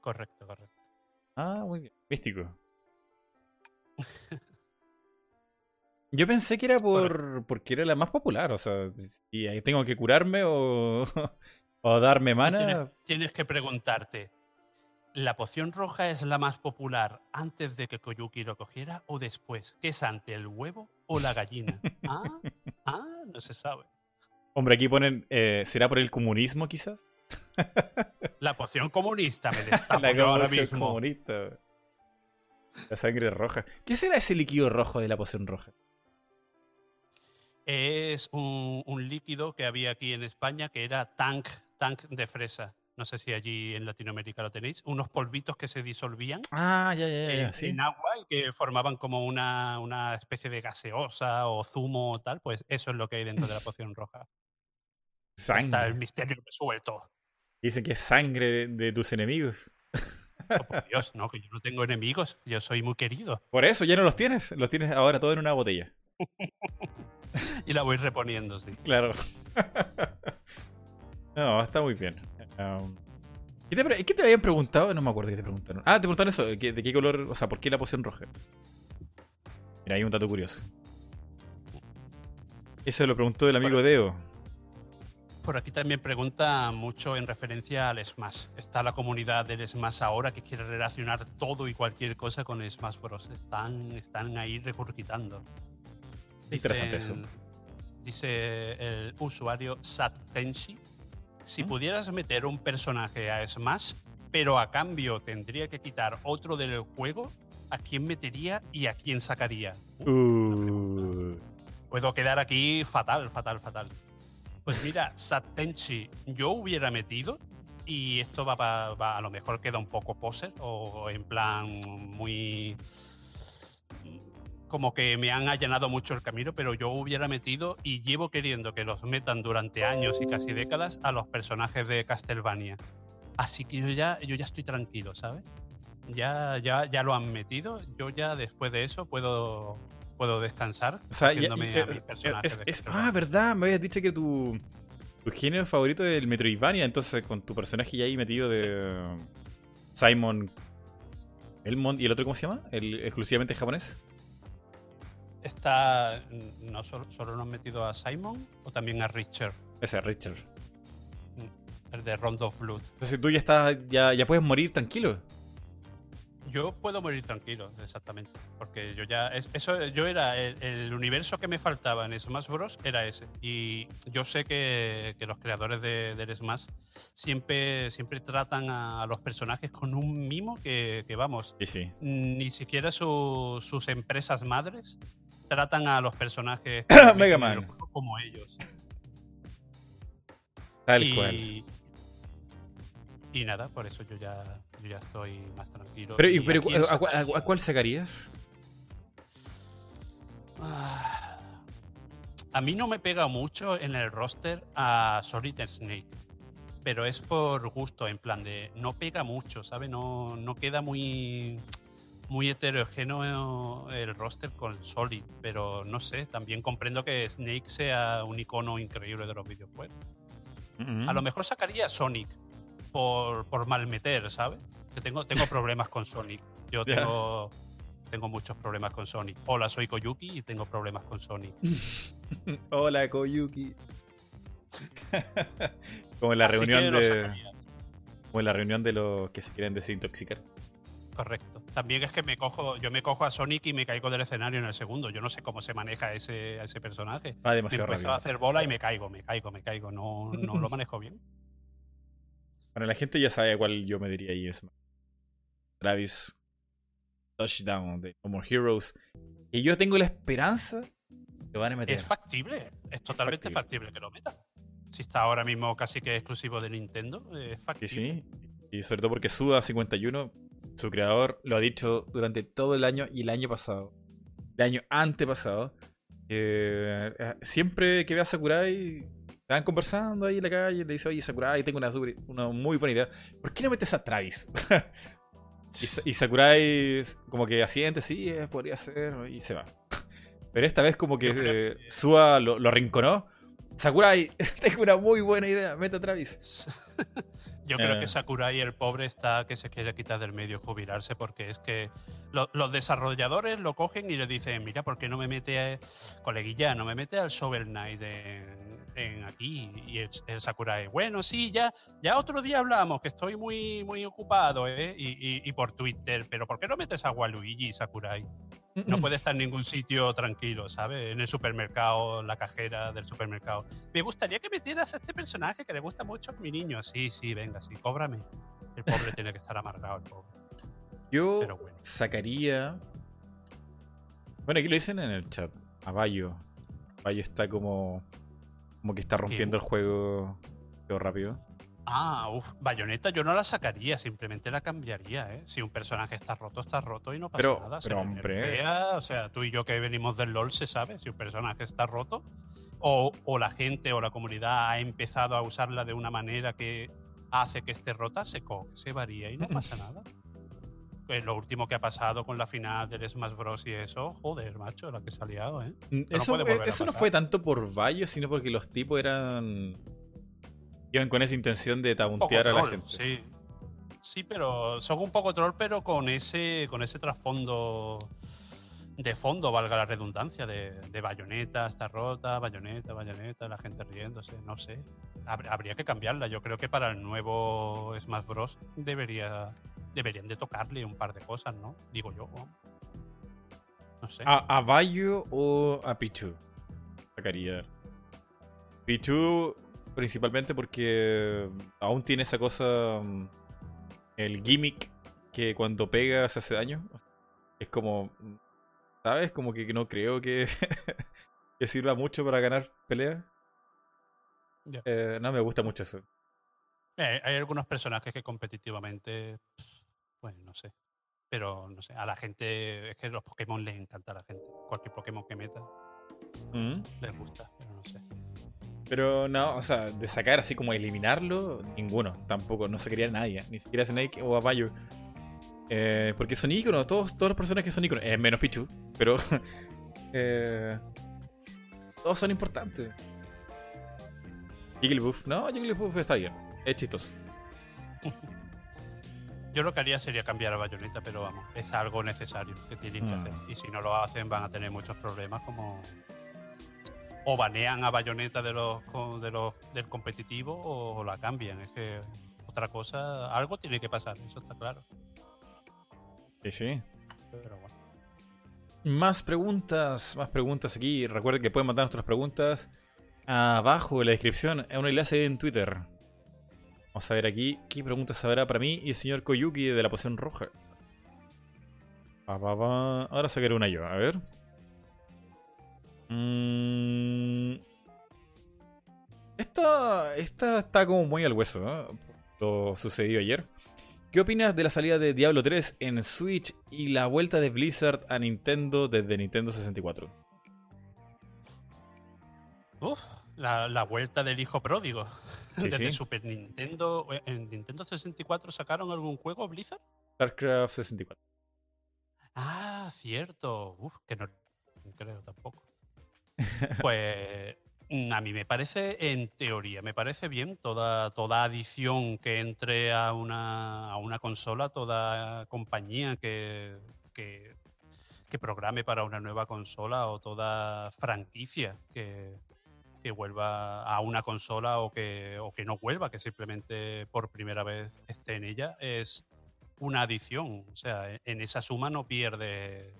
Correcto, correcto. Ah, muy bien. Místico. Yo pensé que era por porque era la más popular, o sea, si ahí tengo que curarme o, [laughs] o darme mana. Tienes, tienes que preguntarte, ¿la poción roja es la más popular antes de que Koyuki lo cogiera o después? ¿Qué es antes, el huevo o la gallina? [laughs] Ah, ah, no se sabe. Hombre, aquí ponen, eh, ¿será por el comunismo quizás? [laughs] La poción comunista me destapo [laughs] la yo ahora poción mismo. comunista. La sangre roja. ¿Qué será ese líquido rojo de la poción roja? Es un, un líquido que había aquí en España que era tank, tank de fresa. No sé si allí en Latinoamérica lo tenéis. Unos polvitos que se disolvían Ah, ya, ya, ya. en, sí. en agua y que formaban como una, una especie de gaseosa o zumo o tal. Pues eso es lo que hay dentro de la poción roja. Está el Sangre. misterio resuelto. Dicen que es sangre de, de tus enemigos. Oh, por Dios, no, que yo no tengo enemigos. Yo soy muy querido. Por eso ya no los tienes. Los tienes ahora todo en una botella. [laughs] Y la voy reponiendo, sí. Claro. [laughs] no, está muy bien. Um, ¿qué, te, pre- qué te habían preguntado? No me acuerdo qué te preguntaron. Ah, te preguntaron eso. ¿De qué, de qué color? O sea, ¿por qué la poción roja? Mira, hay un dato curioso. Eso lo preguntó el amigo Deo. Por aquí también pregunta mucho en referencia al Smash. Está la comunidad del Smash ahora que quiere relacionar todo y cualquier cosa con Smash Bros. Están, están ahí recurgitando. Interesante Dicen- Dice el usuario Sattenshi. Si pudieras meter un personaje a Smash, pero a cambio tendría que quitar otro del juego, ¿a quién metería y a quién sacaría? Uh, Uh, Puedo quedar aquí fatal, fatal, fatal. Pues mira, Satenchi, yo hubiera metido, y esto va, va- a lo mejor queda un poco poser, o en plan muy. Como que me han allanado mucho el camino, pero yo hubiera metido, y llevo queriendo que los metan durante años y casi décadas, a los personajes de Castlevania. Así que yo ya, yo ya estoy tranquilo, ¿sabes? Ya, ya, ya lo han metido, yo ya después de eso puedo, puedo descansar o sea, ya- haciéndome eh, a mis personajes es- de es- Castlevania. ah, verdad, me habías dicho que tu, tu género favorito es el Metroidvania, entonces con tu personaje ya ahí metido de Simon Elmond y el otro, ¿cómo se llama? El exclusivamente japonés. Está. ¿No solo, solo nos han metido a Simon o también a Richard? Ese, Richard. El de Rondo of Blood. Entonces tú ya estás, ya, ya puedes morir tranquilo. Yo puedo morir tranquilo, exactamente. Porque yo ya. es- eso, yo era. El, el universo que me faltaba en Smash Bros. era ese. Y yo sé que, que los creadores de, del Smash siempre, siempre tratan a, a los personajes con un mimo que, que, vamos. Sí, sí. Ni siquiera su- sus empresas madres tratan a los personajes [coughs] Mega Man. como ellos. Tal y, cual. Y nada, por eso yo ya, yo ya estoy más tranquilo. Pero, y- pero ¿a, en a- a- Satania- a cuál sacarías? Ah, A mí no me pega mucho en el roster a Solid Snake. Pero es por gusto, en plan de. No pega mucho, ¿sabes? No, no queda muy. Muy heterogéneo el roster con Solid. Pero no sé, también comprendo que Snake sea un icono increíble de los videojuegos. Mm, A lo mejor sacaría a Sonic por, por malmeter, ¿sabes? Que tengo, tengo [laughs] problemas con Sonic. Yo tengo, tengo muchos problemas con Sonic. Hola, soy Koyuki y tengo problemas con Sonic. [laughs] Hola, Koyuki. [laughs] como en la Así reunión de. Como en la reunión de los que se quieren desintoxicar. Correcto. También es que me cojo, yo me cojo a Sonic y me caigo del escenario en el segundo. Yo no sé cómo se maneja ese, ese personaje. Va Me rápido. a hacer bola y me caigo, me caigo, me caigo. No, no lo manejo bien. Bueno, la gente ya sabe a cuál yo me diría ahí. Es Travis Touchdown de No More Heroes. Y yo tengo la esperanza que van a meter. Es factible, es totalmente factible. factible que lo metan. Si está ahora mismo casi que exclusivo de Nintendo, es Sí, factible. sí. Y sobre todo porque Suda51, su creador, lo ha dicho durante todo el año y el año pasado. El año antepasado. eh, siempre que ve a Sakurai, estaban conversando ahí en la calle, le dice, oye, Sakurai, tengo una, super- una muy buena idea. ¿Por qué no metes a Travis? [laughs] y, y Sakurai como que asiente, sí, eh, podría ser, y se va. Pero esta vez como que eh, Suda lo, lo arrinconó. Sakurai, [laughs] tengo una muy buena idea, mete a Travis. [laughs] Yo creo Eh. que Sakurai, el pobre, está que se quiere quitar del medio jubilarse porque es que lo- los desarrolladores lo cogen y le dicen, mira, ¿por qué no me mete, a, coleguilla, no me mete al Shovel Knight en, en aquí? Y el, el Sakurai, bueno, sí, ya, ya otro día hablamos, que estoy muy, muy ocupado, ¿eh? Y, y- y por Twitter, pero ¿por qué no metes a Waluigi, Sakurai? No puede estar en ningún sitio tranquilo, ¿sabes? En el supermercado, la cajera del supermercado. Me gustaría que metieras a este personaje que le gusta mucho a mi niño. Sí, sí, venga, sí, cóbrame. El pobre tiene que estar amargado, el pobre. Yo sacaría. Bueno, aquí lo dicen en el chat. A Bayo. Bayo está como. Como que está rompiendo el juego. Rápido. Ah, uff, bayoneta yo no la sacaría, simplemente la cambiaría, ¿eh? Si un personaje está roto, está roto y no pasa nada. Pero, hombre. o sea, tú y yo que venimos del LOL se sabe, si un personaje está roto, o, la gente o la comunidad ha empezado a usarla de una manera que hace que esté rota, se coge, se varía y no [laughs] pasa nada. Pues lo último que ha pasado con la final del Smash Bros. y eso, joder, macho, la que se ha liado, ¿eh? Mm, eso, no, eso no fue tanto por Bayo, sino porque los tipos eran Iban con esa intención de tauntear a la gente. Sí. Sí, pero son un poco troll, pero con ese, con ese trasfondo de fondo, valga la redundancia, de, de bayoneta, está rota, bayoneta, bayoneta, la gente riéndose, no sé. Habría que cambiarla. Yo creo que para el nuevo Smash Bros. debería deberían de tocarle un par de cosas, ¿no? Digo yo. No sé. ¿A, a Bayo o a Pichu? Sacaría. Pichu principalmente porque aún tiene esa cosa, mm, el gimmick que cuando pega se hace daño. Es como, ¿sabes? Como que no creo que, [laughs] que sirva mucho para ganar peleas. Eh, no me gusta mucho eso. Eh, hay algunos personajes que competitivamente, pues no sé. Pero no sé, a la gente, es que los Pokémon les encanta a la gente. Cualquier Pokémon que meta mm. les gusta, pero no sé. Pero no, o sea, de sacar así como eliminarlo, ninguno, tampoco, no se quería nadie, ni siquiera Snake o Abayo. Eh, porque son íconos, todos, todas las personas que son íconos, eh, menos Pichu, pero [laughs] eh, todos son importantes. Jigglypuff, no, Jigglypuff está bien, es chistoso. [laughs] Yo lo que haría sería cambiar a Bayonetta, pero vamos, es algo necesario que tienen que mm. hacer. Y si no lo hacen, van a tener muchos problemas, como, o banean a Bayonetta de los, de los, del competitivo o la cambian. Es que otra cosa, algo tiene que pasar, eso está claro. Sí, sí. Más preguntas, más preguntas aquí. Recuerden que pueden mandar nuestras preguntas abajo en la descripción, en un enlace en Twitter. Vamos a ver aquí qué preguntas habrá para mí y el señor Koyuki de la poción roja. Ahora sacaré una yo, a ver. Mm. Esta, esta está como muy al hueso, ¿no? Lo sucedió ayer. ¿Qué opinas de la salida de Diablo 3 en Switch y la vuelta de Blizzard a Nintendo desde Nintendo 64? Uf, la, vuelta del hijo pródigo. [laughs] desde Super Nintendo. Eh, ¿En Nintendo 64 sacaron algún juego Blizzard? StarCraft 64. Ah, cierto. Uf, que no creo tampoco. Pues a mí me parece, en teoría, me parece bien toda, toda adición que entre a una, a una consola, toda compañía que, que, programe para una nueva consola o toda franquicia que, que vuelva a una consola o que, o que no vuelva, que simplemente por primera vez esté en ella, es una adición. O sea, en esa suma no pierde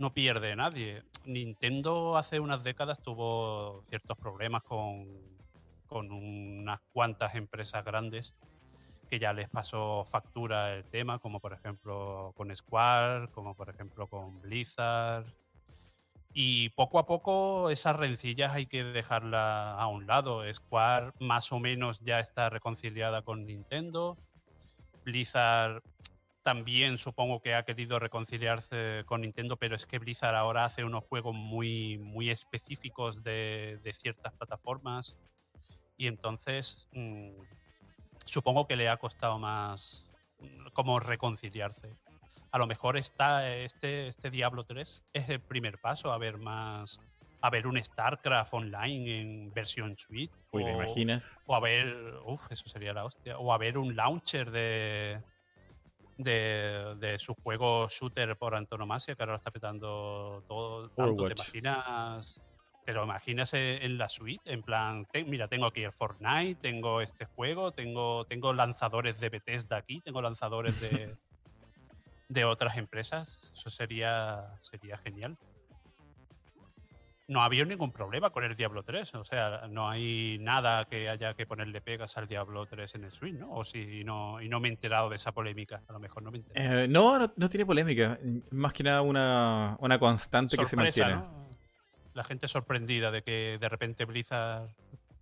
no pierde nadie. Nintendo hace unas décadas tuvo ciertos problemas con, con unas cuantas empresas grandes que ya les pasó factura el tema, como por ejemplo con Square, como por ejemplo con Blizzard. Y poco a poco esas rencillas hay que dejarlas a un lado. Square más o menos ya está reconciliada con Nintendo. Blizzard también supongo que ha querido reconciliarse con Nintendo, pero es que Blizzard ahora hace unos juegos muy, muy específicos de, ciertas plataformas y entonces mm, supongo que le ha costado más mm, como reconciliarse. A lo mejor está este, este Diablo 3 es el primer paso a ver más a ver un StarCraft online en versión suite. Uy, o, imaginas? O a ver, uff, eso sería la hostia. O a ver un launcher de, de, su juego shooter por antonomasia, que ahora lo está petando todo. Tanto, ¿Te imaginas? Pero imaginas en la suite, en plan, mira, tengo aquí el Fortnite, tengo este juego, tengo, tengo lanzadores de Bethesda aquí, tengo lanzadores de, [laughs] de otras empresas, eso sería, sería genial. No ha habido ningún problema con el Diablo 3, o sea, no hay nada que haya que ponerle pegas al Diablo 3 en el Switch, ¿no? O si no, y no me he enterado de esa polémica, a lo mejor no me he enterado. Eh, no, no, no tiene polémica, más que nada una, una constante que se mantiene. ¿no? La gente sorprendida de que de repente Blizzard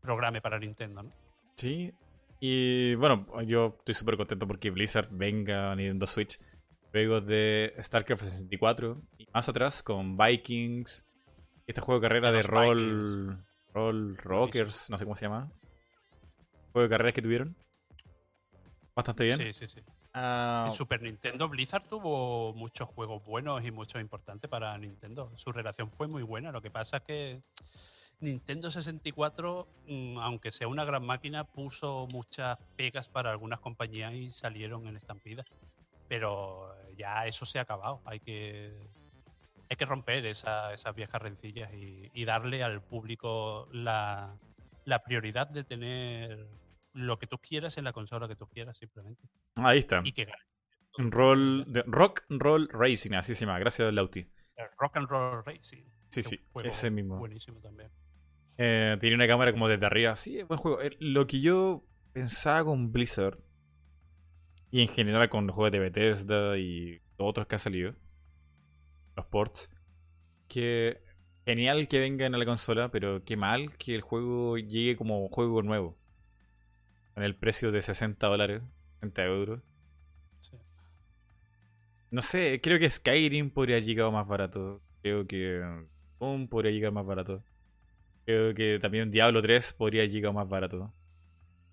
programe para Nintendo, ¿no? Sí, y bueno, yo estoy súper contento porque Blizzard venga a Nintendo Switch luego de StarCraft 64 y más atrás con Vikings, este juego de carrera De rol, rol Rockers, no sé cómo se llama. Juego de carreras que tuvieron. Bastante bien. Sí, sí, sí. Ah, En Super Nintendo Blizzard tuvo muchos juegos buenos y muchos importantes para Nintendo. Su relación fue muy buena. Lo que pasa es que Nintendo 64, mm, aunque sea una gran máquina, puso muchas pegas para algunas compañías y salieron en estampida. Pero ya eso se ha acabado. Hay que, hay que romper esa- esas viejas rencillas y, y darle al público la, la prioridad de tener lo que tú quieras en la consola que tú quieras, simplemente. ahí está. Y que gane. Roll, de, rock Roll Racing, así se llama. Gracias, Lauti. Rock and Roll Racing. Sí, sí, ese mismo. Buenísimo también. Eh, tiene una cámara como desde arriba. Sí, buen juego. Eh, Lo que yo pensaba con Blizzard y en general con los juegos de Bethesda y otros que han salido, los ports, que genial que vengan a la consola, pero qué mal que el juego llegue como juego nuevo. Con el precio de 60 dólares, 60 euros. Sí. No sé, creo que Skyrim podría haber llegado más barato. Creo que Doom podría llegar más barato. Creo que también Diablo 3 podría llegado más barato.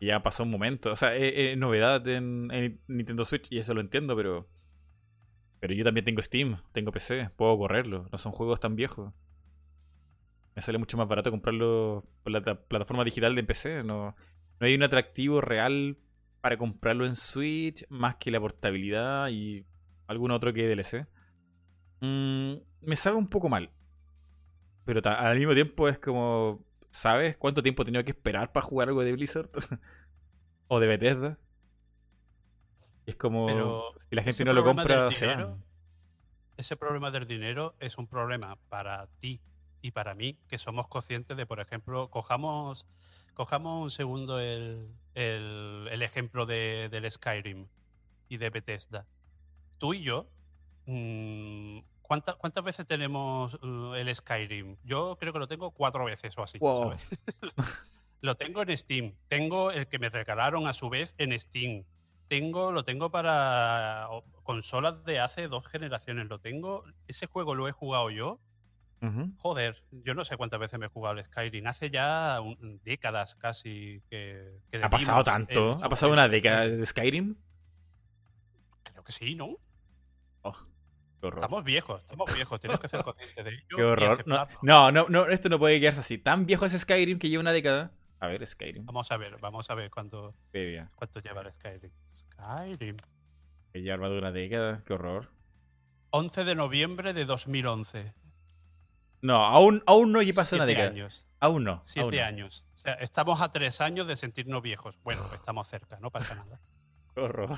Ya pasó un momento. O sea, es, novedad en, en Nintendo Switch y eso lo entiendo, pero. Pero yo también tengo Steam, tengo PC, puedo correrlo. No son juegos tan viejos. Me sale mucho más barato comprarlo por la ta- plataforma digital de PC. No, no hay un atractivo real para comprarlo en Switch más que la portabilidad y algún otro que DLC. Mm, me sabe un poco mal. Pero al mismo tiempo es como, ¿sabes cuánto tiempo he tenido que esperar para jugar algo de Blizzard? [laughs] o de Bethesda. Es como, Pero si la gente no lo compra, del se dinero- van. Ese problema del dinero es un problema para ti y para mí, que somos conscientes de, por ejemplo, cojamos, cojamos un segundo el, el- el ejemplo de, del Skyrim y de Bethesda. Tú y yo, mm, ¿cuánta- ¿cuántas veces tenemos uh, el Skyrim? Yo creo que lo tengo cuatro veces o así. Wow. ¿sabes? [laughs] Lo tengo en Steam. Tengo el que me regalaron a su vez en Steam. Tengo, lo tengo para consolas de hace dos generaciones. Lo tengo. Ese juego lo he jugado yo. Joder, yo no sé cuántas veces me he jugado el Skyrim. Hace ya un- décadas casi que. que ¿Ha pasado tanto? su ¿Ha pasado una década de Skyrim? Creo que sí, ¿no? Oh. Estamos viejos, estamos viejos. Tenemos que ser conscientes de ello. Qué horror. No, no, no, esto no puede quedarse así. Tan viejo es Skyrim que lleva una década. A ver, Skyrim. Vamos a ver, vamos a ver cuánto, Bebia. cuánto lleva el Skyrim. Skyrim. Que lleva de una década. Qué horror. 11 de noviembre de 2011. No, aún, aún no pasa una década. años. Aún no. aún Siete no. años. O sea, estamos a tres años de sentirnos viejos. Bueno, estamos cerca, no pasa nada. Horror.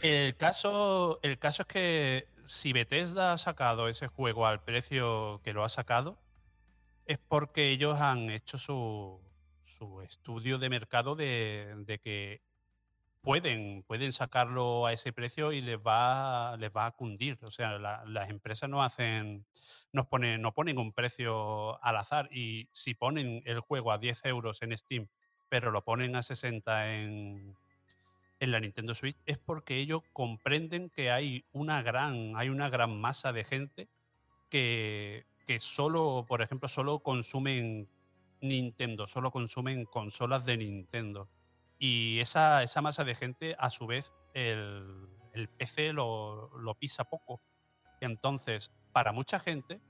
El caso, el caso es que si Bethesda ha sacado ese juego al precio que lo ha sacado, es porque ellos han hecho su, su estudio de mercado de, de que pueden, pueden sacarlo a ese precio y les va, les va a cundir. O sea, la- las empresas no hacen, nos ponen, no ponen un precio al azar y si ponen el juego a 10 euros en Steam, pero lo ponen a 60 en, en la Nintendo Switch, es porque ellos comprenden que hay una gran, hay una gran masa de gente que, que solo, por ejemplo, solo consumen Nintendo, solo consumen consolas de Nintendo. Y esa, esa masa de gente, a su vez, el, el PC lo, lo pisa poco. Entonces, para mucha gente,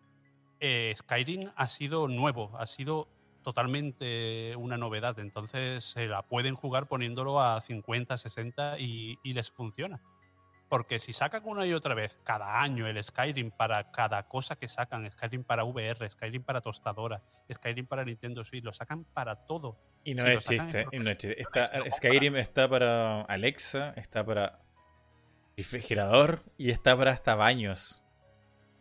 eh, Skyrim ha sido nuevo, ha sido totalmente una novedad. Entonces, se la pueden jugar poniéndolo a 50, 60 y, y les funciona. Porque si sacan una y otra vez cada año el Skyrim para cada cosa que sacan, Skyrim para VR, Skyrim para tostadora, Skyrim para Nintendo Switch, lo sacan para todo. Y no Si es chiste. Y no es chiste. Está-. Skyrim está para Alexa, está para refrigerador y está para hasta baños.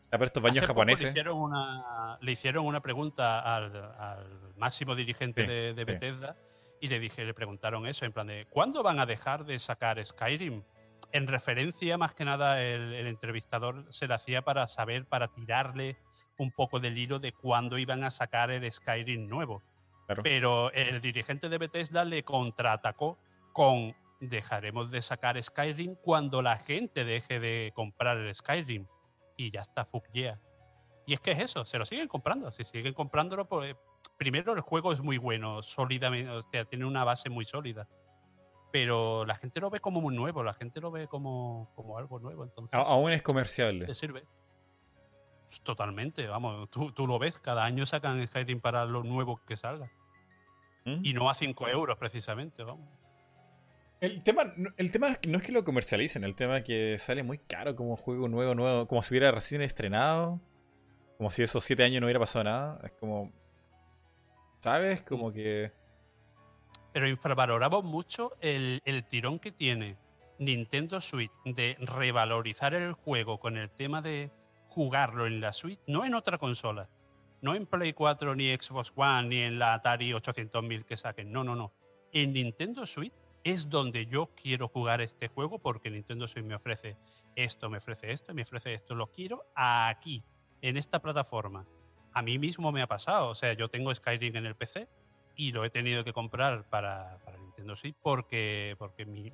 Para estos baños Hace japoneses. Le hicieron una, le hicieron una pregunta al, al máximo dirigente Sí, de, de sí. Bethesda y le dije, le preguntaron eso, en plan de ¿cuándo van a dejar de sacar Skyrim? En referencia, más que nada, el, el entrevistador se lo hacía para saber, para tirarle un poco del hilo de cuándo iban a sacar el Skyrim nuevo. Claro. Pero el dirigente de Bethesda le contraatacó con dejaremos de sacar Skyrim cuando la gente deje de comprar el Skyrim. Y ya está, fuck yeah. Y es que es eso, se lo siguen comprando. Si siguen comprándolo, pues primero el juego es muy bueno, sólidamente, o sea, tiene una base muy sólida. Pero la gente lo ve como muy nuevo, la gente lo ve como, como algo nuevo. Entonces, A- aún es comerciable. te sirve. Pues Totalmente, vamos, tú, tú lo ves, cada año sacan Skyrim para lo nuevo que salga. ¿Mm? Y no a 5 euros precisamente, vamos. El tema, no- el tema es que no es que lo comercialicen, el tema es que sale muy caro como juego nuevo, nuevo, como si hubiera recién estrenado, como si esos siete años no hubiera pasado nada. Es como, ¿sabes? Como que... Pero infravaloramos mucho el, el tirón que tiene Nintendo Switch de revalorizar el juego con el tema de jugarlo en la Switch, no en otra consola. No en Play 4, ni Xbox One, ni en la Atari 800.000 que saquen. No, no, no. En Nintendo Switch es donde yo quiero jugar este juego porque Nintendo Switch me ofrece esto, me ofrece esto, me ofrece esto. Lo quiero aquí, en esta plataforma. A mí mismo me ha pasado. O sea, yo tengo Skyrim en el PC y lo he tenido que comprar para, para Nintendo Switch porque, porque mi,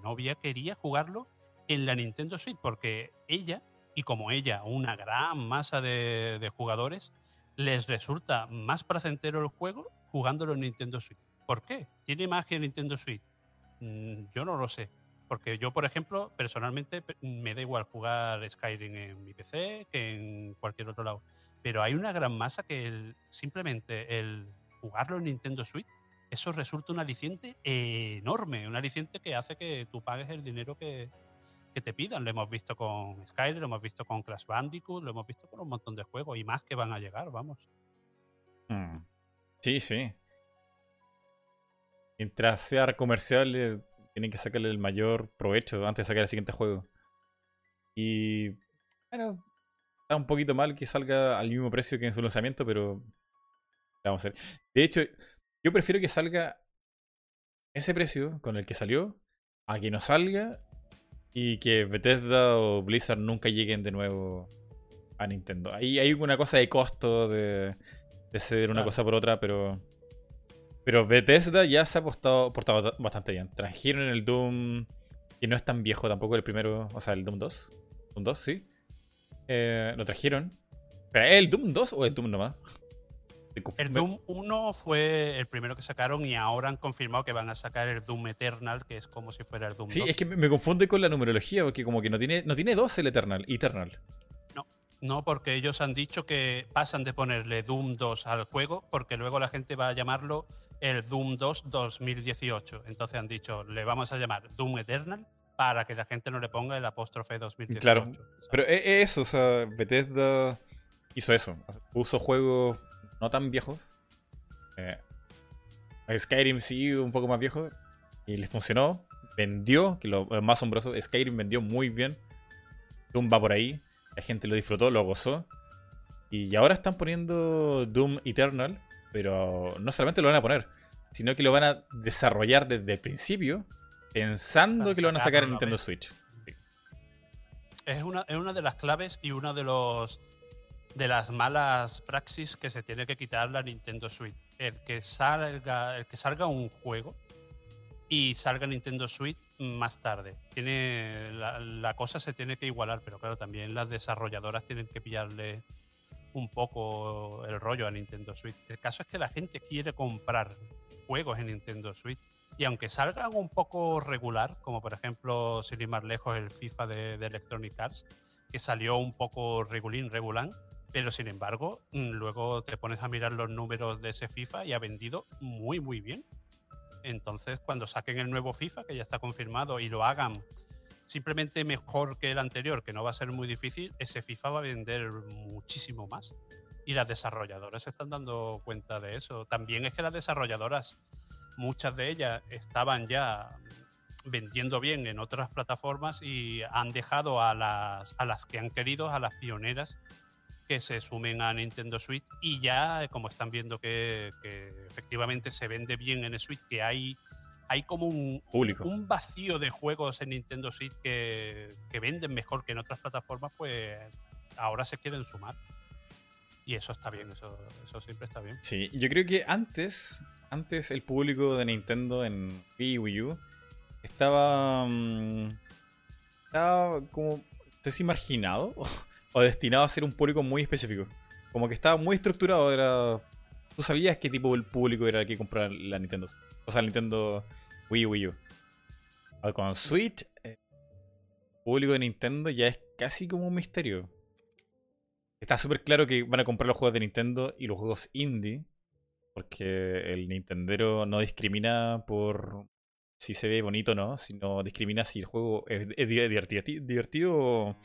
novia quería jugarlo en la Nintendo Switch porque ella, y como ella, una gran masa de, de jugadores, les resulta más placentero el juego jugándolo en Nintendo Switch. ¿Por qué? ¿Tiene magia en Nintendo Switch? Mm, Yo no lo sé. Porque yo, por ejemplo, personalmente pe- me da igual jugar Skyrim en mi PC que en cualquier otro lado. Pero hay una gran masa que el- simplemente el jugarlo en Nintendo Switch, eso resulta un aliciente enorme. Un aliciente que hace que tú pagues el dinero que, que te pidan. Lo hemos visto con Skyrim, lo hemos visto con Crash Bandicoot, lo hemos visto con un montón de juegos y más que van a llegar, vamos. mm, Sí, sí. Mientras sea comercial, tienen que sacarle el mayor provecho antes de sacar el siguiente juego. Y bueno, está un poquito mal que salga al mismo precio que en su lanzamiento, pero vamos a ver. De hecho, yo prefiero que salga ese precio con el que salió a que no salga y que Bethesda o Blizzard nunca lleguen de nuevo a Nintendo. Ahí hay una cosa de costo de, de ceder una cosa por otra, pero pero Bethesda ya se ha portado, portado bastante bien. Trajeron el Doom, que no es tan viejo tampoco, el primero, o sea, el Doom 2. Doom 2, sí. Eh, lo trajeron. ¿Pero es el Doom 2 o el Doom nomás? El Doom 1 fue el primero que sacaron y ahora han confirmado que van a sacar el Doom Eternal, que es como si fuera el Doom Sí, 2. es que me confunde con la numerología, porque como que no tiene, no tiene 2 el Eternal. Eternal. No, porque ellos han dicho que pasan de ponerle Doom 2 al juego, porque luego la gente va a llamarlo el Doom 2 2018. Entonces han dicho, le vamos a llamar Doom Eternal para que la gente no le ponga el apóstrofe 2018. Claro, ¿sabes? Pero es es eso, o sea, Bethesda hizo eso. Puso juegos no tan viejos. Eh, Skyrim sí, un poco más viejo. Y les funcionó. Vendió, que lo más asombroso, Skyrim vendió muy bien. Doom va por ahí. La gente lo disfrutó, lo gozó. Y ahora están poniendo Doom Eternal. Pero no solamente lo van a poner, sino que lo van a desarrollar desde el principio. Pensando Para que lo van a sacar en Nintendo vez. Switch. Es una, es una de las claves y una de los de las malas praxis que se tiene que quitar la Nintendo Switch. El que salga, el que salga un juego y salga Nintendo Switch más tarde. Tiene la, la cosa se tiene que igualar, pero claro, también las desarrolladoras tienen que pillarle un poco el rollo a Nintendo Switch. El caso es que la gente quiere comprar juegos en Nintendo Switch y aunque salgan un poco regular, como por ejemplo, sin ir más lejos, el FIFA de, de Electronic Arts, que salió un poco regulín, regulán, pero sin embargo, mm, luego te pones a mirar los números de ese FIFA y ha vendido muy, muy bien. Entonces, cuando saquen el nuevo FIFA, que ya está confirmado, y lo hagan simplemente mejor que el anterior, que no va a ser muy difícil, ese FIFA va a vender muchísimo más. Y las desarrolladoras se están dando cuenta de eso. También es que las desarrolladoras, muchas de ellas estaban ya vendiendo bien en otras plataformas y han dejado a las, a las que han querido, a las pioneras, que se sumen a Nintendo Switch y ya, como están viendo que, que efectivamente se vende bien en Switch, que hay, hay como un, Público. un vacío de juegos en Nintendo Switch que, que venden mejor que en otras plataformas, pues ahora se quieren sumar. Y eso está bien, eso, eso siempre está bien. Sí, yo creo que antes, antes el público de Nintendo en Wii U estaba, mm, estaba como, no sé si marginado o, [laughs] o destinado a ser un público muy específico. Como que estaba muy estructurado, era... Tú sabías qué tipo de público era el que comprar la Nintendo. O sea, Nintendo Wii y Wii U. Con Switch, eh, el público de Nintendo ya es casi como un misterio. Está súper claro que van a comprar los juegos de Nintendo y los juegos indie. Porque el Nintendero no discrimina por si se ve bonito o no, sino discrimina si el juego es, divertido, o,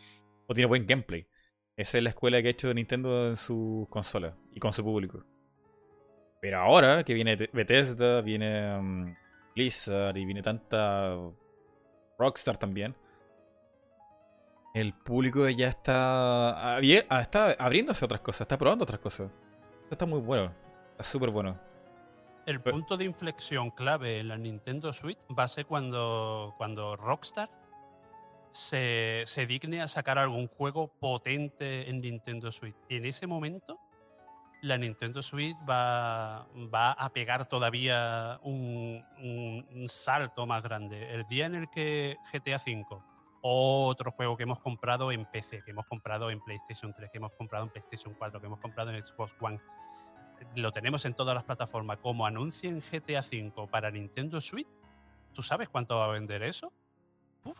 tiene buen gameplay. Esa es la escuela que ha hecho Nintendo en su consola y con su público. Pero ahora que viene Bethesda, viene mm, Blizzard y viene tanta Rockstar también, el público ya está, abier- ah, está abriéndose a otras cosas, está probando otras cosas. Esto está muy bueno, está súper bueno. El Pero- punto de inflexión clave en la Nintendo Switch va a ser cuando, cuando Rockstar se, se digne a sacar algún juego potente en Nintendo Switch. En ese momento, la Nintendo Switch va, a pegar todavía un salto más grande. El día en el que GTA V, otro juego que hemos comprado en PC, que hemos comprado en PlayStation 3, que hemos comprado en PlayStation 4, que hemos comprado en Xbox One, lo tenemos en todas las plataformas. Como anuncien GTA V para Nintendo Switch, ¿tú sabes cuánto va a vender eso? Uf,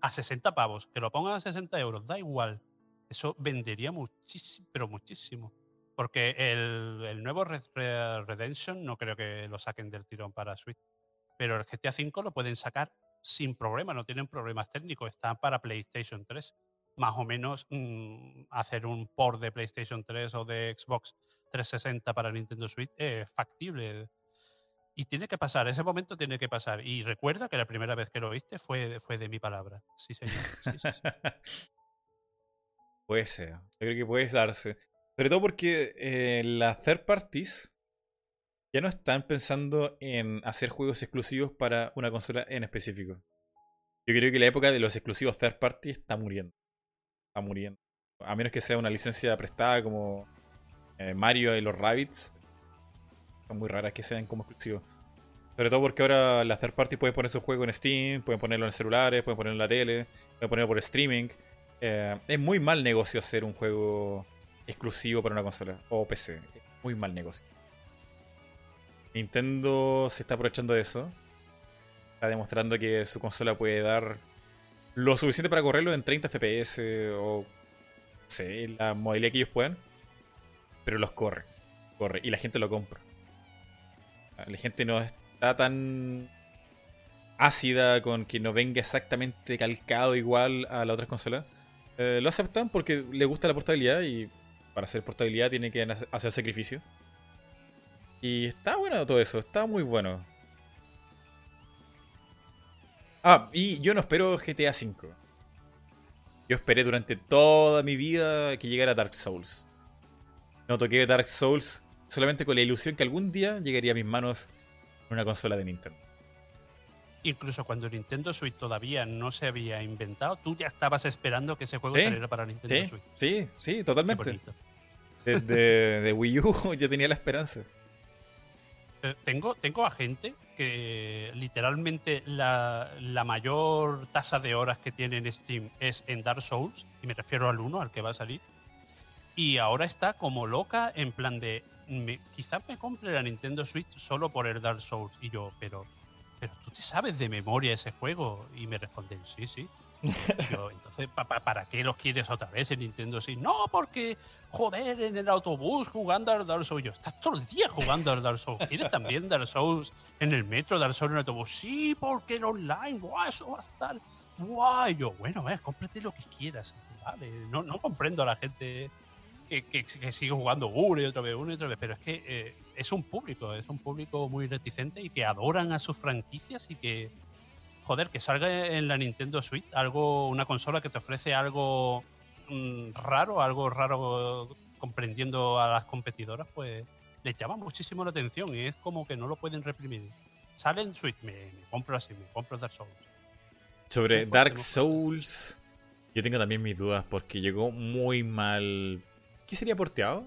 a 60 pavos. Que lo pongan a 60 euros, da igual. Eso vendería muchísimo, pero muchísimo. Porque el, el nuevo Red Red Redemption no creo que lo saquen del tirón para Switch. Pero el GTA V lo pueden sacar sin problema, no tienen problemas técnicos. Está para PlayStation 3. Más o menos mm, hacer un port de PlayStation 3 o de Xbox 360 para Nintendo Switch es factible. Y tiene que pasar, ese momento tiene que pasar. Y recuerda que la primera vez que lo viste fue, fue de mi palabra. Sí, señor. Sí, sí, sí. [laughs] puede ser, yo creo que puede darse. Sobre todo porque eh, las third parties ya no están pensando en hacer juegos exclusivos para una consola en específico. Yo creo que la época de los exclusivos third party está muriendo. Está muriendo. A menos que sea una licencia prestada como eh, Mario y los Rabbits. Son muy raras que sean como exclusivos. Sobre todo porque ahora las third party pueden poner su juego en Steam, pueden ponerlo en celulares, pueden ponerlo en la tele, pueden ponerlo por streaming. Eh, es muy mal negocio hacer un juego exclusivo para una consola o PC. Muy mal negocio. Nintendo se está aprovechando de eso. Está demostrando que su consola puede dar lo suficiente para correrlo en 30 FPS o no sé, la modalidad que ellos puedan. Pero los corre. Corre. Y la gente lo compra. La gente no está tan ácida con que no venga exactamente calcado igual a las otras consolas. Eh, lo aceptan porque le gusta la portabilidad y para hacer portabilidad tiene que hacer sacrificio. Y está bueno todo eso, está muy bueno. Ah, y yo no espero GTA V. Yo esperé durante toda mi vida que llegara Dark Souls. No toqué Dark Souls solamente con la ilusión que algún día llegaría a mis manos una consola de Nintendo. Incluso cuando Nintendo Switch todavía no se había inventado, tú ya estabas esperando que ese juego Sí, saliera para Nintendo Sí, Switch. sí, sí, totalmente. Desde de Wii U [laughs] ya tenía la esperanza. Eh, Tengo, tengo a gente que literalmente la, la mayor tasa de horas que tiene en Steam es en Dark Souls, y me refiero al 1, al que va a salir, y ahora está como loca en plan de, me- quizás me compre la Nintendo Switch solo por el Dark Souls. Y yo, pero, pero tú te sabes de memoria ese juego. Y me responden, sí, sí. Yo, entonces, ¿pa- pa- ¿para qué los quieres otra vez en Nintendo Switch? No, porque, joder, en el autobús jugando al Dark Souls. Yo, estás todo el día jugando al Dark Souls. ¿Quieres también Dark Souls en el metro, Dark Souls en el autobús? Sí, porque el online, guau, eso va a estar. Guay, yo, bueno, eh, cómprate lo que quieras. Vale, no, no comprendo a la gente que, que- que sigue jugando una y otra vez, una y otra vez, pero es que eh, es un público, es un público muy reticente y que adoran a sus franquicias y que, joder, que salga en la Nintendo Switch algo, una consola que te ofrece algo mm, raro, algo raro comprendiendo a las competidoras, pues les llama muchísimo la atención y es como que no lo pueden reprimir. Sale en Switch, me, me compro así, me compro Dark Souls. Sobre Dark. Souls, yo tengo también mis dudas porque llegó muy mal. ¿Qué sería porteado?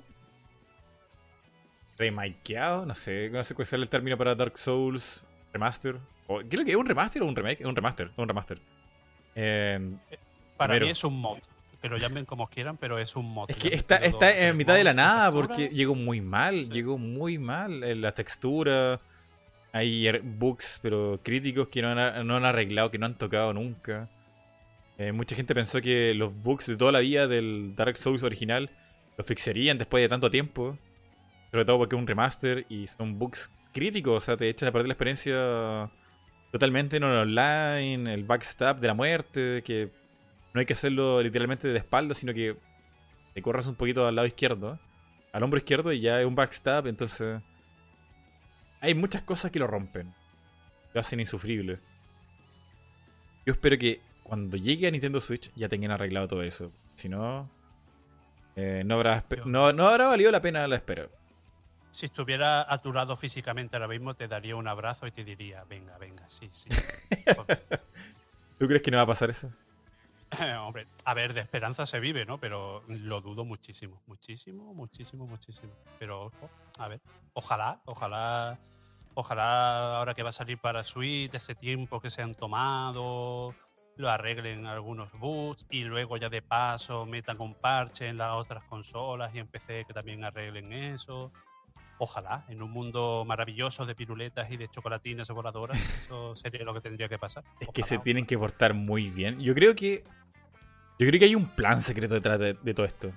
¿Remakeado? No sé, no sé cuál es el término para Dark Souls. ¿Remaster? O, ¿Qué es lo que es? ¿Un remaster o un remake? Es un remaster, un remaster. Eh, Para Primero. mí es un mod. Que lo llamen como quieran, pero es un mod. es que está, en mitad de la nada porque llegó muy mal, Sí. llegó muy mal. eh, La textura, hay er- bugs, pero críticos que no han, no han arreglado, que no han tocado nunca. Eh, mucha gente pensó que los bugs de toda la vida del Dark Souls original los fixarían después de tanto tiempo. Sobre todo porque es un remaster y son bugs críticos, o sea, te echan a perder la experiencia totalmente en online, el backstab de la muerte, que no hay que hacerlo literalmente de espalda, sino que te corras un poquito al lado izquierdo, al hombro izquierdo y ya es un backstab, entonces hay muchas cosas que lo rompen, lo hacen insufrible. Yo espero que cuando llegue a Nintendo Switch ya tengan arreglado todo eso, si no, eh, no, habrá, no, no habrá valido la pena la espera. Si estuviera a tu lado físicamente ahora mismo, te daría un abrazo y te diría, venga, venga, sí, sí. [laughs] ¿Tú crees que no va a pasar eso? [laughs] Hombre, a ver, de esperanza se vive, ¿no? Pero lo dudo muchísimo, muchísimo, muchísimo, muchísimo. Pero, ojo, a ver, ojalá, ojalá, ojalá ahora que va a salir para Switch, ese tiempo que se han tomado, lo arreglen algunos bugs y luego ya de paso metan un parche en las otras consolas y en PC que también arreglen eso. Ojalá, en un mundo maravilloso de piruletas y de chocolatinas voladoras, eso sería lo que tendría que pasar. Es que se tienen que portar muy bien. Yo creo que. Yo creo que hay un plan secreto detrás de, de todo esto.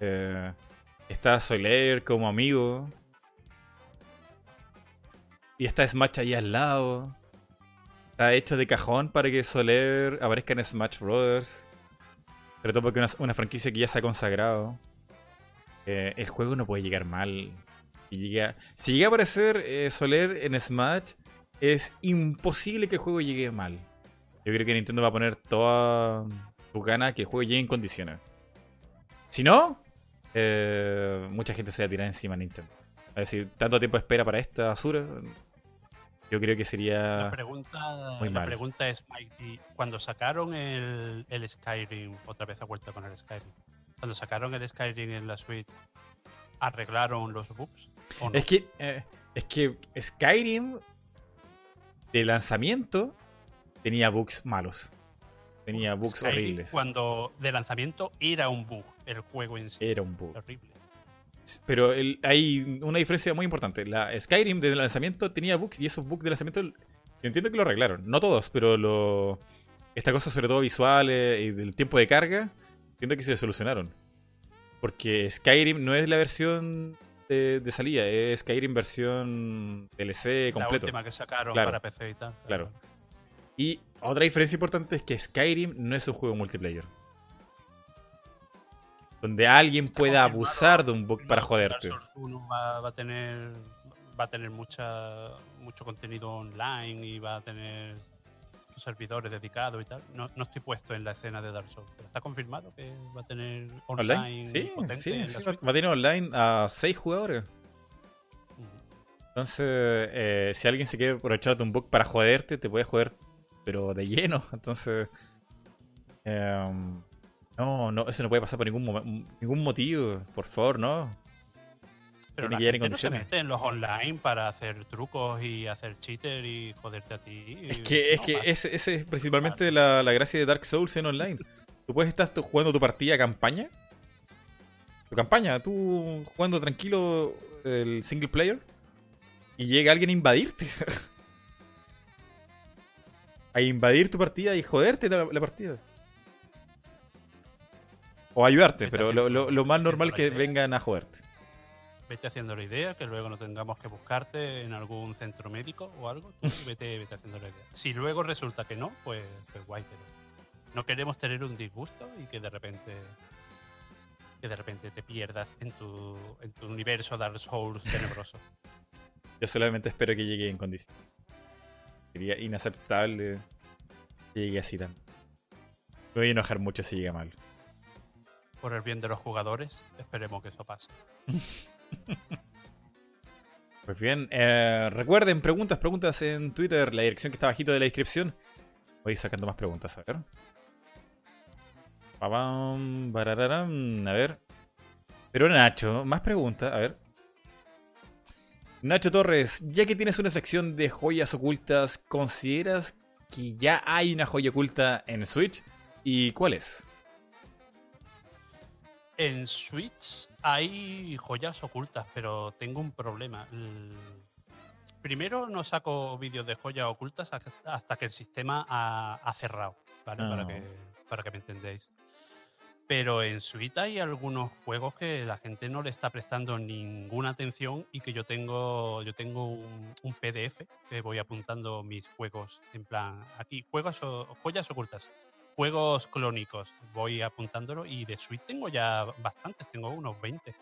Eh, está Soler como amigo. Y está Smash ahí al lado. Está hecho de cajón para que Soler aparezca en Smash Brothers. Sobre todo porque es una, una franquicia que ya se ha consagrado. Eh, el juego no puede llegar mal. Si llega, si llega a aparecer eh, Soler en Smash, es imposible que el juego llegue mal. Yo creo que Nintendo va a poner toda su gana que el juego llegue en condiciones. Si no, eh, mucha gente se va a tirar encima de Nintendo. Es decir, tanto tiempo de espera para esta basura. Yo creo que La sería. pregunta, muy la mal. pregunta es, Mikey, cuando sacaron el, el Skyrim, otra vez ha vuelto con el Skyrim, cuando sacaron el Skyrim en la suite, ¿arreglaron los bugs? Es que, eh, es que Skyrim de lanzamiento tenía bugs malos. Tenía bugs Skyrim, horribles. Cuando de lanzamiento era un bug, el juego en sí. Era un bug. Horrible. Pero el- hay una diferencia muy importante. La Skyrim de lanzamiento tenía bugs y esos bugs de lanzamiento yo entiendo que lo arreglaron. No todos, pero lo estas cosas sobre todo visuales y del tiempo de carga, entiendo que se solucionaron. Porque Skyrim no es la versión de, de salida, es Skyrim versión DLC La completo. última que sacaron Claro. para PC y tal. Claro. Y otra diferencia importante es que Skyrim no es un juego multiplayer. Donde alguien Está pueda abusar de un bug para joderte. Dark Souls 1 va, va a tener va a tener mucha mucho contenido online y va a tener servidores dedicados y tal. No, no estoy puesto en la escena de Dark Souls, pero está confirmado que va a tener online, ¿Online? Sí, va a tener online a 6 jugadores. Entonces, eh, si alguien se quiere aprovechar de un bug para joderte, te puede joder, pero de lleno. [laughs] Entonces, em, no, no, eso no puede pasar por ningún, ningún motivo. Por favor, no. Pero Tiene que llegar en gente no se condiciones. mete en los online para hacer trucos y hacer cheater y joderte a ti. Es que, es no que pasa. ese, ese es principalmente la, la gracia de Dark Souls en online. Tú puedes estar jugando tu partida campaña. Tu campaña, tú jugando tranquilo el single player. Y llega alguien a invadirte. [laughs] a invadir tu partida y joderte la, la partida. O ayudarte, pero lo, lo- lo más normal es que vengan a joderte. Vete haciendo la idea, que luego no tengamos que buscarte en algún centro médico o algo. Tú [laughs] vete, vete haciendo la idea. Si luego resulta que no, pues, pues guay, pero no queremos tener un disgusto y que de repente que de repente te pierdas en tu, en tu universo Dark Souls tenebroso. [laughs] Yo solamente espero que llegue en condiciones. Sería inaceptable llegue así tan. Me voy a enojar mucho si llega mal. Por el bien de los jugadores, esperemos que eso pase. [laughs] [laughs] Pues bien, eh, recuerden, preguntas, preguntas en Twitter, la dirección que está bajito de la descripción. Voy sacando más preguntas, a ver. A ver. Pero Nacho, más preguntas, a ver. Nacho Torres, ya que tienes una sección de joyas ocultas, ¿consideras que ya hay una joya oculta en Switch? ¿Y cuál es? En Switch hay joyas ocultas, pero tengo un problema. Primero no saco vídeos de joyas ocultas hasta- que el sistema ha, ha cerrado, ¿vale? Para, Ah. que, para que me entendáis. Pero en Switch hay algunos juegos que la gente no le está prestando ninguna atención y que yo tengo, yo tengo un, un PDF que voy apuntando mis juegos en plan, aquí, juegos o, joyas ocultas, juegos clónicos, voy apuntándolo y de Switch tengo ya bastantes, tengo unos 20.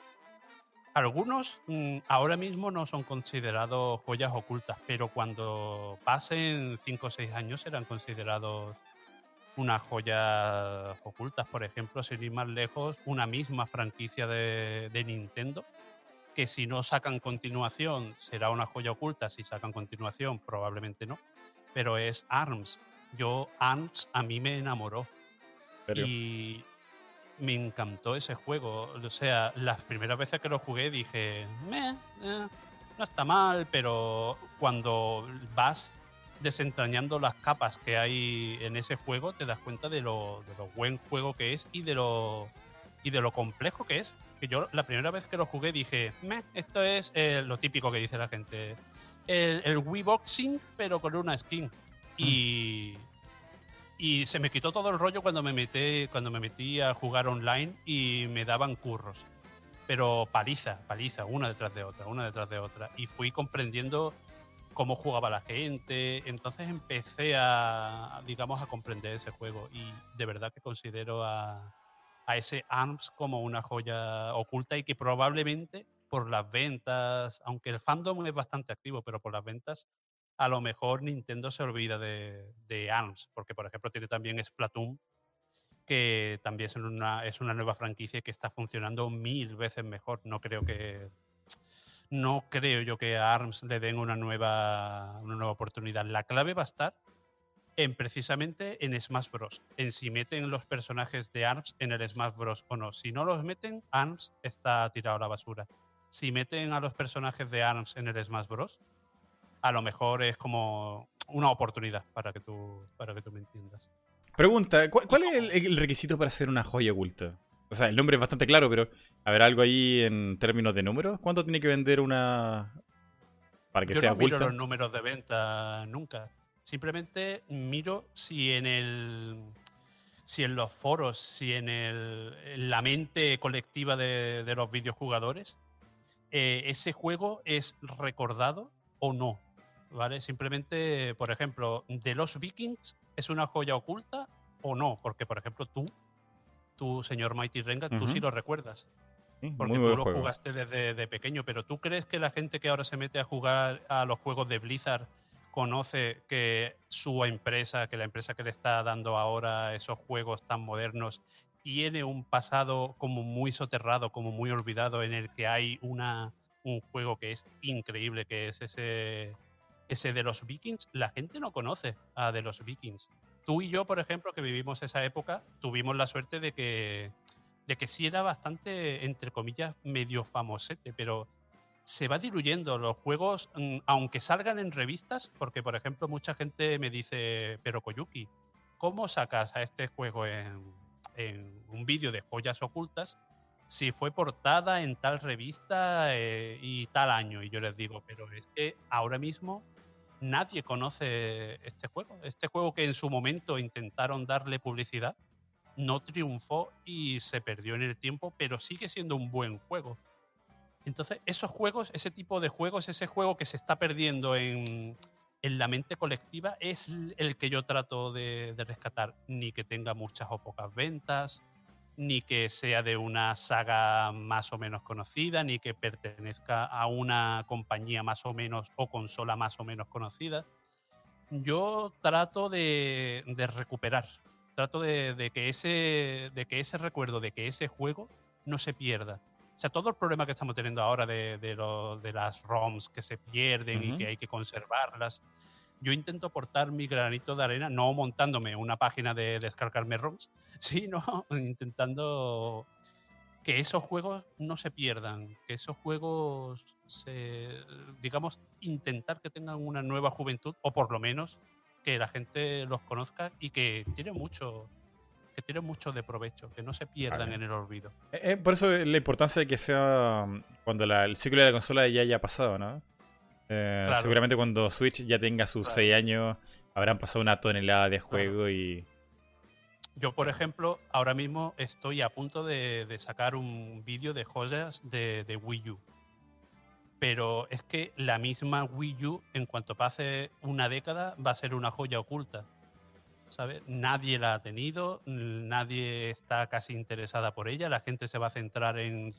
Algunos mm, ahora mismo no son considerados joyas ocultas, pero cuando pasen 5 o 6 años serán considerados unas joyas ocultas. Por ejemplo, sin ir más lejos, una misma franquicia de, de Nintendo, que si no sacan continuación será una joya oculta, si sacan continuación probablemente no, pero es ARMS. Yo, ARMS a mí me enamoró ¿Serio? y me encantó ese juego. O sea, las primeras veces que lo jugué dije, "Meh, eh, no está mal, pero cuando vas desentrañando las capas que hay en ese juego, te das cuenta de lo, de lo buen juego que es y de lo y de lo complejo que es. Que yo la primera vez que lo jugué dije, "Meh, esto es eh, lo típico que dice la gente. El, el Wii Boxing, pero con una skin. Y, y se me quitó todo el rollo cuando me metí, cuando me metí a jugar online y me daban curros. Pero paliza, paliza, una detrás de otra, una detrás de otra. Y fui comprendiendo cómo jugaba la gente. Entonces empecé a, digamos, a comprender ese juego. Y de verdad que considero a, a ese ARMS como una joya oculta y que probablemente por las ventas, aunque el fandom es bastante activo, pero por las ventas a lo mejor Nintendo se olvida de, ARMS, porque por ejemplo tiene también Splatoon, que también es una, es una nueva franquicia que está funcionando mil veces mejor. No creo que no creo yo que a ARMS le den una nueva, una nueva oportunidad. La clave va a estar en precisamente en Smash Bros. En si meten los personajes de ARMS en el Smash Bros. o no. Si no los meten, ARMS está tirado a la basura. Si meten a los personajes de ARMS en el Smash Bros., a lo mejor es como una oportunidad para que tú, para que tú me entiendas. Pregunta, ¿cuál, cuál es el, el requisito para hacer una joya oculta? O sea, el nombre es bastante claro, pero a ver, algo ahí en términos de números. ¿Cuánto tiene que vender una para que Yo sea no miro oculta? los números de venta nunca. Simplemente miro si en el si en los foros, si en, el, en la mente colectiva de, de los videojugadores, eh, ese juego es recordado o no. ¿Vale? Simplemente, por ejemplo, de los Vikings, ¿es una joya oculta o no? Porque, por ejemplo, tú, tú, señor Mighty Renga, tú sí lo recuerdas. Sí, Porque tú lo juego. jugaste desde de pequeño, pero ¿tú crees que la gente que ahora se mete a jugar a los juegos de Blizzard conoce que su empresa, que la empresa que le está dando ahora esos juegos tan modernos, tiene un pasado como muy soterrado, como muy olvidado, en el que hay una, un juego que es increíble, que es ese, ese de los Vikings? La gente no conoce a de los Vikings. Tú y yo, por ejemplo, que vivimos esa época, tuvimos la suerte de que de que sí era bastante, entre comillas, medio famosete, pero se va diluyendo. Los juegos, mm, aunque salgan en revistas, porque por ejemplo mucha gente me dice, pero Koyuki, ¿cómo sacas a este juego en, en un vídeo de joyas ocultas si fue portada en tal revista eh, y tal año? Y yo les digo, pero es que ahora mismo nadie conoce este juego. Este juego que en su momento intentaron darle publicidad no triunfó y se perdió en el tiempo, pero sigue siendo un buen juego. Entonces, esos juegos, ese tipo de juegos, ese juego que se está perdiendo en, en la mente colectiva, es el que yo trato de, de rescatar. Ni que tenga muchas o pocas ventas, ni que sea de una saga más o menos conocida, ni que pertenezca a una compañía más o menos o consola más o menos conocida. yo trato de, de recuperar. Trato de, de que ese, de que ese recuerdo, de que ese juego no se pierda. O sea, todo el problema que estamos teniendo ahora de, de, lo- de las ROMs que se pierden y Ujú. que hay que conservarlas, yo intento aportar mi granito de arena, no montándome una página de descargarme ROMs, [laughs] sino intentando que esos juegos no se pierdan, que esos juegos se, digamos, intentar que tengan una nueva juventud, o por lo menos que la gente los conozca y que tiene mucho, que tiene mucho de provecho, que no se pierdan Vale. en el olvido. Eh, eh, por eso la importancia de que sea mm, cuando la- el ciclo de la consola ya haya pasado, ¿no? Eh, Claro. Seguramente cuando Switch ya tenga sus Claro. 6 años, habrán pasado una tonelada de juego y... Yo, por ejemplo, ahora mismo estoy a punto de, de sacar un vídeo de joyas de, de Wii U. Pero es que la misma Wii U, en cuanto pase una década, va a ser una joya oculta. ¿Sabes? Nadie la ha tenido, nadie está casi interesada por ella, la gente se va a centrar en,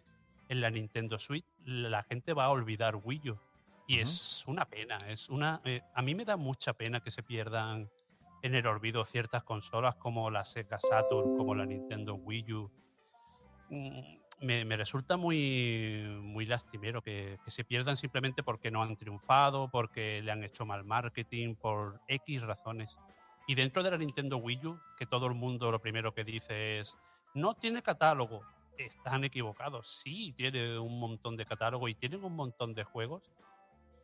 en la Nintendo Switch, la gente va a olvidar Wii U. Y es una pena, es una. eh, a mí me da mucha pena que se pierdan en el olvido ciertas consolas como la Sega Saturn, como la Nintendo Wii U. Mm, Me, me resulta muy, muy lastimero que, que se pierdan simplemente porque no han triunfado, porque le han hecho mal marketing, por X razones. Y dentro de la Nintendo Wii U, que todo el mundo lo primero que dice es, no tiene catálogo. Están equivocados. Sí, tiene un montón de catálogo y tienen un montón de juegos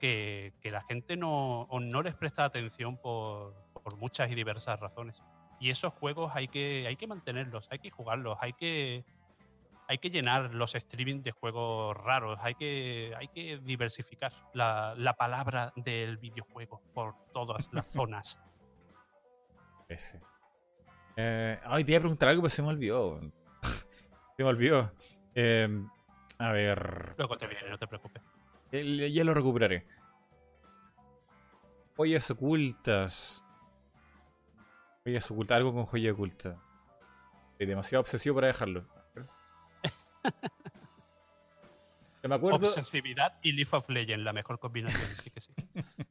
que, que la gente no, no les presta atención por, por muchas y diversas razones. Y esos juegos hay que, hay que mantenerlos, hay que jugarlos, hay que, hay que llenar los streaming de juegos raros, hay que, hay que diversificar la, la palabra del videojuego por todas las [laughs] zonas. Ese. Eh, ay, te iba a preguntar algo, pero se me olvidó. [laughs] se me olvidó. Eh, a ver... Luego te viene, no te preocupes. El- ya lo recuperaré. Joyas ocultas. Joyas ocultas. Algo con joya oculta. Soy demasiado obsesivo para dejarlo. [laughs] Me acuerdo. Obsesividad y Leaf of Legends, la mejor combinación, sí que sí. [laughs]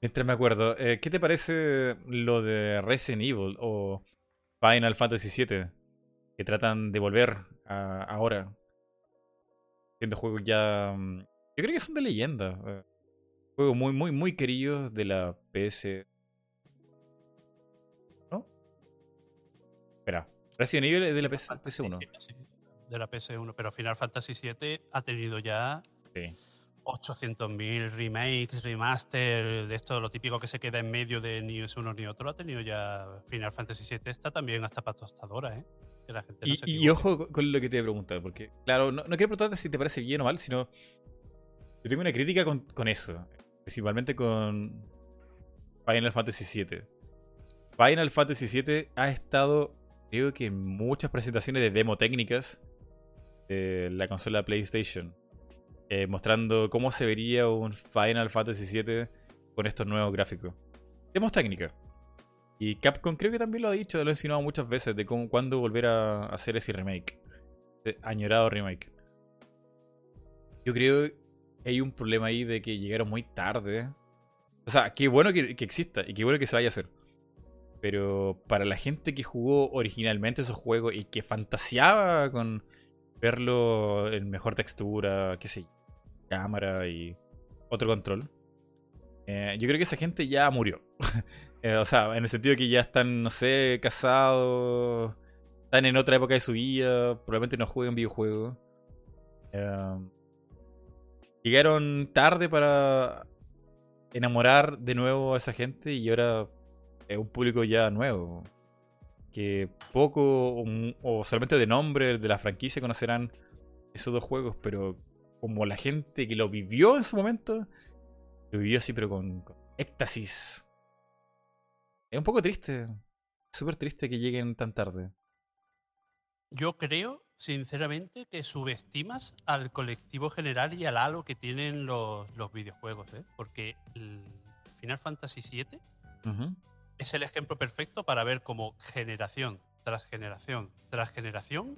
Mientras me acuerdo. eh, ¿Qué te parece lo de Resident Evil o Final Fantasy VII? Que tratan de volver a- ahora. Siendo juegos ya. Yo creo que son de leyenda. eh, Juegos muy, muy, muy queridos de la PS. ¿No? Espera. Resident Evil es de la PS, Fantasy PS1. VII, sí, de la PS1, pero Final Fantasy VII ha tenido ya Sí. 800.000 remakes, remaster, de esto lo típico que se queda en medio de ni uno ni otro, ha tenido ya Final Fantasy VII, está también hasta para tostadora, ¿eh? Que la gente no Y, se y equivoque. ojo con- con lo que te voy a preguntar, porque, claro, no, no quiero preguntarte si te parece bien o mal, sino. Yo tengo una crítica con, eso, principalmente con Final Fantasy VII. Final Fantasy VII ha estado, creo que en muchas presentaciones de demo técnicas de la consola PlayStation, eh, mostrando cómo se vería un Final Fantasy VII con estos nuevos gráficos. Demos técnicas. Y Capcom creo que también lo ha dicho, lo ha insinuado muchas veces, de cómo, cuándo volver a hacer ese remake. Ese añorado remake. Yo creo hay un problema ahí de que llegaron muy tarde. O sea, qué bueno que, que exista y qué bueno que se vaya a hacer. Pero para la gente que jugó originalmente esos juegos y que fantaseaba con verlo en mejor textura, qué sé cámara y otro control, eh, yo creo que esa gente ya murió. [laughs] Eh, o sea, en el sentido que ya están, no sé, casados, están en otra época de su vida, probablemente no jueguen videojuegos. Eh, llegaron tarde para enamorar de nuevo a esa gente y ahora es un público ya nuevo. Que poco o, solamente de nombre de la franquicia conocerán esos dos juegos, pero como la gente que lo vivió en su momento, lo vivió así, pero con, con éxtasis. Es un poco triste. Súper triste que lleguen tan tarde. Yo creo, sinceramente, que subestimas al colectivo general y al halo que tienen los, los videojuegos, ¿eh? Porque el Final Fantasy VII es el ejemplo perfecto para ver cómo generación tras generación tras generación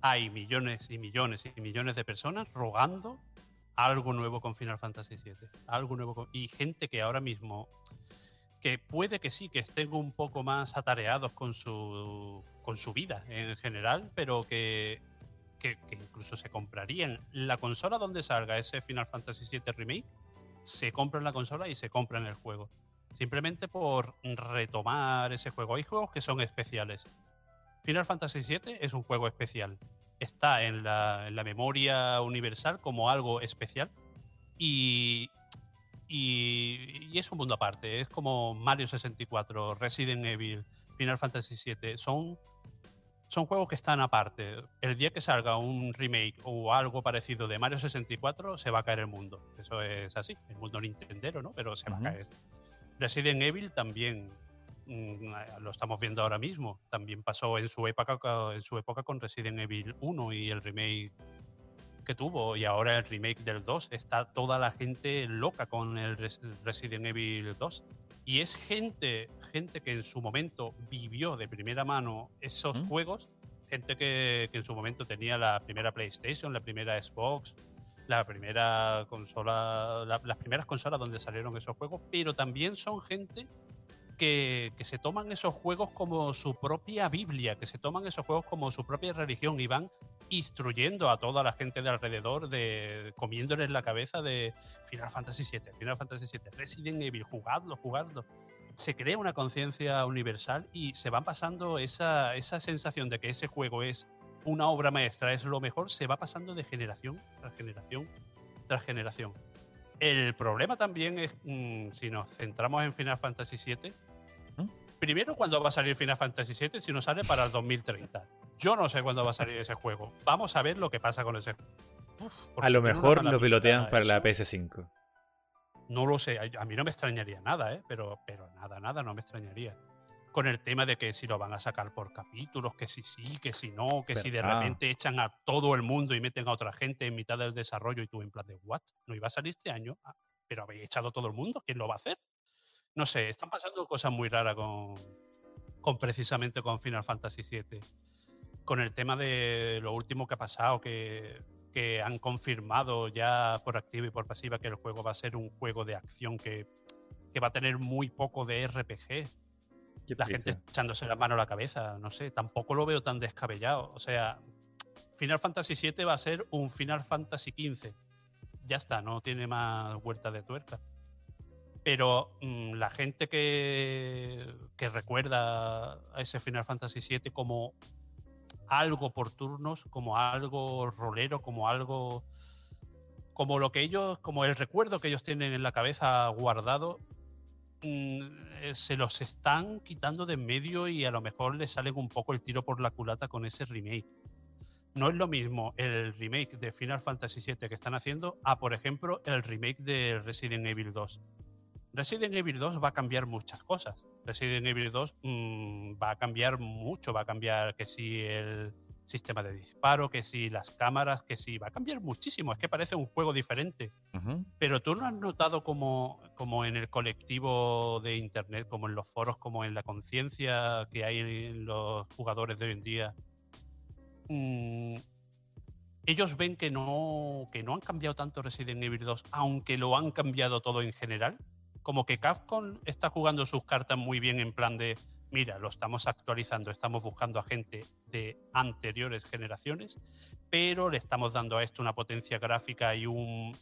hay millones y millones y millones de personas rogando algo nuevo con Final Fantasy VII. Algo nuevo con- y gente que ahora mismo que puede que sí, que estén un poco más atareados con su, con su vida en general, pero que, que, incluso se comprarían la consola donde salga ese Final Fantasy VII Remake, se compran la consola y se compran el juego. Simplemente por retomar ese juego. Hay juegos que son especiales. Final Fantasy VII es un juego especial. Está en la, en la memoria universal como algo especial. Y, y, es un mundo aparte. Es como Mario 64, Resident Evil, Final Fantasy VII. Son, son juegos que están aparte. El día que salga un remake o algo parecido de Mario 64, se va a caer el mundo. Eso es así. El mundo Nintendero, ¿no? Pero se va a caer. Resident Evil también mm, lo estamos viendo ahora mismo. También pasó en su época, en su época con Resident Evil 1 y el remake que tuvo y ahora el remake del 2. Está toda la gente loca con el Resident Evil 2. Y es gente, gente que en su momento vivió de primera mano esos juegos, gente que, que, en su momento tenía la primera PlayStation, la primera Xbox, la primera consola, las primeras consolas donde salieron esos juegos, pero también son gente que, que, se toman esos juegos como su propia Biblia, que se toman esos juegos como su propia religión y van instruyendo a toda la gente de alrededor, de comiéndoles la cabeza de Final Fantasy VII, Final Fantasy VII, Resident Evil, jugadlo, jugadlo. Se crea una conciencia universal y se va pasando esa, esa sensación de que ese juego es una obra maestra, es lo mejor, se va pasando de generación tras generación tras generación. El problema también es, mm, si nos centramos en Final Fantasy VII, ¿Mm? primero, cuando va a salir Final Fantasy VII? Si no sale para el 2030. Yo no sé cuándo va a salir ese juego. Vamos a ver lo que pasa con ese A lo mejor lo pilotean para la PS5. No lo sé. A mí no me extrañaría nada, ¿eh? Pero, pero nada, nada, no me extrañaría. Con el tema de que si lo van a sacar por capítulos, que si sí, que si no, que si de repente echan a todo el mundo y meten a otra gente en mitad del desarrollo y tú en plan de, ¿what? ¿No iba a salir este año? Ah, pero habéis echado a todo el mundo, ¿quién lo va a hacer? No sé, están pasando cosas muy raras con, con precisamente con Final Fantasy VII con el tema de lo último que ha pasado, que, han confirmado ya por activa y por pasiva que el juego va a ser un juego de acción que, va a tener muy poco de RPG. La gente echándose la mano a la cabeza, no sé, tampoco lo veo tan descabellado. O sea, Final Fantasy VII va a ser un Final Fantasy XV. Ya está, no tiene más vuelta de tuerca. Pero mm, la gente que, que recuerda a ese Final Fantasy VII como algo por turnos, como algo rolero, como algo como lo que ellos, como el recuerdo que ellos tienen en la cabeza guardado, mm, eh, se los están quitando de en medio y a lo mejor les salen un poco el tiro por la culata con ese remake. No es lo mismo el remake de Final Fantasy VII que están haciendo a, por ejemplo, el remake de Resident Evil 2. Resident Evil 2 va a cambiar muchas cosas. Resident Evil 2 mm, va a cambiar mucho, va a cambiar que si el sistema de disparo, que si las cámaras, que si va a cambiar muchísimo, es que parece un juego diferente. Pero tú no has notado como, como en el colectivo de Internet, como en los foros, como en la conciencia que hay en los jugadores de hoy en día, mm, ellos ven que no, que no han cambiado tanto Resident Evil 2, aunque lo han cambiado todo en general como que Capcom está jugando sus cartas muy bien en plan de, mira, lo estamos actualizando, estamos buscando a gente de anteriores generaciones, pero le estamos dando a esto una potencia gráfica y un,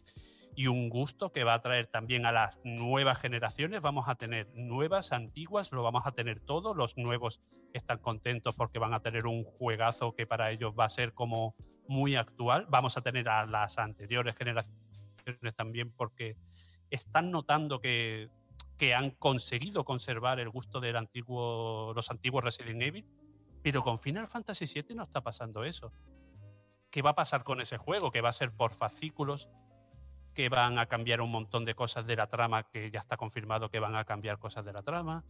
y un gusto que va a traer también a las nuevas generaciones. Vamos a tener nuevas, antiguas, lo vamos a tener todos. Los nuevos están contentos porque van a tener un juegazo que para ellos va a ser como muy actual. Vamos a tener a las anteriores generaciones también porque están notando que, han conseguido conservar el gusto de antiguo, los antiguos Resident Evil, pero con Final Fantasy VII no está pasando eso. ¿Qué va a pasar con ese juego? Que va a ser por fascículos, que van a cambiar un montón de cosas de la trama, que ya está confirmado que van a cambiar cosas de la trama,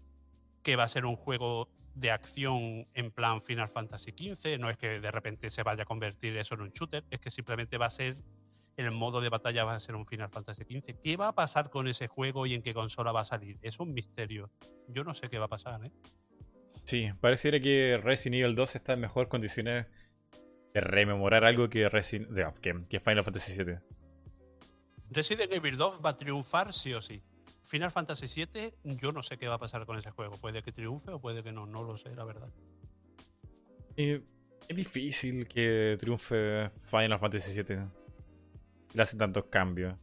que va a ser un juego de acción en plan Final Fantasy XV, no es que de repente se vaya a convertir eso en un shooter, es que simplemente va a ser el modo de batalla va a ser un Final Fantasy XV. ¿Qué va a pasar con ese juego y en qué consola va a salir? Es un misterio. Yo no sé qué va a pasar, ¿eh? Sí, pareciera que Resident Evil 2 está en mejor condiciones de rememorar algo que, que, Final Fantasy VII. Resident Evil 2 va a triunfar sí o sí. Final Fantasy VII, yo no sé qué va a pasar con ese juego. Puede que triunfe o puede que no, no lo sé, la verdad. es difícil que triunfe Final Fantasy VII. Le hacen tantos cambios.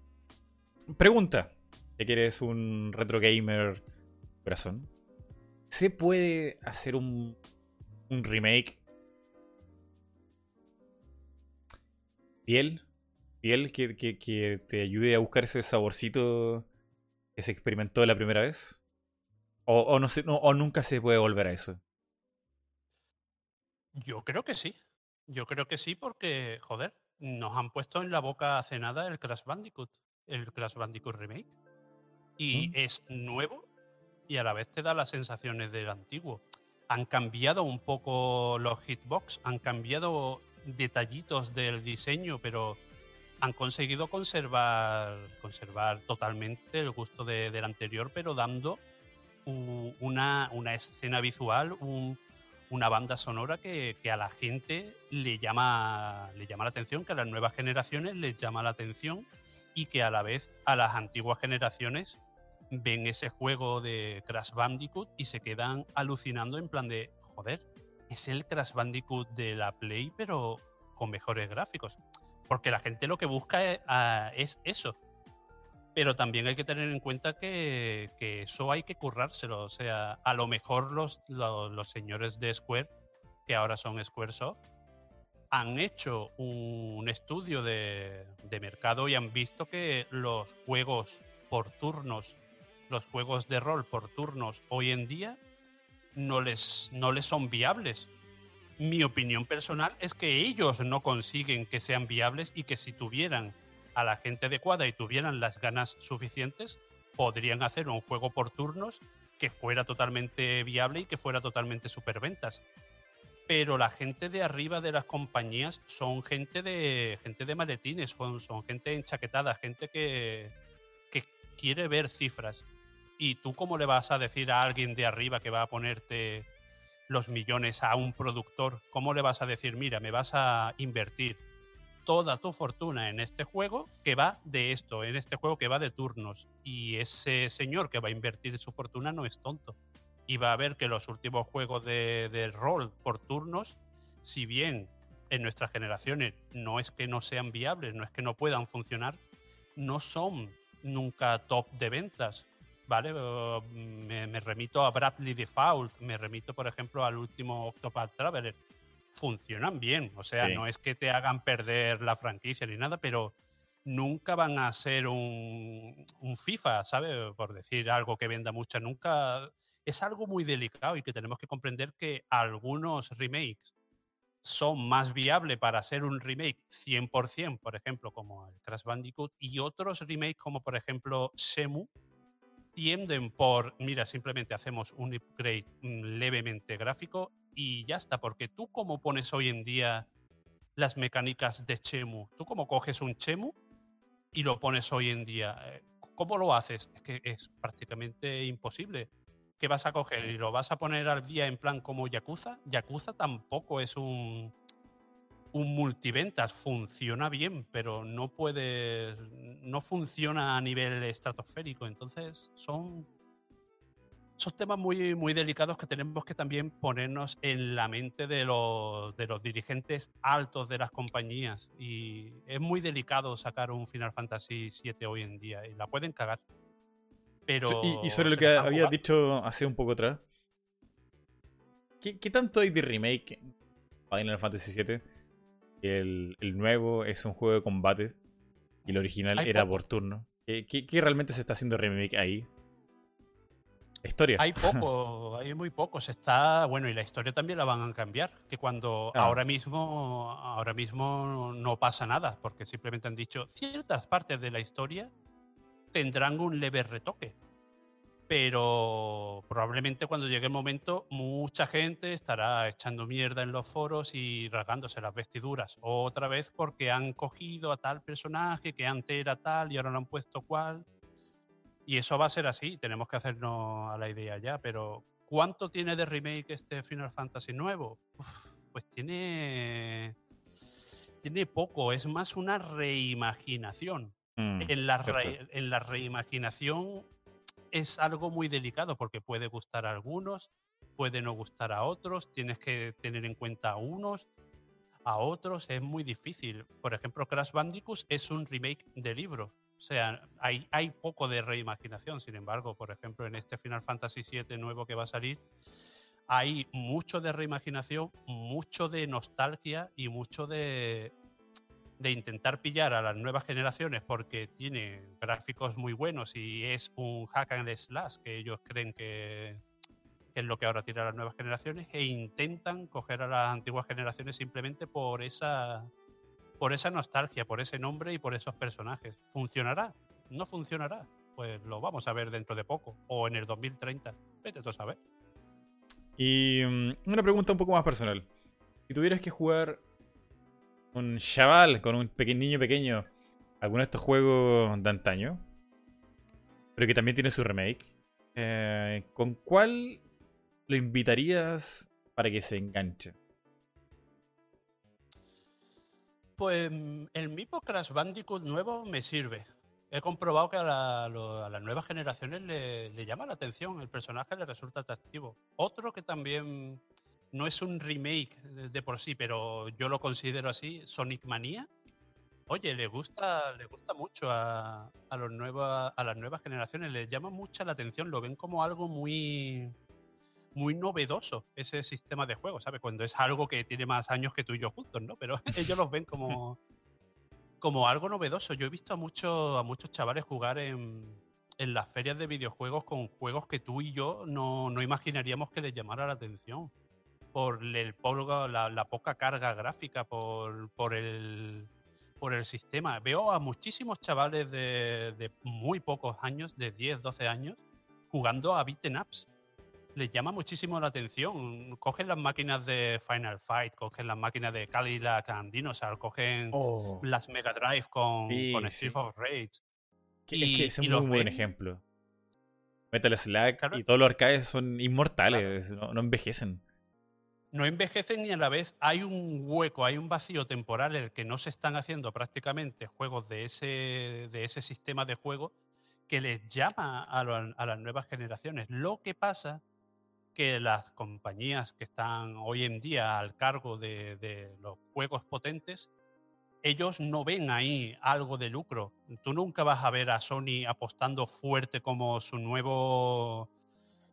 Pregunta, ya que eres un retro gamer corazón. ¿Se puede hacer un, un remake piel? ¿Piel que, que, que te ayude a buscar ese saborcito que se experimentó la primera vez? O, o no sé, no, o nunca se puede volver a eso. Yo creo que sí. Yo creo que sí porque, joder, nos han puesto en la boca hace nada el Crash Bandicoot, el Crash Bandicoot Remake. Y ¿Mm? es nuevo y a la vez te da las sensaciones del antiguo. Han cambiado un poco los hitbox, han cambiado detallitos del diseño, pero han conseguido conservar, conservar totalmente el gusto de- del anterior, pero dando una, una escena visual, un- una banda sonora que, a la gente le llama, le llama la atención, que a las nuevas generaciones les llama la atención y que a la vez a las antiguas generaciones ven ese juego de Crash Bandicoot y se quedan alucinando en plan de, joder, es el Crash Bandicoot de la Play, pero con mejores gráficos. Porque la gente lo que busca es, ah, es eso. Pero también hay que tener en cuenta que, eso hay que currárselo. O sea, a lo mejor los, los, los señores de Square, que ahora son Squaresoft, han hecho un estudio de, de mercado y han visto que los juegos por turnos, los juegos de rol por turnos hoy en día no les, no les son viables. Mi opinión personal es que ellos no consiguen que sean viables y que si tuvieran a la gente adecuada y tuvieran las ganas suficientes, podrían hacer un juego por turnos que fuera totalmente viable y que fuera totalmente superventas. Pero la gente de arriba de las compañías son gente de gente de maletines, son, son gente enchaquetada, gente que, que quiere ver cifras. ¿Y tú cómo le vas a decir a alguien de arriba que va a ponerte los millones a un productor? ¿Cómo le vas a decir, mira, me vas a invertir toda tu fortuna en este juego que va de esto, en este juego que va de turnos? Y ese señor que va a invertir su fortuna no es tonto. Y va a ver que los últimos juegos de, de rol por turnos, si bien en nuestras generaciones no es que no sean viables, no es que no puedan funcionar, no son nunca top de ventas. ¿vale? Me, me, remito a Bradley Default, me remito, por ejemplo, al último Octopath Traveler. Funcionan bien, o sea, sí. no es que te hagan perder la franquicia ni nada, pero nunca van a ser un, un FIFA, ¿sabes? Por decir algo que venda mucho, nunca. Es algo muy delicado y que tenemos que comprender que algunos remakes son más viables para hacer un remake 100%, por ejemplo, como el Crash Bandicoot, y otros remakes como, por ejemplo, Shemu, tienden por, mira, simplemente hacemos un upgrade levemente gráfico y ya está, porque tú como pones hoy en día las mecánicas de Chemu, tú como coges un Chemu y lo pones hoy en día, eh, ¿cómo lo haces? Es que es prácticamente imposible. ¿Qué vas a coger y lo vas a poner al día en plan como Yakuza? Yakuza tampoco es un, un multiventas funciona bien, pero no puede, no funciona a nivel estratosférico. Entonces son, son temas muy, muy delicados que tenemos que también ponernos en la mente de los, de los dirigentes altos de las compañías. Y es muy delicado sacar un Final Fantasy VII hoy en día y la pueden cagar. Pero y, y, sobre lo que había dicho hace un poco atrás, ¿qué, ¿qué, tanto hay de remake Final Fantasy VII? El, el, nuevo es un juego de combate y el original era por turno. ¿Qué, ¿Qué, qué, realmente se está haciendo remake ahí? Historia. Hay [laughs] poco, hay muy poco. Se está, bueno, y la historia también la van a cambiar. Que cuando ah. ahora mismo, ahora mismo no pasa nada, porque simplemente han dicho ciertas partes de la historia tendrán un leve retoque. Pero probablemente cuando llegue el momento, mucha gente estará echando mierda en los foros y rasgándose las vestiduras. Otra vez porque han cogido a tal personaje que antes era tal y ahora lo han puesto cual. Y eso va a ser así, tenemos que hacernos a la idea ya. Pero ¿cuánto tiene de remake este Final Fantasy nuevo? Uf, pues tiene. Tiene poco, es más una reimaginación. Mm, en, la re, en la reimaginación es algo muy delicado porque puede gustar a algunos, puede no gustar a otros, tienes que tener en cuenta a unos, a otros, es muy difícil. Por ejemplo, Crash Bandicoot es un remake de libro. O sea, hay, hay poco de reimaginación. Sin embargo, por ejemplo, en este Final Fantasy VII nuevo que va a salir, hay mucho de reimaginación, mucho de nostalgia y mucho de, de intentar pillar a las nuevas generaciones porque tiene gráficos muy buenos y es un hack and slash que ellos creen que, es lo que ahora tiene a las nuevas generaciones e intentan coger a las antiguas generaciones simplemente por esa por esa nostalgia, por ese nombre y por esos personajes. ¿Funcionará? ¿No funcionará? Pues lo vamos a ver dentro de poco o en el 2030. Vete tú a saber. Y mm, una pregunta un poco más personal. Si tuvieras que jugar un chaval con un pequeño niño pequeño alguno de estos juegos de antaño, pero que también tiene su remake, eh, ¿con cuál lo invitarías para que se enganche? Pues el mismo Crash Bandicoot nuevo me sirve. He comprobado que a, las nuevas generaciones le, llama la atención, el personaje le resulta atractivo. Otro que también no es un remake de, por sí, pero yo lo considero así, Sonic Mania. Oye, le gusta, le gusta mucho a, los a las nuevas generaciones, les llama mucha la atención, lo ven como algo muy, muy novedoso ese sistema de juego, ¿sabes? Cuando es algo que tiene más años que tú y yo juntos, ¿no? Pero [laughs] ellos los ven como, como algo novedoso. Yo he visto a, muchos a muchos chavales jugar en, en, las ferias de videojuegos con juegos que tú y yo no, no imaginaríamos que les llamara la atención por el la, la poca carga gráfica, por, por, el, por el sistema. Veo a muchísimos chavales de, de muy pocos años, de 10, 12 años, jugando a beaten ups. Les llama muchísimo la atención. Cogen las máquinas de Final Fight, cogen las máquinas de Cadillac and Dinosaur, cogen oh. las Mega Drive con, con Street of Rage. y, es que es un muy buen ejemplo. Metal Slack y todos los arcades son inmortales, no, no envejecen no envejecen y a la vez hay un hueco, hay un vacío temporal en el que no se están haciendo prácticamente juegos de ese, de ese sistema de juego que les llama a, las nuevas generaciones. Lo que pasa que las compañías que están hoy en día al cargo de, de los juegos potentes, ellos no ven ahí algo de lucro. Tú nunca vas a ver a Sony apostando fuerte como su nuevo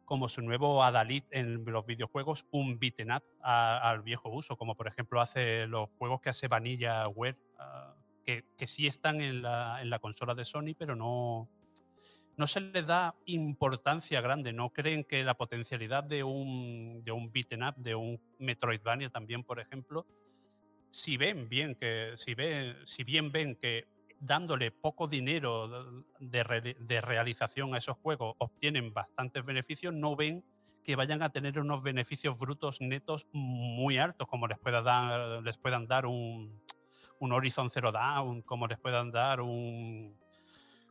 como su nuevo Adalid en los videojuegos, un beaten up al viejo uso, como por ejemplo hace los juegos que hace Vanilla Web, ah, que, que, sí están en la, en la, consola de Sony, pero no, no se les da importancia grande. No creen que la potencialidad de un, de un beaten up, de un Metroidvania también, por ejemplo, si ven bien que, si ven, si bien ven que dándole poco dinero de, realización a esos juegos obtienen bastantes beneficios, no ven que vayan a tener unos beneficios brutos netos muy altos, como les, pueda dar, les puedan dar un, un Horizon Zero Dawn, como les puedan dar un,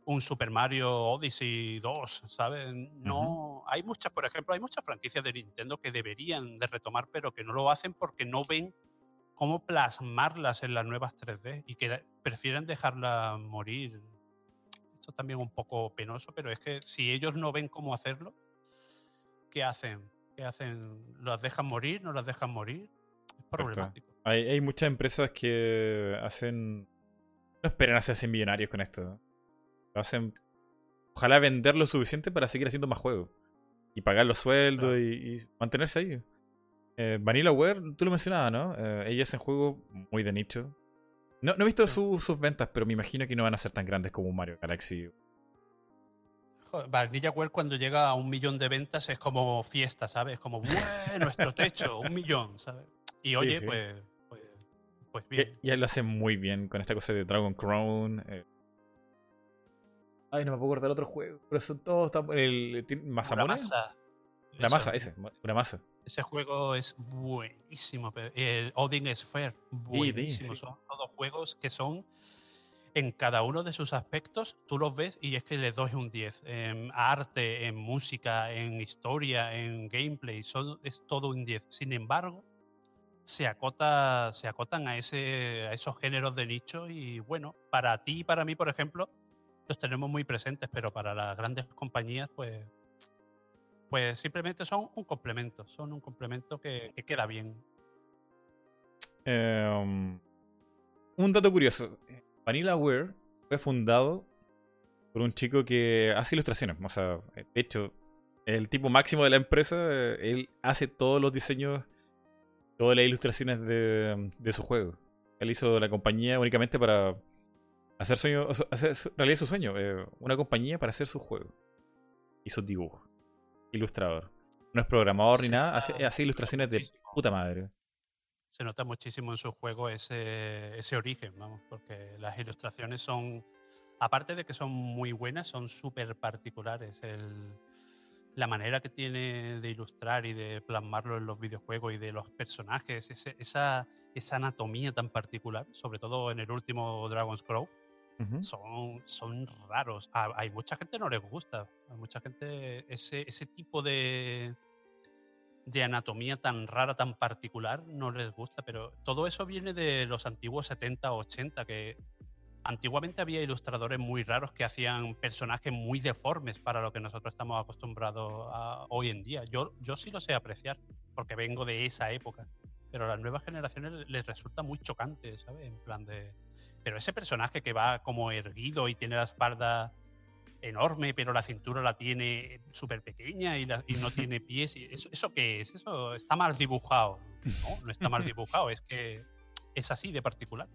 un Super Mario Odyssey 2, ¿sabes? No, hay muchas, por ejemplo, hay muchas franquicias de Nintendo que deberían de retomar, pero que no lo hacen porque no ven cómo plasmarlas en las nuevas 3D y que prefieren dejarlas morir. Esto es también un poco penoso, pero es que si ellos no ven cómo hacerlo, ¿qué hacen? ¿Qué hacen? ¿Las dejan morir? ¿No las dejan morir? Es problemático. Hay, hay, muchas empresas que hacen. No esperan hacerse millonarios con esto. Lo hacen. Ojalá vender lo suficiente para seguir haciendo más juegos. Y pagar los sueldos y mantenerse ahí. Eh, Vanilla tú lo mencionabas, ¿no? Eh, ella es un juego muy de nicho. No, he visto sus ventas, pero me imagino que no van a ser tan grandes como Mario Galaxy. Vanilla cuando llega a un millón de ventas es como fiesta, ¿sabes? Como, [laughs] nuestro techo, un millón, ¿sabes? Y oye, Pues, pues, pues, bien. Y, él lo hace muy bien con esta cosa de Dragon Crown. Eh. Ay, no me puedo cortar otro juego. Pero son todos. El, ¿Mazamune? La masa, ese, una masa. Ese juego es buenísimo. El Odin Sphere, buenísimo. son todos juegos que son en cada uno de sus aspectos, tú los ves y es que les doy un 10. En arte, en música, en historia, en gameplay, son, es todo un 10. Sin embargo, se, acota, se acotan a, ese, a esos géneros de nicho y bueno, para ti y para mí, por ejemplo, los tenemos muy presentes, pero para las grandes compañías, pues, pues simplemente son un complemento, son un complemento que, queda bien. Em, un dato curioso, VanillaWare fue fundado por un chico que hace ilustraciones, o sea, de hecho, el tipo máximo de la empresa, él hace todos los diseños, todas las ilustraciones de, de su juego. Él hizo la compañía únicamente para hacer, sueño, hacer realidad su sueño. Eh, una compañía para hacer su juego. Y sus dibujos. Ilustrador. No es programador ni nada, hace, ilustraciones de puta madre. Se nota muchísimo en su juego ese, ese origen, vamos, porque las ilustraciones son, aparte de que son muy buenas, son súper particulares. El, la manera que tiene de ilustrar y de plasmarlo en los videojuegos y de los personajes, esa, esa anatomía tan particular, sobre todo en el último Dragon's Crow, son, son raros. hay mucha gente no les gusta. Hay mucha gente ese, ese tipo de, de anatomía tan rara, tan particular, no les gusta. Pero todo eso viene de los antiguos 70 o 80, que antiguamente había ilustradores muy raros que hacían personajes muy deformes para lo que nosotros estamos acostumbrados a hoy en día. Yo, yo sí lo sé apreciar, porque vengo de esa época. Pero a las nuevas generaciones les resulta muy chocante, ¿sabes? En plan de. Pero ese personaje que va como erguido y tiene la espalda enorme, pero la cintura la tiene súper pequeña y, y, no tiene pies. ¿Eso, ¿Eso qué es? Eso está mal dibujado. No, no está mal [laughs] dibujado, es que es así de particular.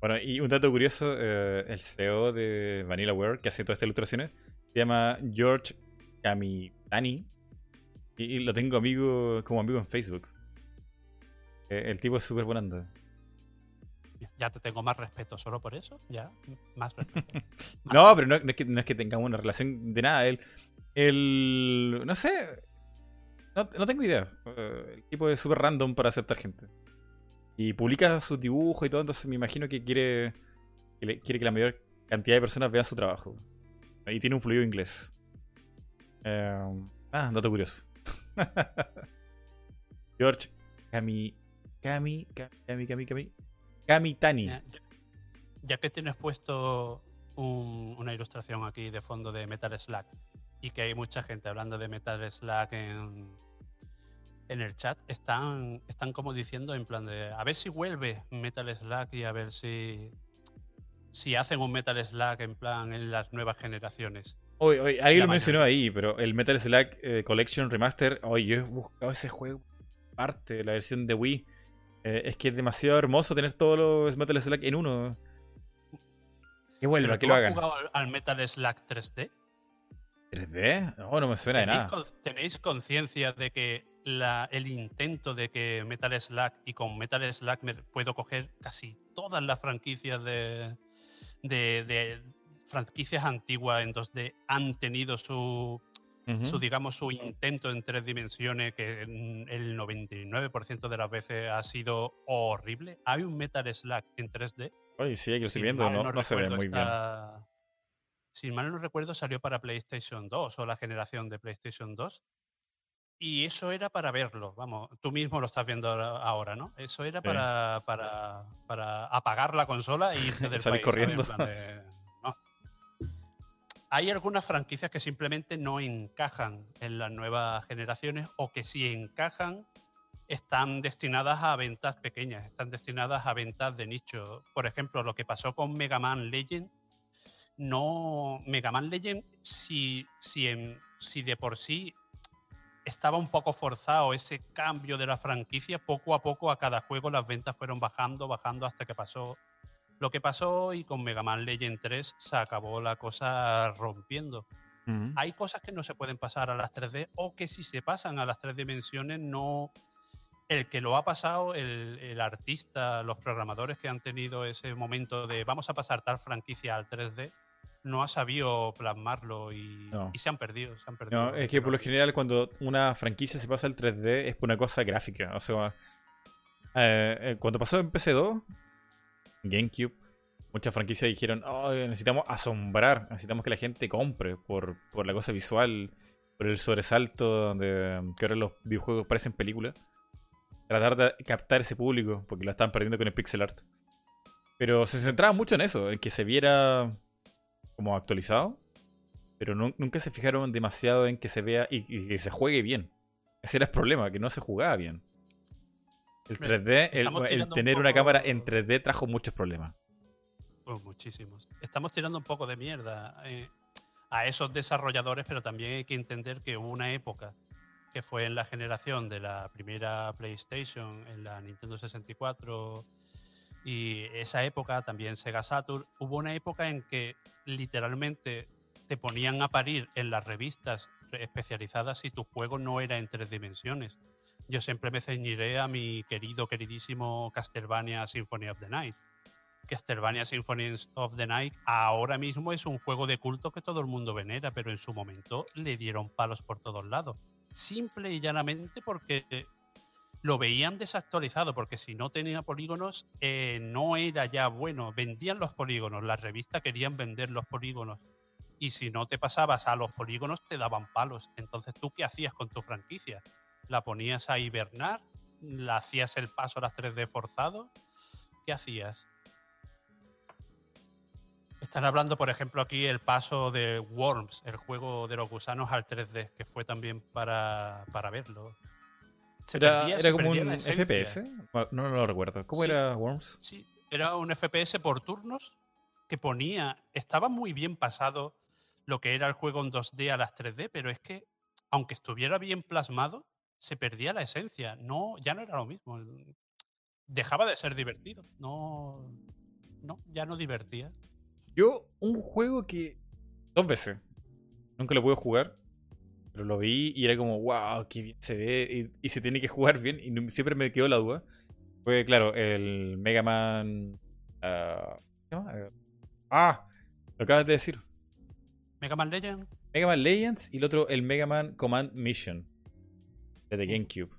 Bueno, y un dato curioso, eh, el CEO de VanillaWare, que hace todas estas ilustraciones, se llama George Kamitani. Y, lo tengo amigo como amigo en Facebook. Eh, el tipo es súper buenando. Ya te tengo más respeto solo por eso, ya, más respeto. [laughs] no, pero no, es que, no es que tengamos una relación de nada. Él, el no sé, no, no tengo idea. Eh, el tipo es súper random para aceptar gente. Y publica sus dibujos y todo, entonces me imagino que quiere que, quiere que la mayor cantidad de personas vean su trabajo. Y tiene un fluido inglés. Em, ah, dato curioso. [laughs] George Kami. Kami. Kami. Kami. Kami. Kamitani. Ya, ya que tienes puesto una ilustración aquí de fondo de Metal Slack y que hay mucha gente hablando de Metal Slack en, en el chat están, están como diciendo en plan de a ver si vuelve Metal Slack y a ver si, si hacen un Metal Slack en plan en las nuevas generaciones. Hoy, hoy, alguien lo mencionó ahí, pero el Metal Slack eh, Collection Remaster, hoy yo he buscado ese juego parte de la versión de Wii. Eh, es que es demasiado hermoso tener todos los Metal Slack en uno. Que vuelva, que lo hagan. ¿Has jugado al Metal Slack 3D? ¿3D? No, no me suena de nada. ¿Tenéis conciencia de que el intento de que Metal Slack y con Metal Slack me puedo coger casi todas las franquicias de, de, franquicias antiguas en 2D han tenido su, su, digamos, su intento en tres dimensiones que el 99% de las veces ha sido horrible. Hay un Metal Slack en 3D. Oye, sí, lo estoy viendo, no, no, se ve muy bien. Si mal no recuerdo, salió para PlayStation 2 o la generación de PlayStation 2 y eso era para verlo, vamos, tú mismo lo estás viendo ahora, ¿no? Eso era para, para, para apagar la consola y irte [laughs] del corriendo. Hay algunas franquicias que simplemente no encajan en las nuevas generaciones o que si encajan están destinadas a ventas pequeñas, están destinadas a ventas de nicho. Por ejemplo, lo que pasó con Mega Man Legend, no. Mega Man Legend, si, si, si de por sí estaba un poco forzado ese cambio de la franquicia. Poco a poco a cada juego las ventas fueron bajando, bajando hasta que pasó lo que pasó y con Mega Man Legend 3 se acabó la cosa rompiendo. Hay cosas que no se pueden pasar a las 3D o que si se pasan a las tres dimensiones no... El que lo ha pasado, el, el artista, los programadores que han tenido ese momento de vamos a pasar tal franquicia al 3D, no ha sabido plasmarlo y, se han perdido. Se han perdido es que por lo general cuando una franquicia se pasa al 3D es por una cosa gráfica. O sea, eh, eh, cuando pasó en PC2, GameCube, muchas franquicias dijeron, oh, necesitamos asombrar, necesitamos que la gente compre por, por la cosa visual, por el sobresalto de que ahora los videojuegos parecen películas. Tratar de captar ese público, porque lo están perdiendo con el pixel art. Pero se centraba mucho en eso, en que se viera como actualizado, pero nunca se fijaron demasiado en que se vea y, que se juegue bien. Ese era el problema, que no se jugaba bien. El 3D, el, tener una cámara en 3D trajo muchos problemas. Pues muchísimos. Estamos tirando un poco de mierda eh, a esos desarrolladores, pero también hay que entender que hubo una época que fue en la generación de la primera PlayStation, en la Nintendo 64 y esa época también Sega Saturn, hubo una época en que literalmente te ponían a parir en las revistas especializadas si tu juego no era en tres dimensiones. Yo siempre me ceñiré a mi querido, queridísimo Castlevania Symphony of the Night. Castlevania Symphony of the Night ahora mismo es un juego de culto que todo el mundo venera, pero en su momento le dieron palos por todos lados simple y llanamente porque lo veían desactualizado, porque si no tenía polígonos, eh, no era ya bueno. Vendían los polígonos, las revistas querían vender los polígonos. Y si no te pasabas a los polígonos, te daban palos. Entonces, ¿tú qué hacías con tu franquicia? ¿La ponías a hibernar? ¿La hacías el paso a las 3D forzado? ¿Qué hacías? Están hablando, por ejemplo, aquí el paso de Worms, el juego de los gusanos al 3D, que fue también para, verlo. era, como un FPS, no, lo recuerdo. ¿Cómo era Worms? Sí, era un FPS por turnos que ponía, estaba muy bien pasado lo que era el juego en 2D a las 3D, pero es que, aunque estuviera bien plasmado, se perdía la esencia. No, ya no era lo mismo. Dejaba de ser divertido. No, no, ya no divertía. Yo, un juego que. Dos veces. Nunca lo pude jugar. Pero lo vi y era como, wow, qué bien se ve. Y, se tiene que jugar bien. Y siempre me quedó la duda. Fue, claro, el Mega Man. ah, ah lo acabas de decir. Mega Man Legends. Mega Man Legends y el otro, el Mega Man Command Mission. De The GameCube.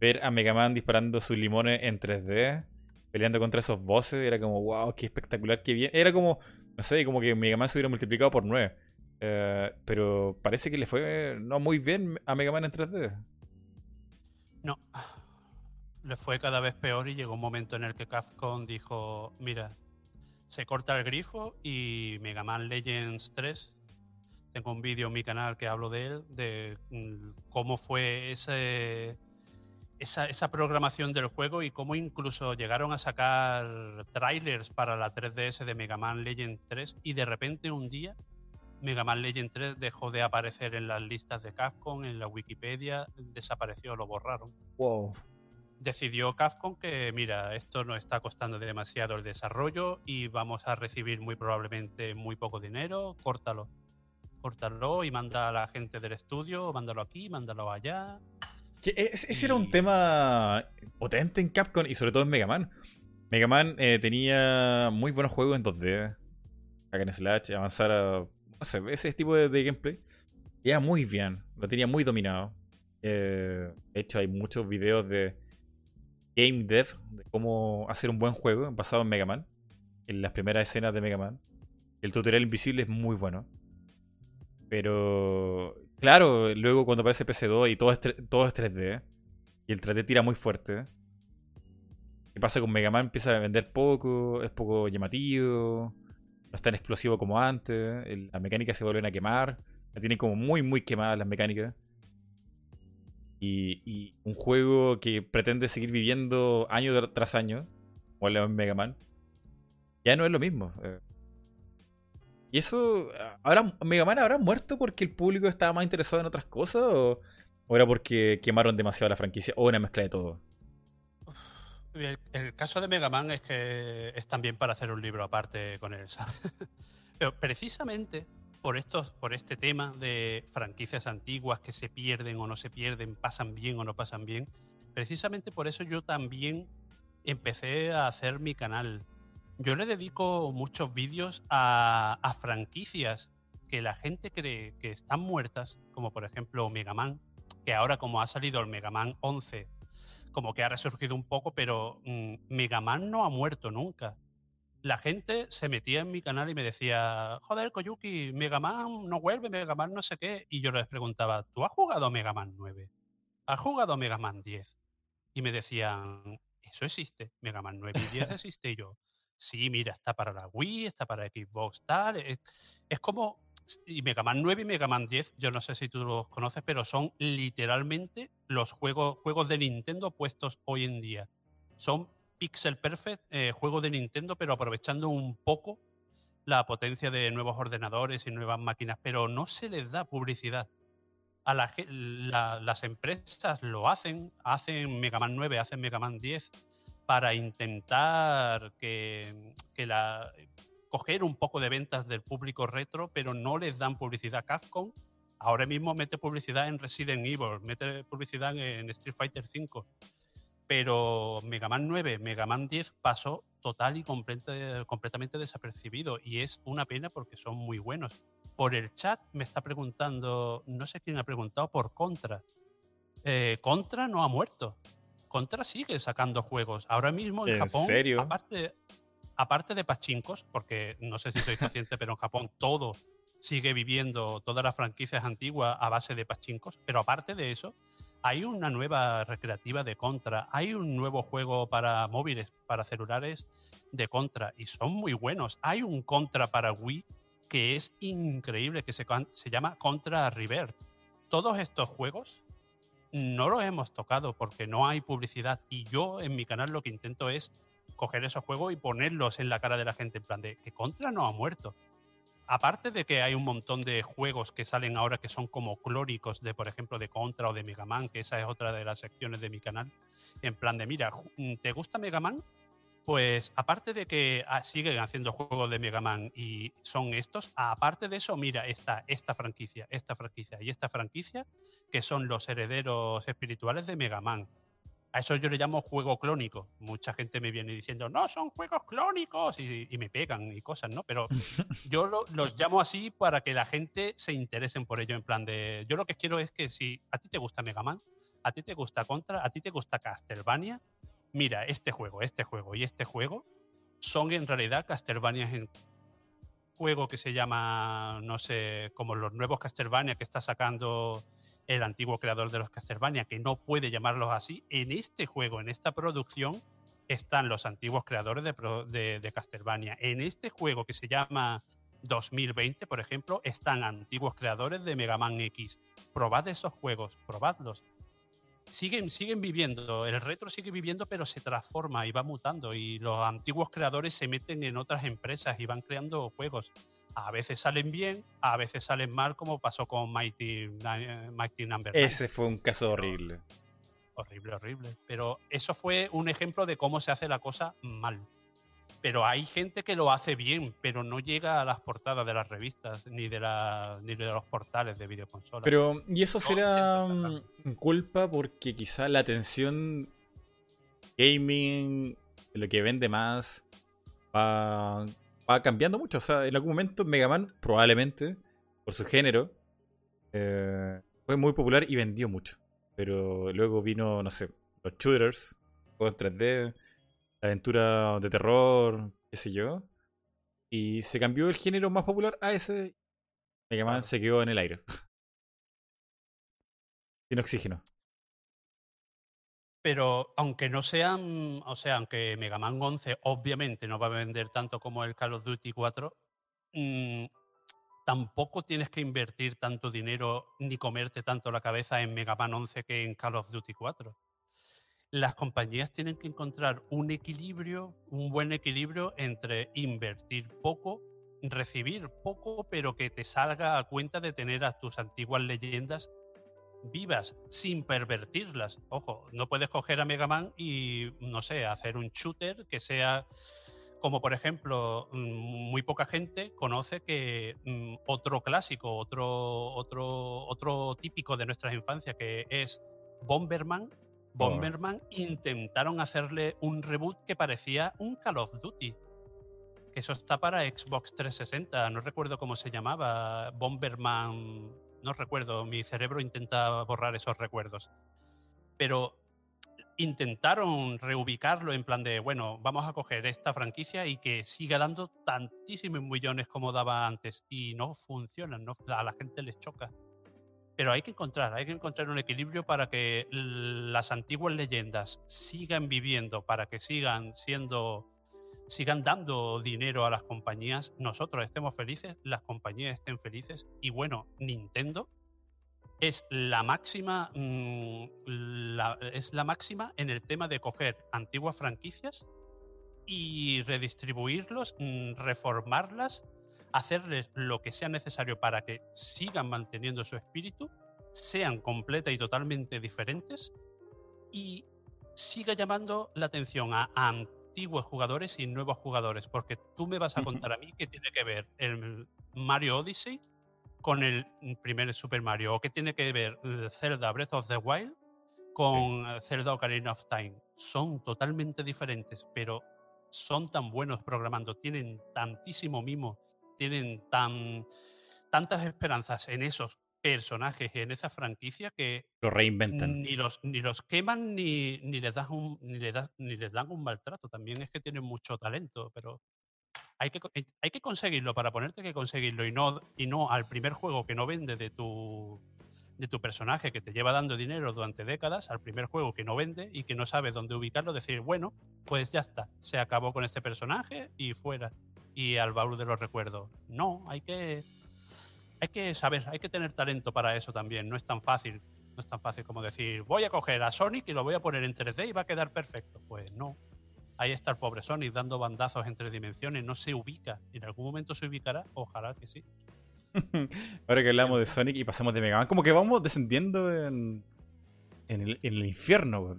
Ver a Mega Man disparando sus limones en 3D peleando contra esos bosses, era como, wow, qué espectacular, qué bien. Era como, no sé, como que Mega Man se hubiera multiplicado por 9. Eh, pero parece que le fue no muy bien a Mega Man en 3D. No, le fue cada vez peor y llegó un momento en el que Capcom dijo, mira, se corta el grifo y Mega Man Legends 3, tengo un vídeo en mi canal que hablo de él, de mm, cómo fue ese esa, programación del juego y cómo incluso llegaron a sacar trailers para la 3DS de Mega Man Legend 3 y de repente un día Mega Man Legend 3 dejó de aparecer en las listas de Capcom, en la Wikipedia, desapareció, lo borraron. Wow. Decidió Capcom que, mira, esto no está costando demasiado el desarrollo y vamos a recibir muy probablemente muy poco dinero, córtalo. Córtalo y manda a la gente del estudio, mándalo aquí, mándalo allá ese era un tema potente en Capcom y sobre todo en Mega Man. Mega Man eh, tenía muy buenos juegos en 2D. Hack and Slash, avanzar a. No sé, ese tipo de, gameplay. Iba muy bien, lo tenía muy dominado. Eh, de hecho, hay muchos videos de game dev, de cómo hacer un buen juego basado en Mega Man. En las primeras escenas de Mega Man. El tutorial invisible es muy bueno. Pero Claro, luego cuando aparece PC2 y todo es, todo es 3D, y el 3D tira muy fuerte, ¿qué pasa con Mega Man? Empieza a vender poco, es poco llamativo, no es tan explosivo como antes, las mecánicas se vuelven a quemar, la tienen como muy, muy quemadas las mecánicas. Y, un juego que pretende seguir viviendo año tras año, como el Mega Man, ya no es lo mismo. Eh. ¿Y eso, ahora Mega Man habrá muerto porque el público estaba más interesado en otras cosas o, era porque quemaron demasiado la franquicia o una mezcla de todo? El, caso de Mega Man es que es también para hacer un libro aparte con él, [laughs] Pero precisamente por, estos, por este tema de franquicias antiguas que se pierden o no se pierden, pasan bien o no pasan bien, precisamente por eso yo también empecé a hacer mi canal yo le dedico muchos vídeos a, franquicias que la gente cree que están muertas, como por ejemplo Mega Man, que ahora como ha salido el Mega Man 11, como que ha resurgido un poco, pero mm, Mega Man no ha muerto nunca. La gente se metía en mi canal y me decía, joder, Koyuki, Mega Man no vuelve, Mega Man no sé qué. Y yo les preguntaba, ¿tú has jugado Mega Man 9? ¿Has jugado Mega Man 10? Y me decían, eso existe, Mega Man 9 y 10 existe. Yo, sí, mira, está para la Wii, está para Xbox, tal. Es, como. Y Mega Man 9 y Mega Man 10, yo no sé si tú los conoces, pero son literalmente los juegos, juegos de Nintendo puestos hoy en día. Son pixel perfect, eh, juegos de Nintendo, pero aprovechando un poco la potencia de nuevos ordenadores y nuevas máquinas, pero no se les da publicidad. A la, la, las empresas lo hacen, hacen Mega Man 9, hacen Mega Man 10 para intentar que, que coger un poco de ventas del público retro, pero no les dan publicidad. Capcom ahora mismo mete publicidad en Resident Evil, mete publicidad en Street Fighter V, pero Mega Man 9, Mega Man 10 pasó total y completamente desapercibido y es una pena porque son muy buenos. Por el chat me está preguntando, no sé quién ha preguntado, por Contra. Eh, Contra no ha muerto. Contra sigue sacando juegos. Ahora mismo en, Japón, serio? aparte aparte de pachincos, porque no sé si soy consciente, pero en Japón todo sigue viviendo, todas las franquicias antiguas a base de pachincos, pero aparte de eso, hay una nueva recreativa de Contra, hay un nuevo juego para móviles, para celulares de Contra, y son muy buenos. Hay un Contra para Wii que es increíble, que se, se llama Contra Revert. Todos estos juegos no los hemos tocado porque no hay publicidad y yo en mi canal lo que intento es coger esos juegos y ponerlos en la cara de la gente, en plan de que Contra no ha muerto. Aparte de que hay un montón de juegos que salen ahora que son como clóricos de, por ejemplo, de Contra o de Mega Man, que esa es otra de las secciones de mi canal, en plan de, mira, ¿te gusta Mega Man? Pues aparte de que ah, siguen haciendo juegos de Mega Man y son estos, aparte de eso, mira, está esta franquicia, esta franquicia y esta franquicia, que son los herederos espirituales de Mega Man. A eso yo le llamo juego clónico. Mucha gente me viene diciendo, no, son juegos clónicos y, me pegan y cosas, ¿no? Pero [laughs] yo los llamo así para que la gente se interese por ello. En plan de, yo lo que quiero es que si a ti te gusta Mega Man, a ti te gusta Contra, a ti te gusta Castlevania, mira, este juego, este juego y este juego son en realidad Castlevania en juego que se llama, no sé, como los nuevos Castlevania que está sacando el antiguo creador de los Castlevania, que no puede llamarlos así, en este juego, en esta producción, están los antiguos creadores de, de, Castlevania. En este juego que se llama 2020, por ejemplo, están antiguos creadores de Mega Man X. Probad esos juegos, probadlos. Siguen, siguen viviendo, el retro sigue viviendo, pero se transforma y va mutando. Y los antiguos creadores se meten en otras empresas y van creando juegos a veces salen bien, a veces salen mal, como pasó con Mighty, Mighty Number Ese fue un caso horrible. Horrible, horrible. Pero eso fue un ejemplo de cómo se hace la cosa mal. Pero hay gente que lo hace bien, pero no llega a las portadas de las revistas ni de, la, ni de los portales de videoconsolas. Pero, ¿y eso será mm, culpa porque quizá la atención gaming, lo que vende más, va va cambiando mucho. O sea, en algún momento Mega Man, probablemente, por su género, eh, fue muy popular y vendió mucho. Pero luego vino, no sé, los shooters, juegos 3D, la aventura de terror, qué sé yo. Y se cambió el género más popular a ese. Mega Man se quedó en el aire. [laughs] Sin oxígeno. Pero aunque no sean, o sea, aunque Mega Man 11 obviamente no va a vender tanto como el Call of Duty 4, mm, tampoco tienes que invertir tanto dinero ni comerte tanto la cabeza en Mega Man 11 que en Call of Duty 4. Las compañías tienen que encontrar un equilibrio, un buen equilibrio entre invertir poco, recibir poco, pero que te salga a cuenta de tener a tus antiguas leyendas vivas sin pervertirlas. Ojo, no puedes coger a Mega Man y, no sé, hacer un shooter que sea como por ejemplo, mm, muy poca gente conoce que mm, otro clásico, otro, otro, otro típico de nuestras infancias, que es Bomberman, Bomberman intentaron hacerle un reboot que parecía un Call of Duty. Que eso está para Xbox 360, no recuerdo cómo se llamaba, Bomberman no recuerdo, mi cerebro intenta borrar esos recuerdos. Pero intentaron reubicarlo en plan de, bueno, vamos a coger esta franquicia y que siga dando tantísimos millones como daba antes. Y no funcionan, ¿no? a la gente les choca. Pero hay que encontrar, hay que encontrar un equilibrio para que las antiguas leyendas sigan viviendo, para que sigan siendo sigan dando dinero a las compañías, nosotros estemos felices, las compañías estén felices y bueno, Nintendo es la máxima mm, es la máxima en el tema de coger antiguas franquicias y redistribuirlos, mm, reformarlas, hacerles lo que sea necesario para que sigan manteniendo su espíritu, sean completa y totalmente diferentes y siga llamando la atención a, antiguos jugadores y nuevos jugadores, porque tú me vas a contar a mí que tiene que ver el Mario Odyssey con el primer Super Mario, o que tiene que ver Zelda Breath of the Wild con Zelda Ocarina of Time. Son totalmente diferentes, pero son tan buenos programando, tienen tantísimo mimo, tienen tan, tantas esperanzas en esos personajes en esa franquicia que lo reinventan. Ni los, ni los queman ni, ni les dan un, ni, les ni les dan un maltrato. También es que tienen mucho talento, pero hay que, eh, hay que conseguirlo para ponerte que conseguirlo y no, y no al primer juego que no vende de tu, de tu personaje que te lleva dando dinero durante décadas, al primer juego que no vende y que no sabes dónde ubicarlo, decir, bueno, pues ya está, se acabó con este personaje y fuera. Y al baúl de los recuerdos. No, hay que hay que saber, hay que tener talento para eso también. No es tan fácil. No es tan fácil como decir, voy a coger a Sonic y lo voy a poner en 3D y va a quedar perfecto. Pues no. Ahí está el pobre Sonic dando bandazos en tres dimensiones. No se ubica. En algún momento se ubicará. Ojalá que sí. [laughs] Ahora que hablamos de Sonic y pasamos de Mega Man, como que vamos descendiendo en, en, el, infierno.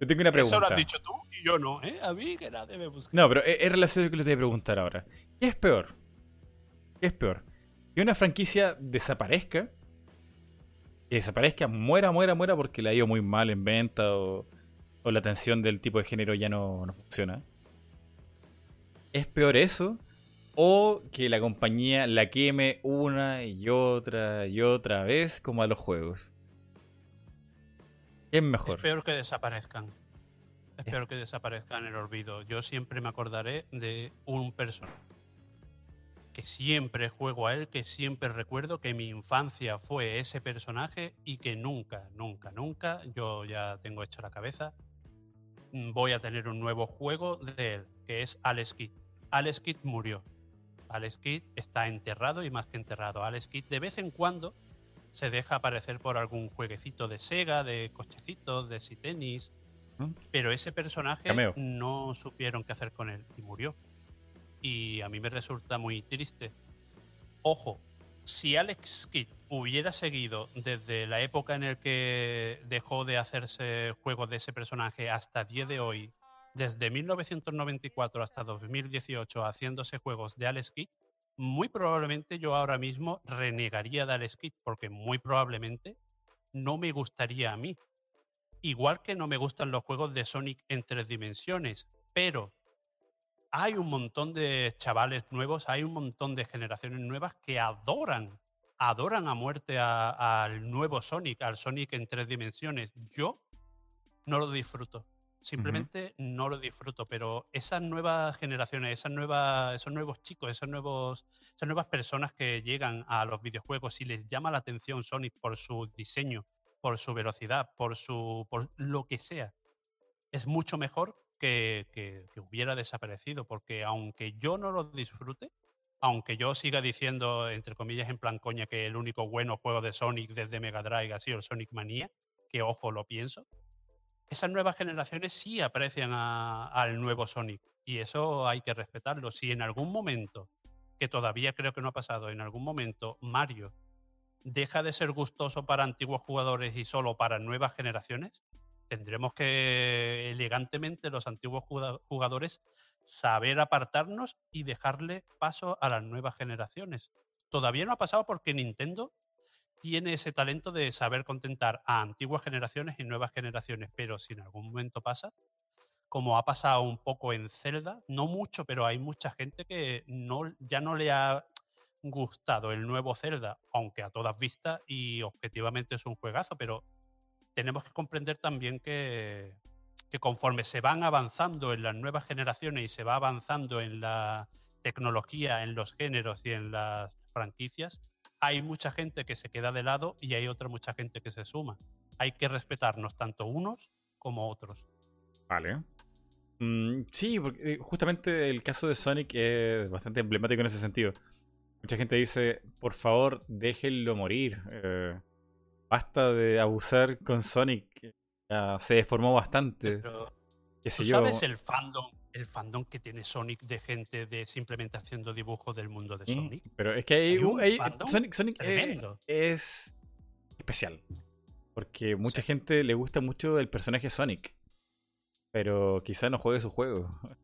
Yo tengo una pregunta. Eso lo has dicho tú y yo no, ¿eh? A mí que nada debe buscar. No, pero es relación a lo que le voy a preguntar ahora. ¿Qué es peor? ¿Qué es peor? Que una franquicia desaparezca, que desaparezca, muera, muera, muera porque le ha ido muy mal en venta o, la atención del tipo de género ya no, funciona. ¿Es peor eso? O que la compañía la queme una y otra y otra vez como a los juegos. ¿Qué es mejor? Es peor que desaparezcan. Es peor que desaparezcan en el olvido. Yo siempre me acordaré de un personaje que siempre juego a él, que siempre recuerdo que mi infancia fue ese personaje y que nunca, nunca, nunca, yo ya tengo hecho la cabeza, mm, voy a tener un nuevo juego de él, que es Alex Kidd. Alex Kidd murió. Alex Kidd está enterrado y más que enterrado. Alex Kidd de vez en cuando se deja aparecer por algún jueguecito de Sega, de cochecitos, de si tenis, ¿Mm? pero ese personaje no supieron qué hacer con él y murió y a mí me resulta muy triste. Ojo, si Alex Kidd hubiera seguido desde la época en la que dejó de hacerse juegos de ese personaje hasta el día de hoy, desde 1994 hasta 2018 haciéndose juegos de Alex Kidd, muy probablemente yo ahora mismo renegaría de Alex Kidd porque muy probablemente no me gustaría a mí. Igual que no me gustan los juegos de Sonic en tres dimensiones, pero hay un montón de chavales nuevos, hay un montón de generaciones nuevas que adoran, adoran a muerte al nuevo Sonic, al Sonic en tres dimensiones. Yo no lo disfruto. Simplemente no lo disfruto, pero esas nuevas generaciones, esas nuevas, esos nuevos chicos, esos nuevos, esas nuevas personas que llegan a los videojuegos y les llama la atención Sonic por su diseño, por su velocidad, por su, por lo que sea, es mucho mejor que, hubiera desaparecido, porque aunque yo no lo disfrute, aunque yo siga diciendo, entre comillas, en plan coña, que el único bueno juego de Sonic desde Mega Drive ha sido el Sonic Mania, que ojo, lo pienso, esas nuevas generaciones sí aprecian al nuevo Sonic y eso hay que respetarlo. Si en algún momento, que todavía creo que no ha pasado, en algún momento Mario deja de ser gustoso para antiguos jugadores y solo para nuevas generaciones, tendremos que elegantemente los antiguos jugadores saber apartarnos y dejarle paso a las nuevas generaciones. Todavía no ha pasado porque Nintendo tiene ese talento de saber contentar a antiguas generaciones y nuevas generaciones, pero si en algún momento pasa, como ha pasado un poco en Zelda, no mucho, pero hay mucha gente que no, ya no le ha gustado el nuevo Zelda, aunque a todas vistas y objetivamente es un juegazo, pero tenemos que comprender también que, conforme se van avanzando en las nuevas generaciones y se va avanzando en la tecnología, en los géneros y en las franquicias, hay mucha gente que se queda de lado y hay otra mucha gente que se suma. Hay que respetarnos tanto unos como otros. Vale. Mm, sí, porque eh, justamente el caso de Sonic es bastante emblemático en ese sentido. Mucha gente dice, por favor, déjenlo morir. Eh, basta de abusar con Sonic. Ya se deformó bastante. Pero, qué sé ¿Tú yo. sabes el fandom, el fandom que tiene Sonic de gente de simplemente haciendo dibujos del mundo de Sonic? Pero es que hay, Hay un hay- Sonic, Sonic, eh, es especial. Porque mucha Sí. gente le gusta mucho el personaje Sonic. Pero quizá no juegue su juego. [laughs]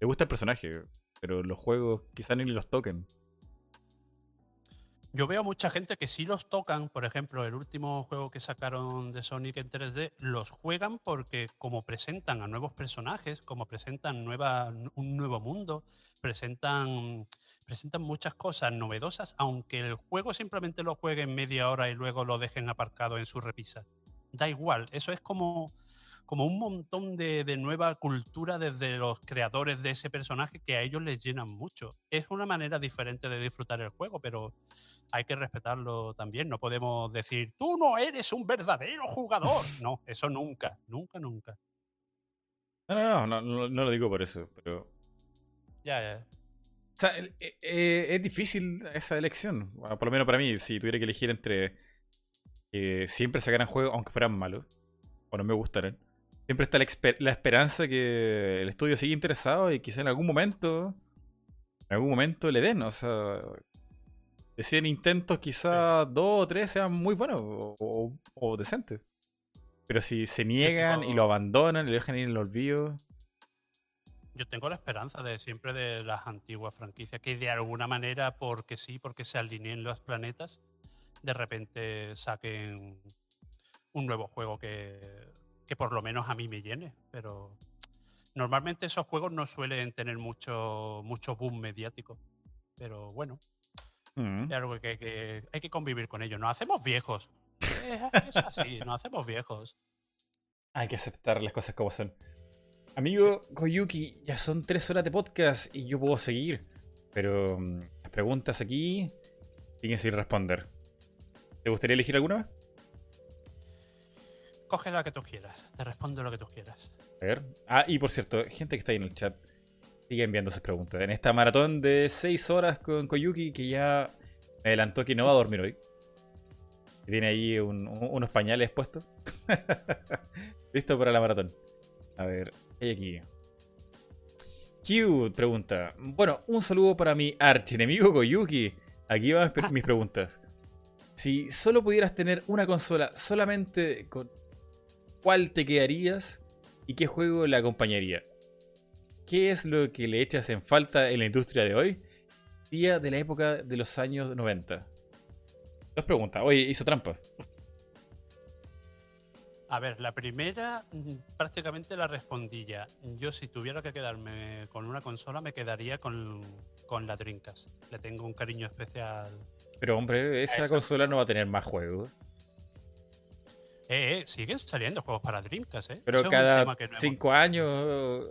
Le gusta el personaje, pero los juegos quizá ni los toquen. Yo veo mucha gente que sí los tocan, por ejemplo, el último juego que sacaron de Sonic en 3D, los juegan porque como presentan a nuevos personajes, como presentan un nuevo mundo, presentan, presentan muchas cosas novedosas, aunque el juego simplemente lo jueguen media hora y luego lo dejen aparcado en su repisa. Da igual, eso es como, como un montón de, de nueva cultura desde los creadores de ese personaje que a ellos les llenan mucho. Es una manera diferente de disfrutar el juego, pero hay que respetarlo también. No podemos decir, tú no eres un verdadero jugador. [laughs] No, eso nunca, nunca, nunca. No, no, no, no, no lo digo por eso, pero... Ya, ya. O sea, eh, eh, es difícil esa elección. Bueno, por lo menos para mí, si tuviera que elegir entre que siempre sacaran juegos, aunque fueran malos, o no me gustaran, siempre está la, esperanza que el estudio siga interesado y quizá en algún momento, en algún momento le den. O sea, de 100 intentos, quizá dos o tres sean muy buenos o, o- o decentes. Pero si se niegan y lo abandonan y lo dejan ir en el olvido. Yo tengo la esperanza de siempre de las antiguas franquicias, que de alguna manera, porque sí, porque se alineen los planetas, de repente saquen un nuevo juego que, que por lo menos a mí me llene. Pero normalmente esos juegos no suelen tener mucho, mucho boom mediático. Pero bueno, Mm. es algo que, que hay que convivir con ello. Nos hacemos viejos. Es, así, nos hacemos viejos. Hay que aceptar las cosas como son. Amigo Koyuki, ya son tres horas de podcast y yo puedo seguir. Pero mm, las preguntas aquí siguen sin responder. ¿Te gustaría elegir alguna? Coge la que tú quieras. Te respondo lo que tú quieras. A ver. Ah, y por cierto, gente que está ahí en el chat, sigue enviando sus preguntas. En esta maratón de seis horas con Koyuki, que ya me adelantó que no va a dormir hoy. Tiene ahí un- un- unos pañales puestos. [laughs] Listo para la maratón. A ver, ¿qué hay aquí? Q pregunta. Bueno, un saludo para mi archienemigo Koyuki. Aquí van mis [laughs] preguntas. Si solo pudieras tener una consola solamente con ¿cuál te quedarías y qué juego la acompañaría? ¿Qué es lo que le echas en falta en la industria de hoy? Día de la época de los años 90. Dos preguntas. Oye, hizo trampa. A ver, la primera mm, prácticamente la respondí ya. Yo si tuviera que quedarme con una consola me quedaría con, con la Dreamcast. Le tengo un cariño especial. Pero hombre, esa Eso. consola no va a tener más juegos. Eh, eh, siguen saliendo juegos para Dreamcast, ¿eh? Pero cada hemos- cinco años.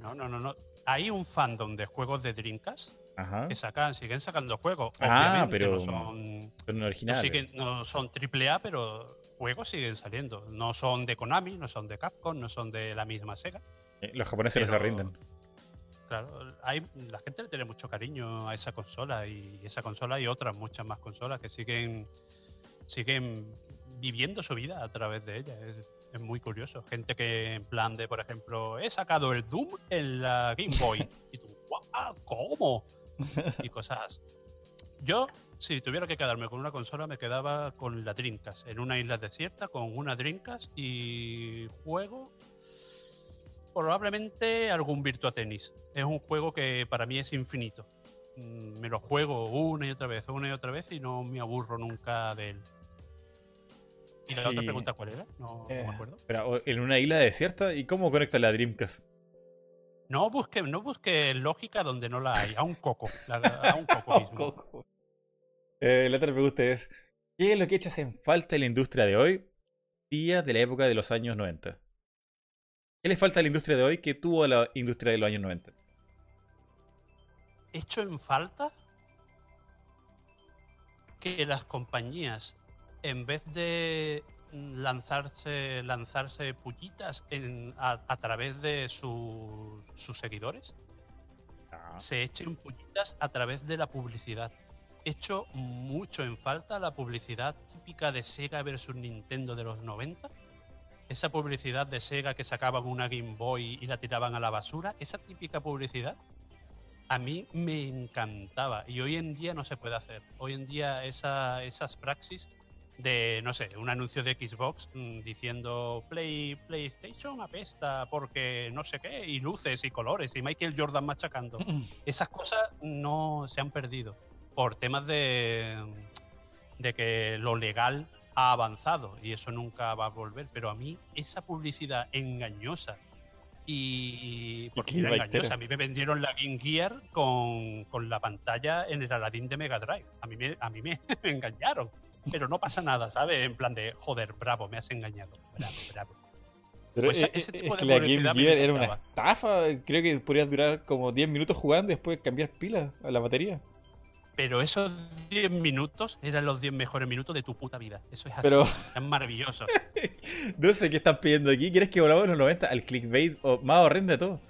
No, no, no, no. Hay un fandom de juegos de Dreamcast Ajá. que sacan, siguen sacando juegos. Ah, Obviamente pero no son, Son no, originales. siguen- no son AAA, pero juegos siguen saliendo. No son de Konami, no son de Capcom, no son de la misma Sega. Eh, Los japoneses pero- rinden. Claro, hay, la gente le tiene mucho cariño a esa consola y esa consola y otras muchas más consolas que siguen siguen viviendo su vida a través de ella. Es, es muy curioso. Gente que en plan de, por ejemplo, he sacado el Doom en la Game Boy. [laughs] y tú, "Guau, ¿cómo? Y cosas. Yo, si tuviera que quedarme con una consola, me quedaba con la Dreamcast. En una isla desierta, con una Dreamcast y juego probablemente algún Virtua Tennis. Es un juego que para mí es infinito. Mm, Me lo juego una y otra vez, una y otra vez y no me aburro nunca de él. ¿Y la otra pregunta cuál era? No, no Eh, me acuerdo. Espera, o- en una isla desierta, ¿y cómo conecta la Dreamcast? No busque, no busque lógica donde no la hay. A un coco. la- a un [laughs] coco mismo. Eh, la otra pregunta es: ¿Qué es lo que echas en falta en la industria de hoy, día de la época de los años 90? ¿Qué le falta a la industria de hoy que tuvo a la industria de los años 90? Hecho en falta que las compañías, en vez de lanzarse, lanzarse pullitas en- a, a través de sus- sus seguidores, Ah, se echen pullitas a través de la publicidad. Echo mucho en falta la publicidad típica de Sega versus Nintendo de los 90. Esa publicidad de Sega que sacaban una Game Boy y la tiraban a la basura. Esa típica publicidad a mí me encantaba y hoy en día no se puede hacer. Hoy en día esa, esas praxis de, no sé, un anuncio de Xbox mm, diciendo Play, PlayStation apesta porque no sé qué, y luces y colores, y Michael Jordan machacando. Esas cosas no se han perdido por temas de, de que lo legal ha avanzado y eso nunca va a volver. Pero a mí esa publicidad engañosa y porque era engañosa. A mí me vendieron la Game Gear con, con la pantalla en el Aladdin de Mega Drive. A mí me, a mí me [laughs] engañaron. Pero no pasa nada, ¿sabes? En plan de, joder, bravo, me has engañado. Bravo, bravo. Pero Pues eh, ese eh, tipo es de que la Game Gear era una estafa. Creo que podrías durar como 10 minutos jugando y después cambiar pilas a la batería. Pero esos 10 minutos eran los 10 mejores minutos de tu puta vida. Eso es así. Pero Eran maravillosos. [laughs] no sé qué están pidiendo aquí. ¿Quieres que volvamos a los 90 al clickbait o más horrendo de todo?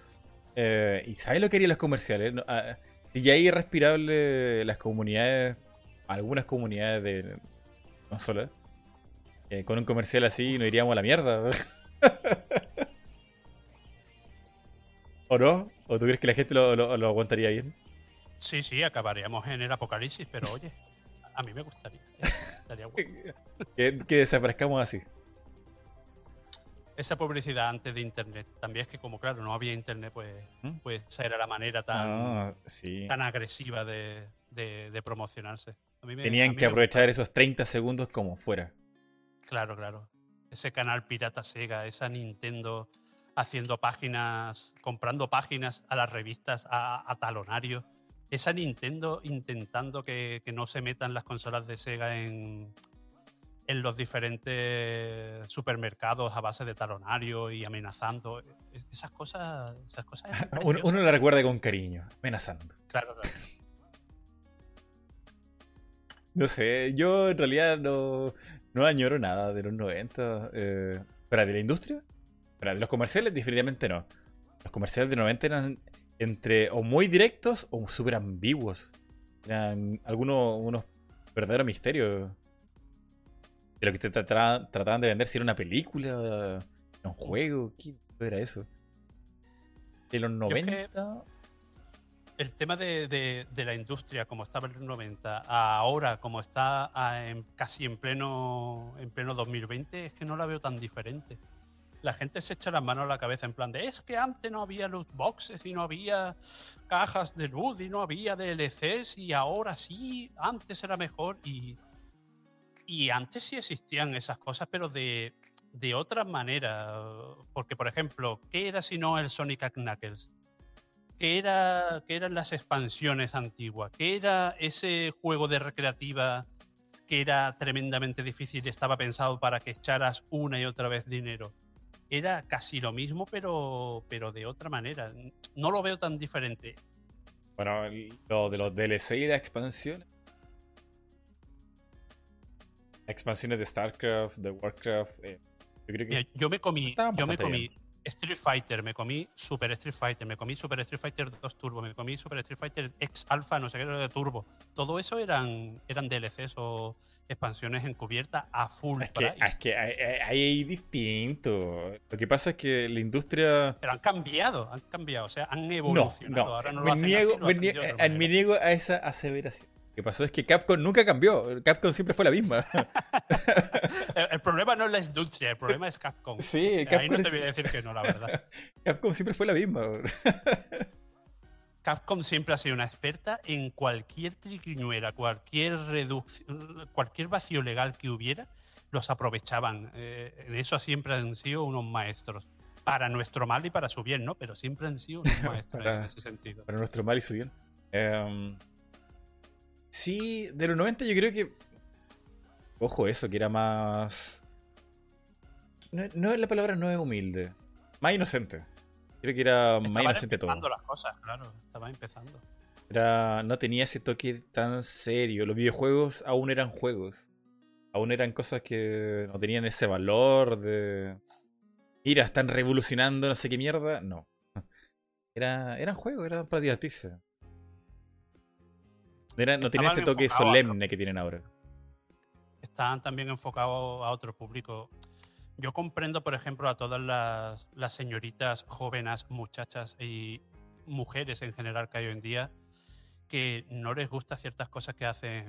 Eh, ¿Y sabes lo que harían los comerciales? No, ah, Si ya es irrespirable las comunidades, algunas comunidades de consolas, eh, con un comercial así nos iríamos a la mierda. [laughs] ¿O no? ¿O tú crees que la gente lo, lo- lo aguantaría bien? Sí, sí, acabaríamos en el apocalipsis, pero oye, a mí me gustaría. Estaría guapo. [laughs] Que, que desaparezcamos así. Esa publicidad antes de internet. También es que como claro, no había internet, pues, ¿Mm? pues esa era la manera tan, Ah, sí. tan agresiva de, de- de promocionarse. A mí me- a Tenían mí que me aprovechar esos 30 segundos como fuera. Claro, claro. Ese canal pirata Sega, esa Nintendo haciendo páginas, comprando páginas a las revistas a, a talonario. Esa Nintendo intentando que, que no se metan las consolas de Sega en, en los diferentes supermercados a base de talonario y amenazando. Es- Esas cosas, esas cosas [laughs] Uno, uno la recuerda con cariño, amenazando. Claro, claro. No sé, yo en realidad no, no añoro nada de los 90. Eh, ¿Para de la industria? ¿Para de los comerciales? Definitivamente no. Los comerciales de 90 eran entre o muy directos o súper ambiguos. Eran algunos unos verdaderos misterios de lo que te trataban, trataban de vender si era una película, un juego, ¿qué era eso? De los es que- 90. El tema de, de- la industria como estaba en los 90 a ahora como está a- casi en pleno en pleno 2020 es que no la veo tan diferente. La gente se echa las manos a la cabeza en plan de es que antes no había loot boxes y no había cajas de luz y no había DLCs y ahora sí antes era mejor y y antes sí existían esas cosas pero de de otra manera. Porque por ejemplo qué era si no el Sonic Knuckles ¿Qué, era, qué eran las expansiones antiguas? ¿Qué era ese juego de recreativa que era tremendamente difícil y estaba pensado para que echaras una y otra vez dinero? Era casi lo mismo, pero, pero de otra manera. No lo veo tan diferente. Bueno, lo de los DLC y las expansiones. Expansiones de StarCraft, de Warcraft. eh, yo creo que. Mira, Yo me comí, yo me comí Street Fighter, me comí Super Street Fighter, me comí Super Street Fighter 2 Turbo, me comí Super Street Fighter X Alpha, no sé qué de Turbo. Todo eso eran, eran DLCs o expansiones encubiertas a full Es que, es que hay, hay- hay distinto. Lo que pasa es que la industria. Pero han cambiado, han cambiado, o sea, han No, evolucionado. no. Ahora no lo me, hacen niego, así, lo me hacen eh, me niego a esa aseveración. Lo que pasó es que Capcom nunca cambió. Capcom siempre fue la misma. [laughs] El, el problema no es la industria, el problema es Capcom. sí, Ahí Capcom, no te voy a decir que no, la verdad. [laughs] Capcom siempre fue la misma. [laughs] Capcom siempre ha sido una experta en cualquier triquiñuela, cualquier reduc- cualquier vacío legal que hubiera, los aprovechaban. Eh, en eso siempre han sido unos maestros. Para nuestro mal y para su bien, ¿no? Pero siempre han sido unos maestros en ese sentido. Para nuestro mal y su bien. Em, sí, de los 90 yo creo que. Ojo, eso, que era más. No, no la palabra no es humilde. Más inocente. Creo que era más inocente todo. empezando las cosas, claro. Estaba empezando. Era, no tenía ese toque tan serio. Los videojuegos aún eran juegos. aún eran cosas que no tenían ese valor de. Mira, están revolucionando no sé qué mierda. No. [laughs] Era, eran juegos, eran para divertirse. Era, no tenía este toque solemne que tienen ahora. Estaban también enfocados a otro público. Yo comprendo, por ejemplo, a todas las, las señoritas jóvenes, muchachas y mujeres en general que hay hoy en día que no les gusta ciertas cosas que hacen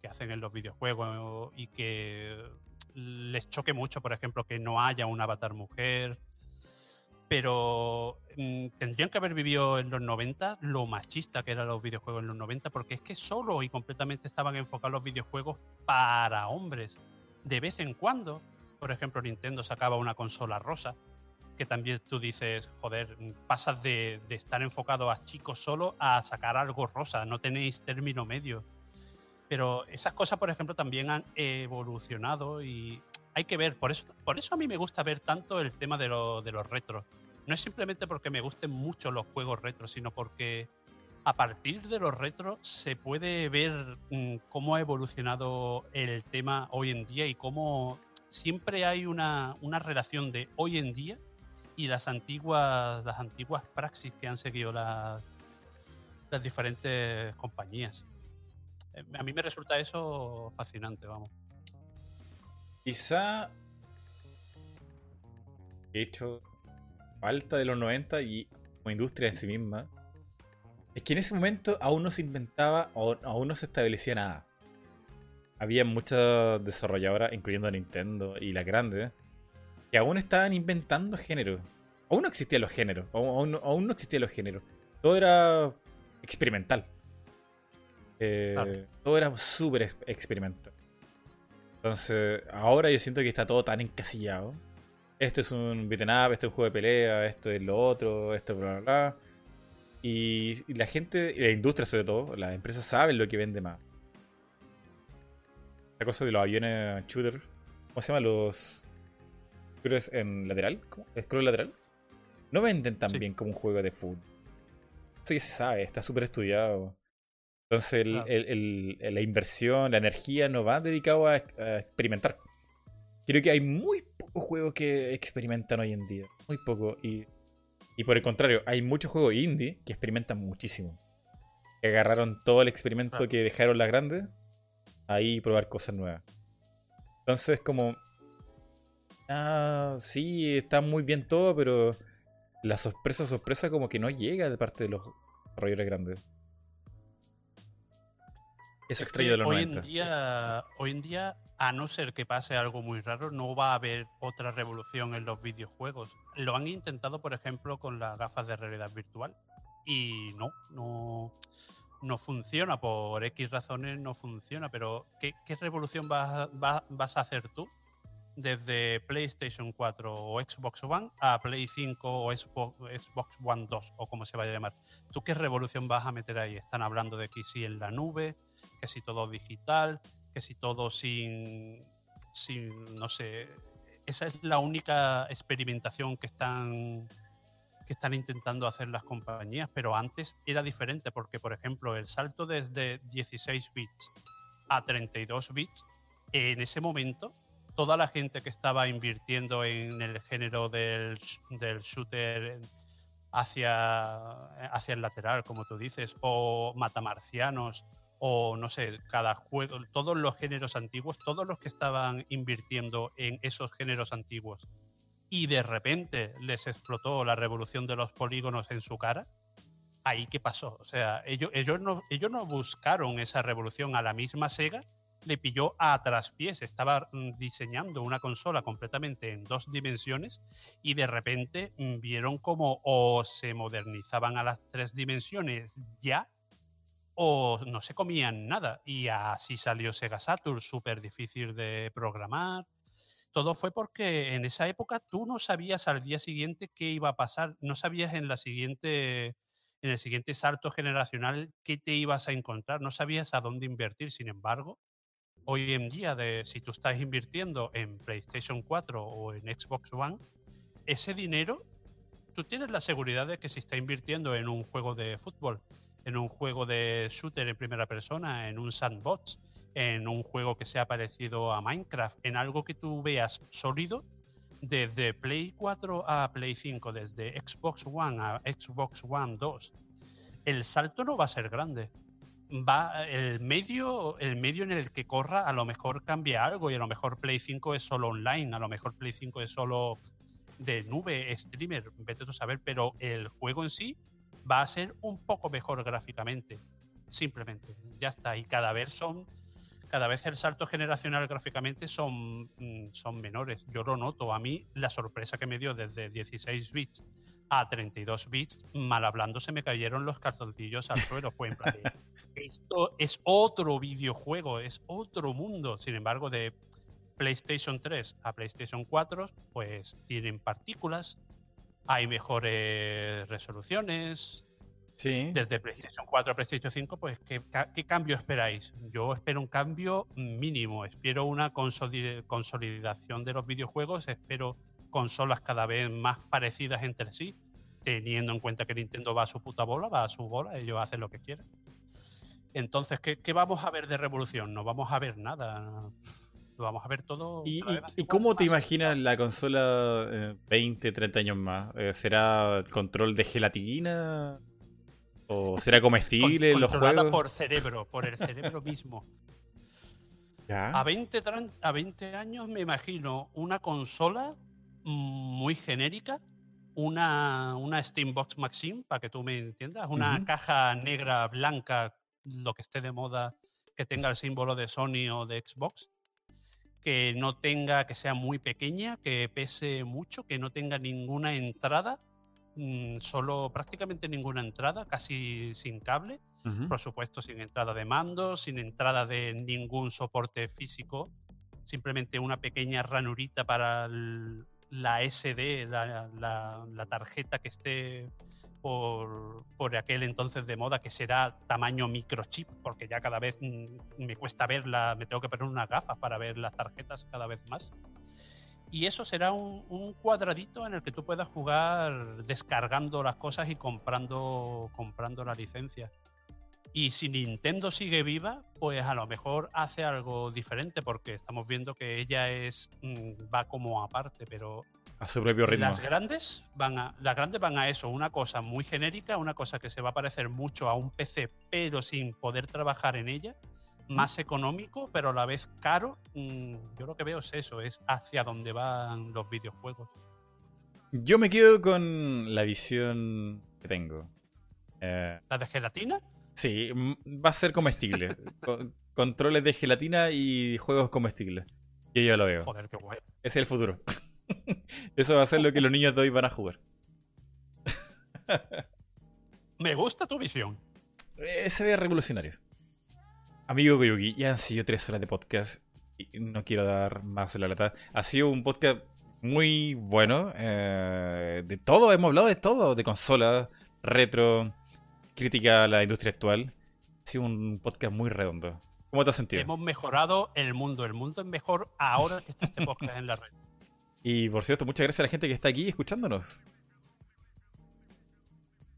que hacen en los videojuegos y que les choque mucho, por ejemplo, que no haya un avatar mujer. Pero mm, tendrían que haber vivido en los 90 lo machista que eran los videojuegos en los 90, porque es que solo y completamente estaban enfocados los videojuegos para hombres. De vez en cuando, por ejemplo, Nintendo sacaba una consola rosa, que también tú dices, joder, pasas de, de estar enfocado a chicos solo a sacar algo rosa, no tenéis término medio pero esas cosas, por ejemplo, también han evolucionado y hay que ver. Por eso, por eso a mí me gusta ver tanto el tema de, de los retros. No es simplemente porque me gusten mucho los juegos retros, sino porque a partir de los retros se puede ver mm, cómo ha evolucionado el tema hoy en día y cómo siempre hay una, una relación de hoy en día y las antiguas, las antiguas praxis que han seguido las, las diferentes compañías. Eh, a mí me resulta eso fascinante, vamos. Quizá he hecho falta de los 90 y como industria en sí misma es que en ese momento aún no se inventaba o aún no se establecía nada. Había muchas desarrolladoras, incluyendo Nintendo y las grandes, que aún estaban inventando géneros. Aún no existían los géneros, aún, aún no existían los géneros. Todo era experimental. Eh, todo era súper experimental. Entonces, ahora yo siento que está todo tan encasillado. Este es un beat'em up, este es un juego de pelea, esto es lo otro, esto bla bla bla. Y, la gente, y la industria sobre todo, las empresas saben lo que vende más. La cosa de los aviones shooter, ¿cómo se llama? Los shooters en lateral, ¿cómo? ¿Scroll lateral? No venden tan bien como un juego de fútbol. Eso ya se sabe, está súper estudiado. Entonces la inversión, la energía no va dedicado a, experimentar. Creo que hay muy pocos juegos que experimentan hoy en día. Muy poco. Y, por el contrario, hay muchos juegos indie que experimentan muchísimo. Que agarraron todo el experimento que dejaron las grandes. Ahí probar cosas nuevas. Entonces como... Ah, sí, está muy bien todo, pero la sorpresa, sorpresa como que no llega de parte de los desarrolladores grandes. Es extraño de los hoy En día, hoy en día, a no ser que pase algo muy raro, no va a haber otra revolución en los videojuegos. Lo han intentado, por ejemplo, con las gafas de realidad virtual. Y no, no, no funciona. Por X razones no funciona. Pero, ¿qué, revolución vas, vas, a hacer tú? Desde PlayStation 4 o Xbox One a Play 5 o Xbox One 2 o como se vaya a llamar. ¿Tú qué revolución vas a meter ahí? Están hablando de que si en la nube, que si todo digital, que si todo sin, sin, no sé, esa es la única experimentación que están que están intentando hacer las compañías, pero antes era diferente porque, por ejemplo, el salto desde 16 bits a 32 bits, en ese momento, toda la gente que estaba invirtiendo en el género del, del shooter hacia, hacia el lateral, como tú dices, o matamarcianos, o no sé, cada juego, todos los géneros antiguos, todos los que estaban invirtiendo en esos géneros antiguos y de repente les explotó la revolución de los polígonos en su cara, ahí qué pasó. O sea, ellos, ellos, no, ellos no buscaron esa revolución a la misma Sega, le pilló a traspiés, estaba mm, diseñando una consola completamente en dos dimensiones y de repente mm, vieron como o se modernizaban a las tres dimensiones ya o no se comían nada. Y así salió Sega Saturn, súper difícil de programar. Todo fue porque en esa época tú no sabías al día siguiente qué iba a pasar, no sabías en la siguiente en el siguiente salto generacional qué te ibas a encontrar, no sabías a dónde invertir. Sin embargo, hoy en día, de, si tú estás invirtiendo en PlayStation 4 o en Xbox One, ese dinero, tú tienes la seguridad de que si está invirtiendo en un juego de fútbol, en un juego de shooter en primera persona, en un sandbox, en un juego que sea parecido a Minecraft, en algo que tú veas sólido desde Play 4 a Play 5, desde Xbox One a Xbox One 2, el salto no va a ser grande. Va, el medio, el medio en el que corra a lo mejor cambia algo y a lo mejor Play 5 es solo online, a lo mejor Play 5 es solo de nube, streamer, vete tú a saber, pero el juego en sí va a ser un poco mejor gráficamente. Simplemente, ya está. Y cada vez son cada vez el salto generacional gráficamente son, mm, son menores. Yo lo noto. A mí la sorpresa que me dio desde 16 bits a 32 bits, mal hablando, se me cayeron los calzoncillos al suelo. Fue en plan, [laughs] esto es otro videojuego, es otro mundo. Sin embargo, de PlayStation 3 a PlayStation 4, pues tienen partículas, hay mejores resoluciones, desde PlayStation 4 a PlayStation 5, pues ¿qué, cambio esperáis? Yo espero un cambio mínimo, espero una consolidación de los videojuegos, espero consolas cada vez más parecidas entre sí, teniendo en cuenta que Nintendo va a su puta bola, va a su bola, ellos hacen lo que quieren. Entonces, ¿qué, vamos a ver de revolución? No vamos a ver nada. Lo vamos a ver todo. ¿Y, cómo te imaginas la consola 20, eh, 30 años más? Eh, ¿Será control de gelatina? ¿O [laughs] será comestible los juegos? por cerebro, por el cerebro mismo. [laughs] A, 20, a 20 años me imagino una consola muy genérica, una, una Steambox Maxim, para que tú me entiendas, una caja negra, blanca, lo que esté de moda, que tenga el símbolo de Sony o de Xbox, que no tenga, que sea muy pequeña, que pese mucho, que no tenga ninguna entrada Mm, solo prácticamente ninguna entrada, casi sin cable, por supuesto sin entrada de mando, sin entrada de ningún soporte físico, simplemente una pequeña ranurita para la SD, la, tarjeta que esté por, por, aquel entonces de moda, que será tamaño microchip, porque ya cada vez mm, me cuesta verla, me tengo que poner unas gafas para ver las tarjetas cada vez más y eso será un, cuadradito en el que tú puedas jugar descargando las cosas y comprando, comprando la licencia. Y si Nintendo sigue viva, pues a lo mejor hace algo diferente, porque estamos viendo que ella es mm, va como aparte, pero a su propio ritmo. Las grandes van a las grandes van a eso, una cosa muy genérica, una cosa que se va a parecer mucho a un PC, pero sin poder trabajar en ella más económico, pero a la vez caro, mm, yo lo que veo es eso, es hacia dónde van los videojuegos. Yo me quedo con la visión que tengo. Eh, ¿La de gelatina? Sí, va a ser comestible. [laughs] controles de gelatina y juegos comestibles. Yo ya lo veo. Joder, qué guay. Ese es el futuro. [laughs] Eso va a ser lo que los niños de hoy van a jugar. [laughs] me gusta tu visión. Ese ve revolucionario. Amigo Koyuki, ya han sido tres horas de podcast y no quiero dar más de la lata. Ha sido un podcast muy bueno. Eh, de todo, hemos hablado de todo: de consolas, retro, crítica a la industria actual. Ha sido un podcast muy redondo. ¿Cómo te has sentido? Hemos mejorado el mundo. El mundo es mejor ahora que está este podcast en la red. Y por cierto, muchas gracias a la gente que está aquí escuchándonos.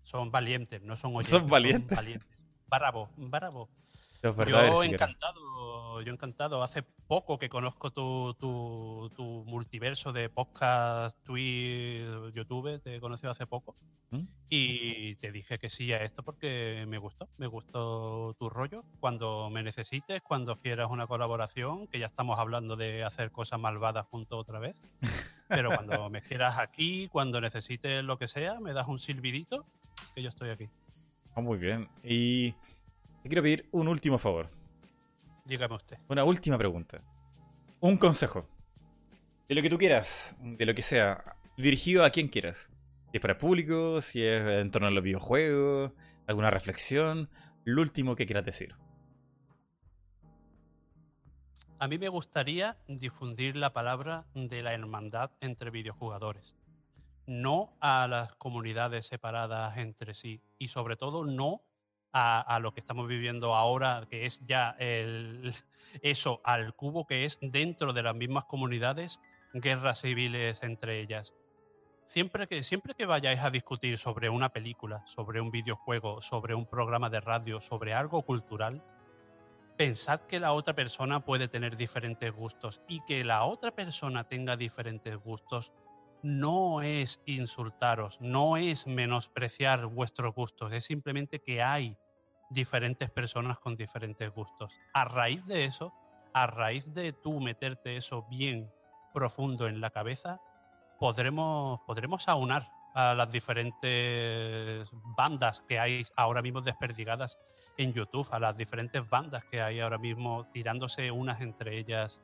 Son valientes, no son [laughs] oyentes. Son valientes. Son valientes. Bravo, bravo yo encantado, yo encantado. Hace poco que conozco tu, tu, multiverso de podcast, Twitch, YouTube, te he conocido hace poco. ¿Mm? Y te dije que sí a esto porque me gustó, me gustó tu rollo. Cuando me necesites, cuando quieras una colaboración, que ya estamos hablando de hacer cosas malvadas juntos otra vez. Pero cuando [laughs] me quieras aquí, cuando necesites lo que sea, me das un silbidito, que yo estoy aquí. Ah, muy bien. Y te quiero pedir un último favor. Dígame usted. Una última pregunta. Un consejo. De lo que tú quieras, de lo que sea, dirigido a quien quieras. Si es para el público, si es en torno a los videojuegos, alguna reflexión, lo último que quieras decir. A mí me gustaría difundir la palabra de la hermandad entre videojugadores. No a las comunidades separadas entre sí. Y sobre todo no a, lo que estamos viviendo ahora, que es ya el, [laughs] eso al cubo que es dentro de las mismas comunidades, guerras civiles entre ellas. Siempre que, siempre que vayáis a discutir sobre una película, sobre un videojuego, sobre un programa de radio, sobre algo cultural, pensad que la otra persona puede tener diferentes gustos y que la otra persona tenga diferentes gustos no es insultaros, no es menospreciar vuestros gustos, es simplemente que hay diferentes personas con diferentes gustos. A raíz de eso, a raíz de tú meterte eso bien profundo en la cabeza, podremos, podremos aunar a las diferentes bandas que hay ahora mismo desperdigadas en YouTube, a las diferentes bandas que hay ahora mismo tirándose unas entre ellas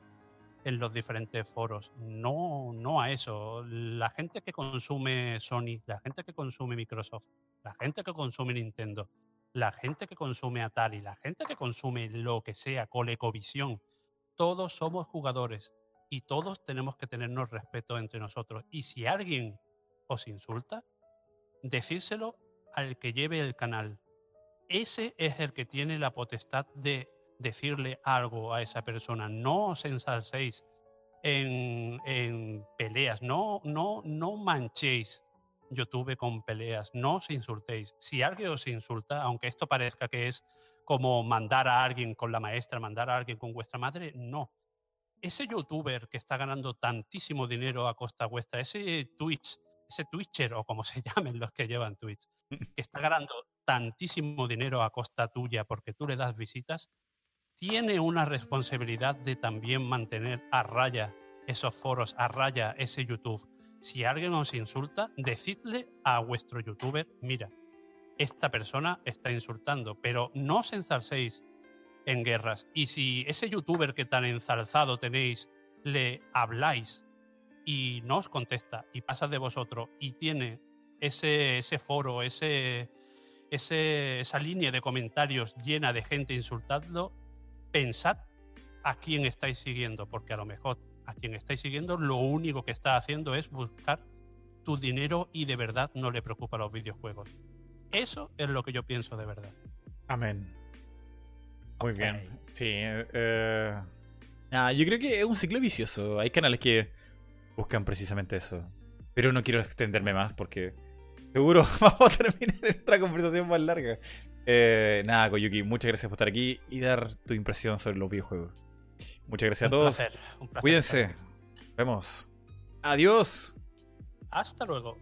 en los diferentes foros. No, no a eso. La gente que consume Sony, la gente que consume Microsoft, la gente que consume Nintendo, la gente que consume Atari, la gente que consume lo que sea, Colecovisión, todos somos jugadores y todos tenemos que tenernos respeto entre nosotros. Y si alguien os insulta, decírselo al que lleve el canal. Ese es el que tiene la potestad de decirle algo a esa persona. No os ensalcéis en, en peleas, no, no, no manchéis YouTube con peleas, no os insultéis. Si alguien os insulta, aunque esto parezca que es como mandar a alguien con la maestra, mandar a alguien con vuestra madre, no. Ese youtuber que está ganando tantísimo dinero a costa vuestra, ese Twitch, ese Twitcher o como [laughs] se llamen los que llevan Twitch, que está ganando tantísimo dinero a costa tuya porque tú le das visitas, tiene una responsabilidad de también mantener a raya esos foros, a raya ese YouTube. Si alguien os insulta, decidle a vuestro youtuber, mira, esta persona está insultando, pero no os ensalcéis en guerras. Y si ese youtuber que tan ensalzado tenéis le habláis y no os contesta y pasa de vosotros y tiene ese, ese foro, ese, esa línea de comentarios llena de gente insultando, pensad a quién estáis siguiendo, porque a lo mejor a quien estáis siguiendo lo único que está haciendo es buscar tu dinero y de verdad no le preocupa los videojuegos. Eso es lo que yo pienso de verdad. Amén. Muy bien. Sí. Eh, yo creo que es un ciclo vicioso. Hay canales que buscan precisamente eso. Pero no quiero extenderme más porque seguro [laughs] vamos a terminar esta conversación más larga. Eh, nada, Koyuki, muchas gracias por estar aquí y dar tu impresión sobre los videojuegos. Muchas gracias a todos. un placer, Cuídense. Nos vemos. Adiós. Hasta luego.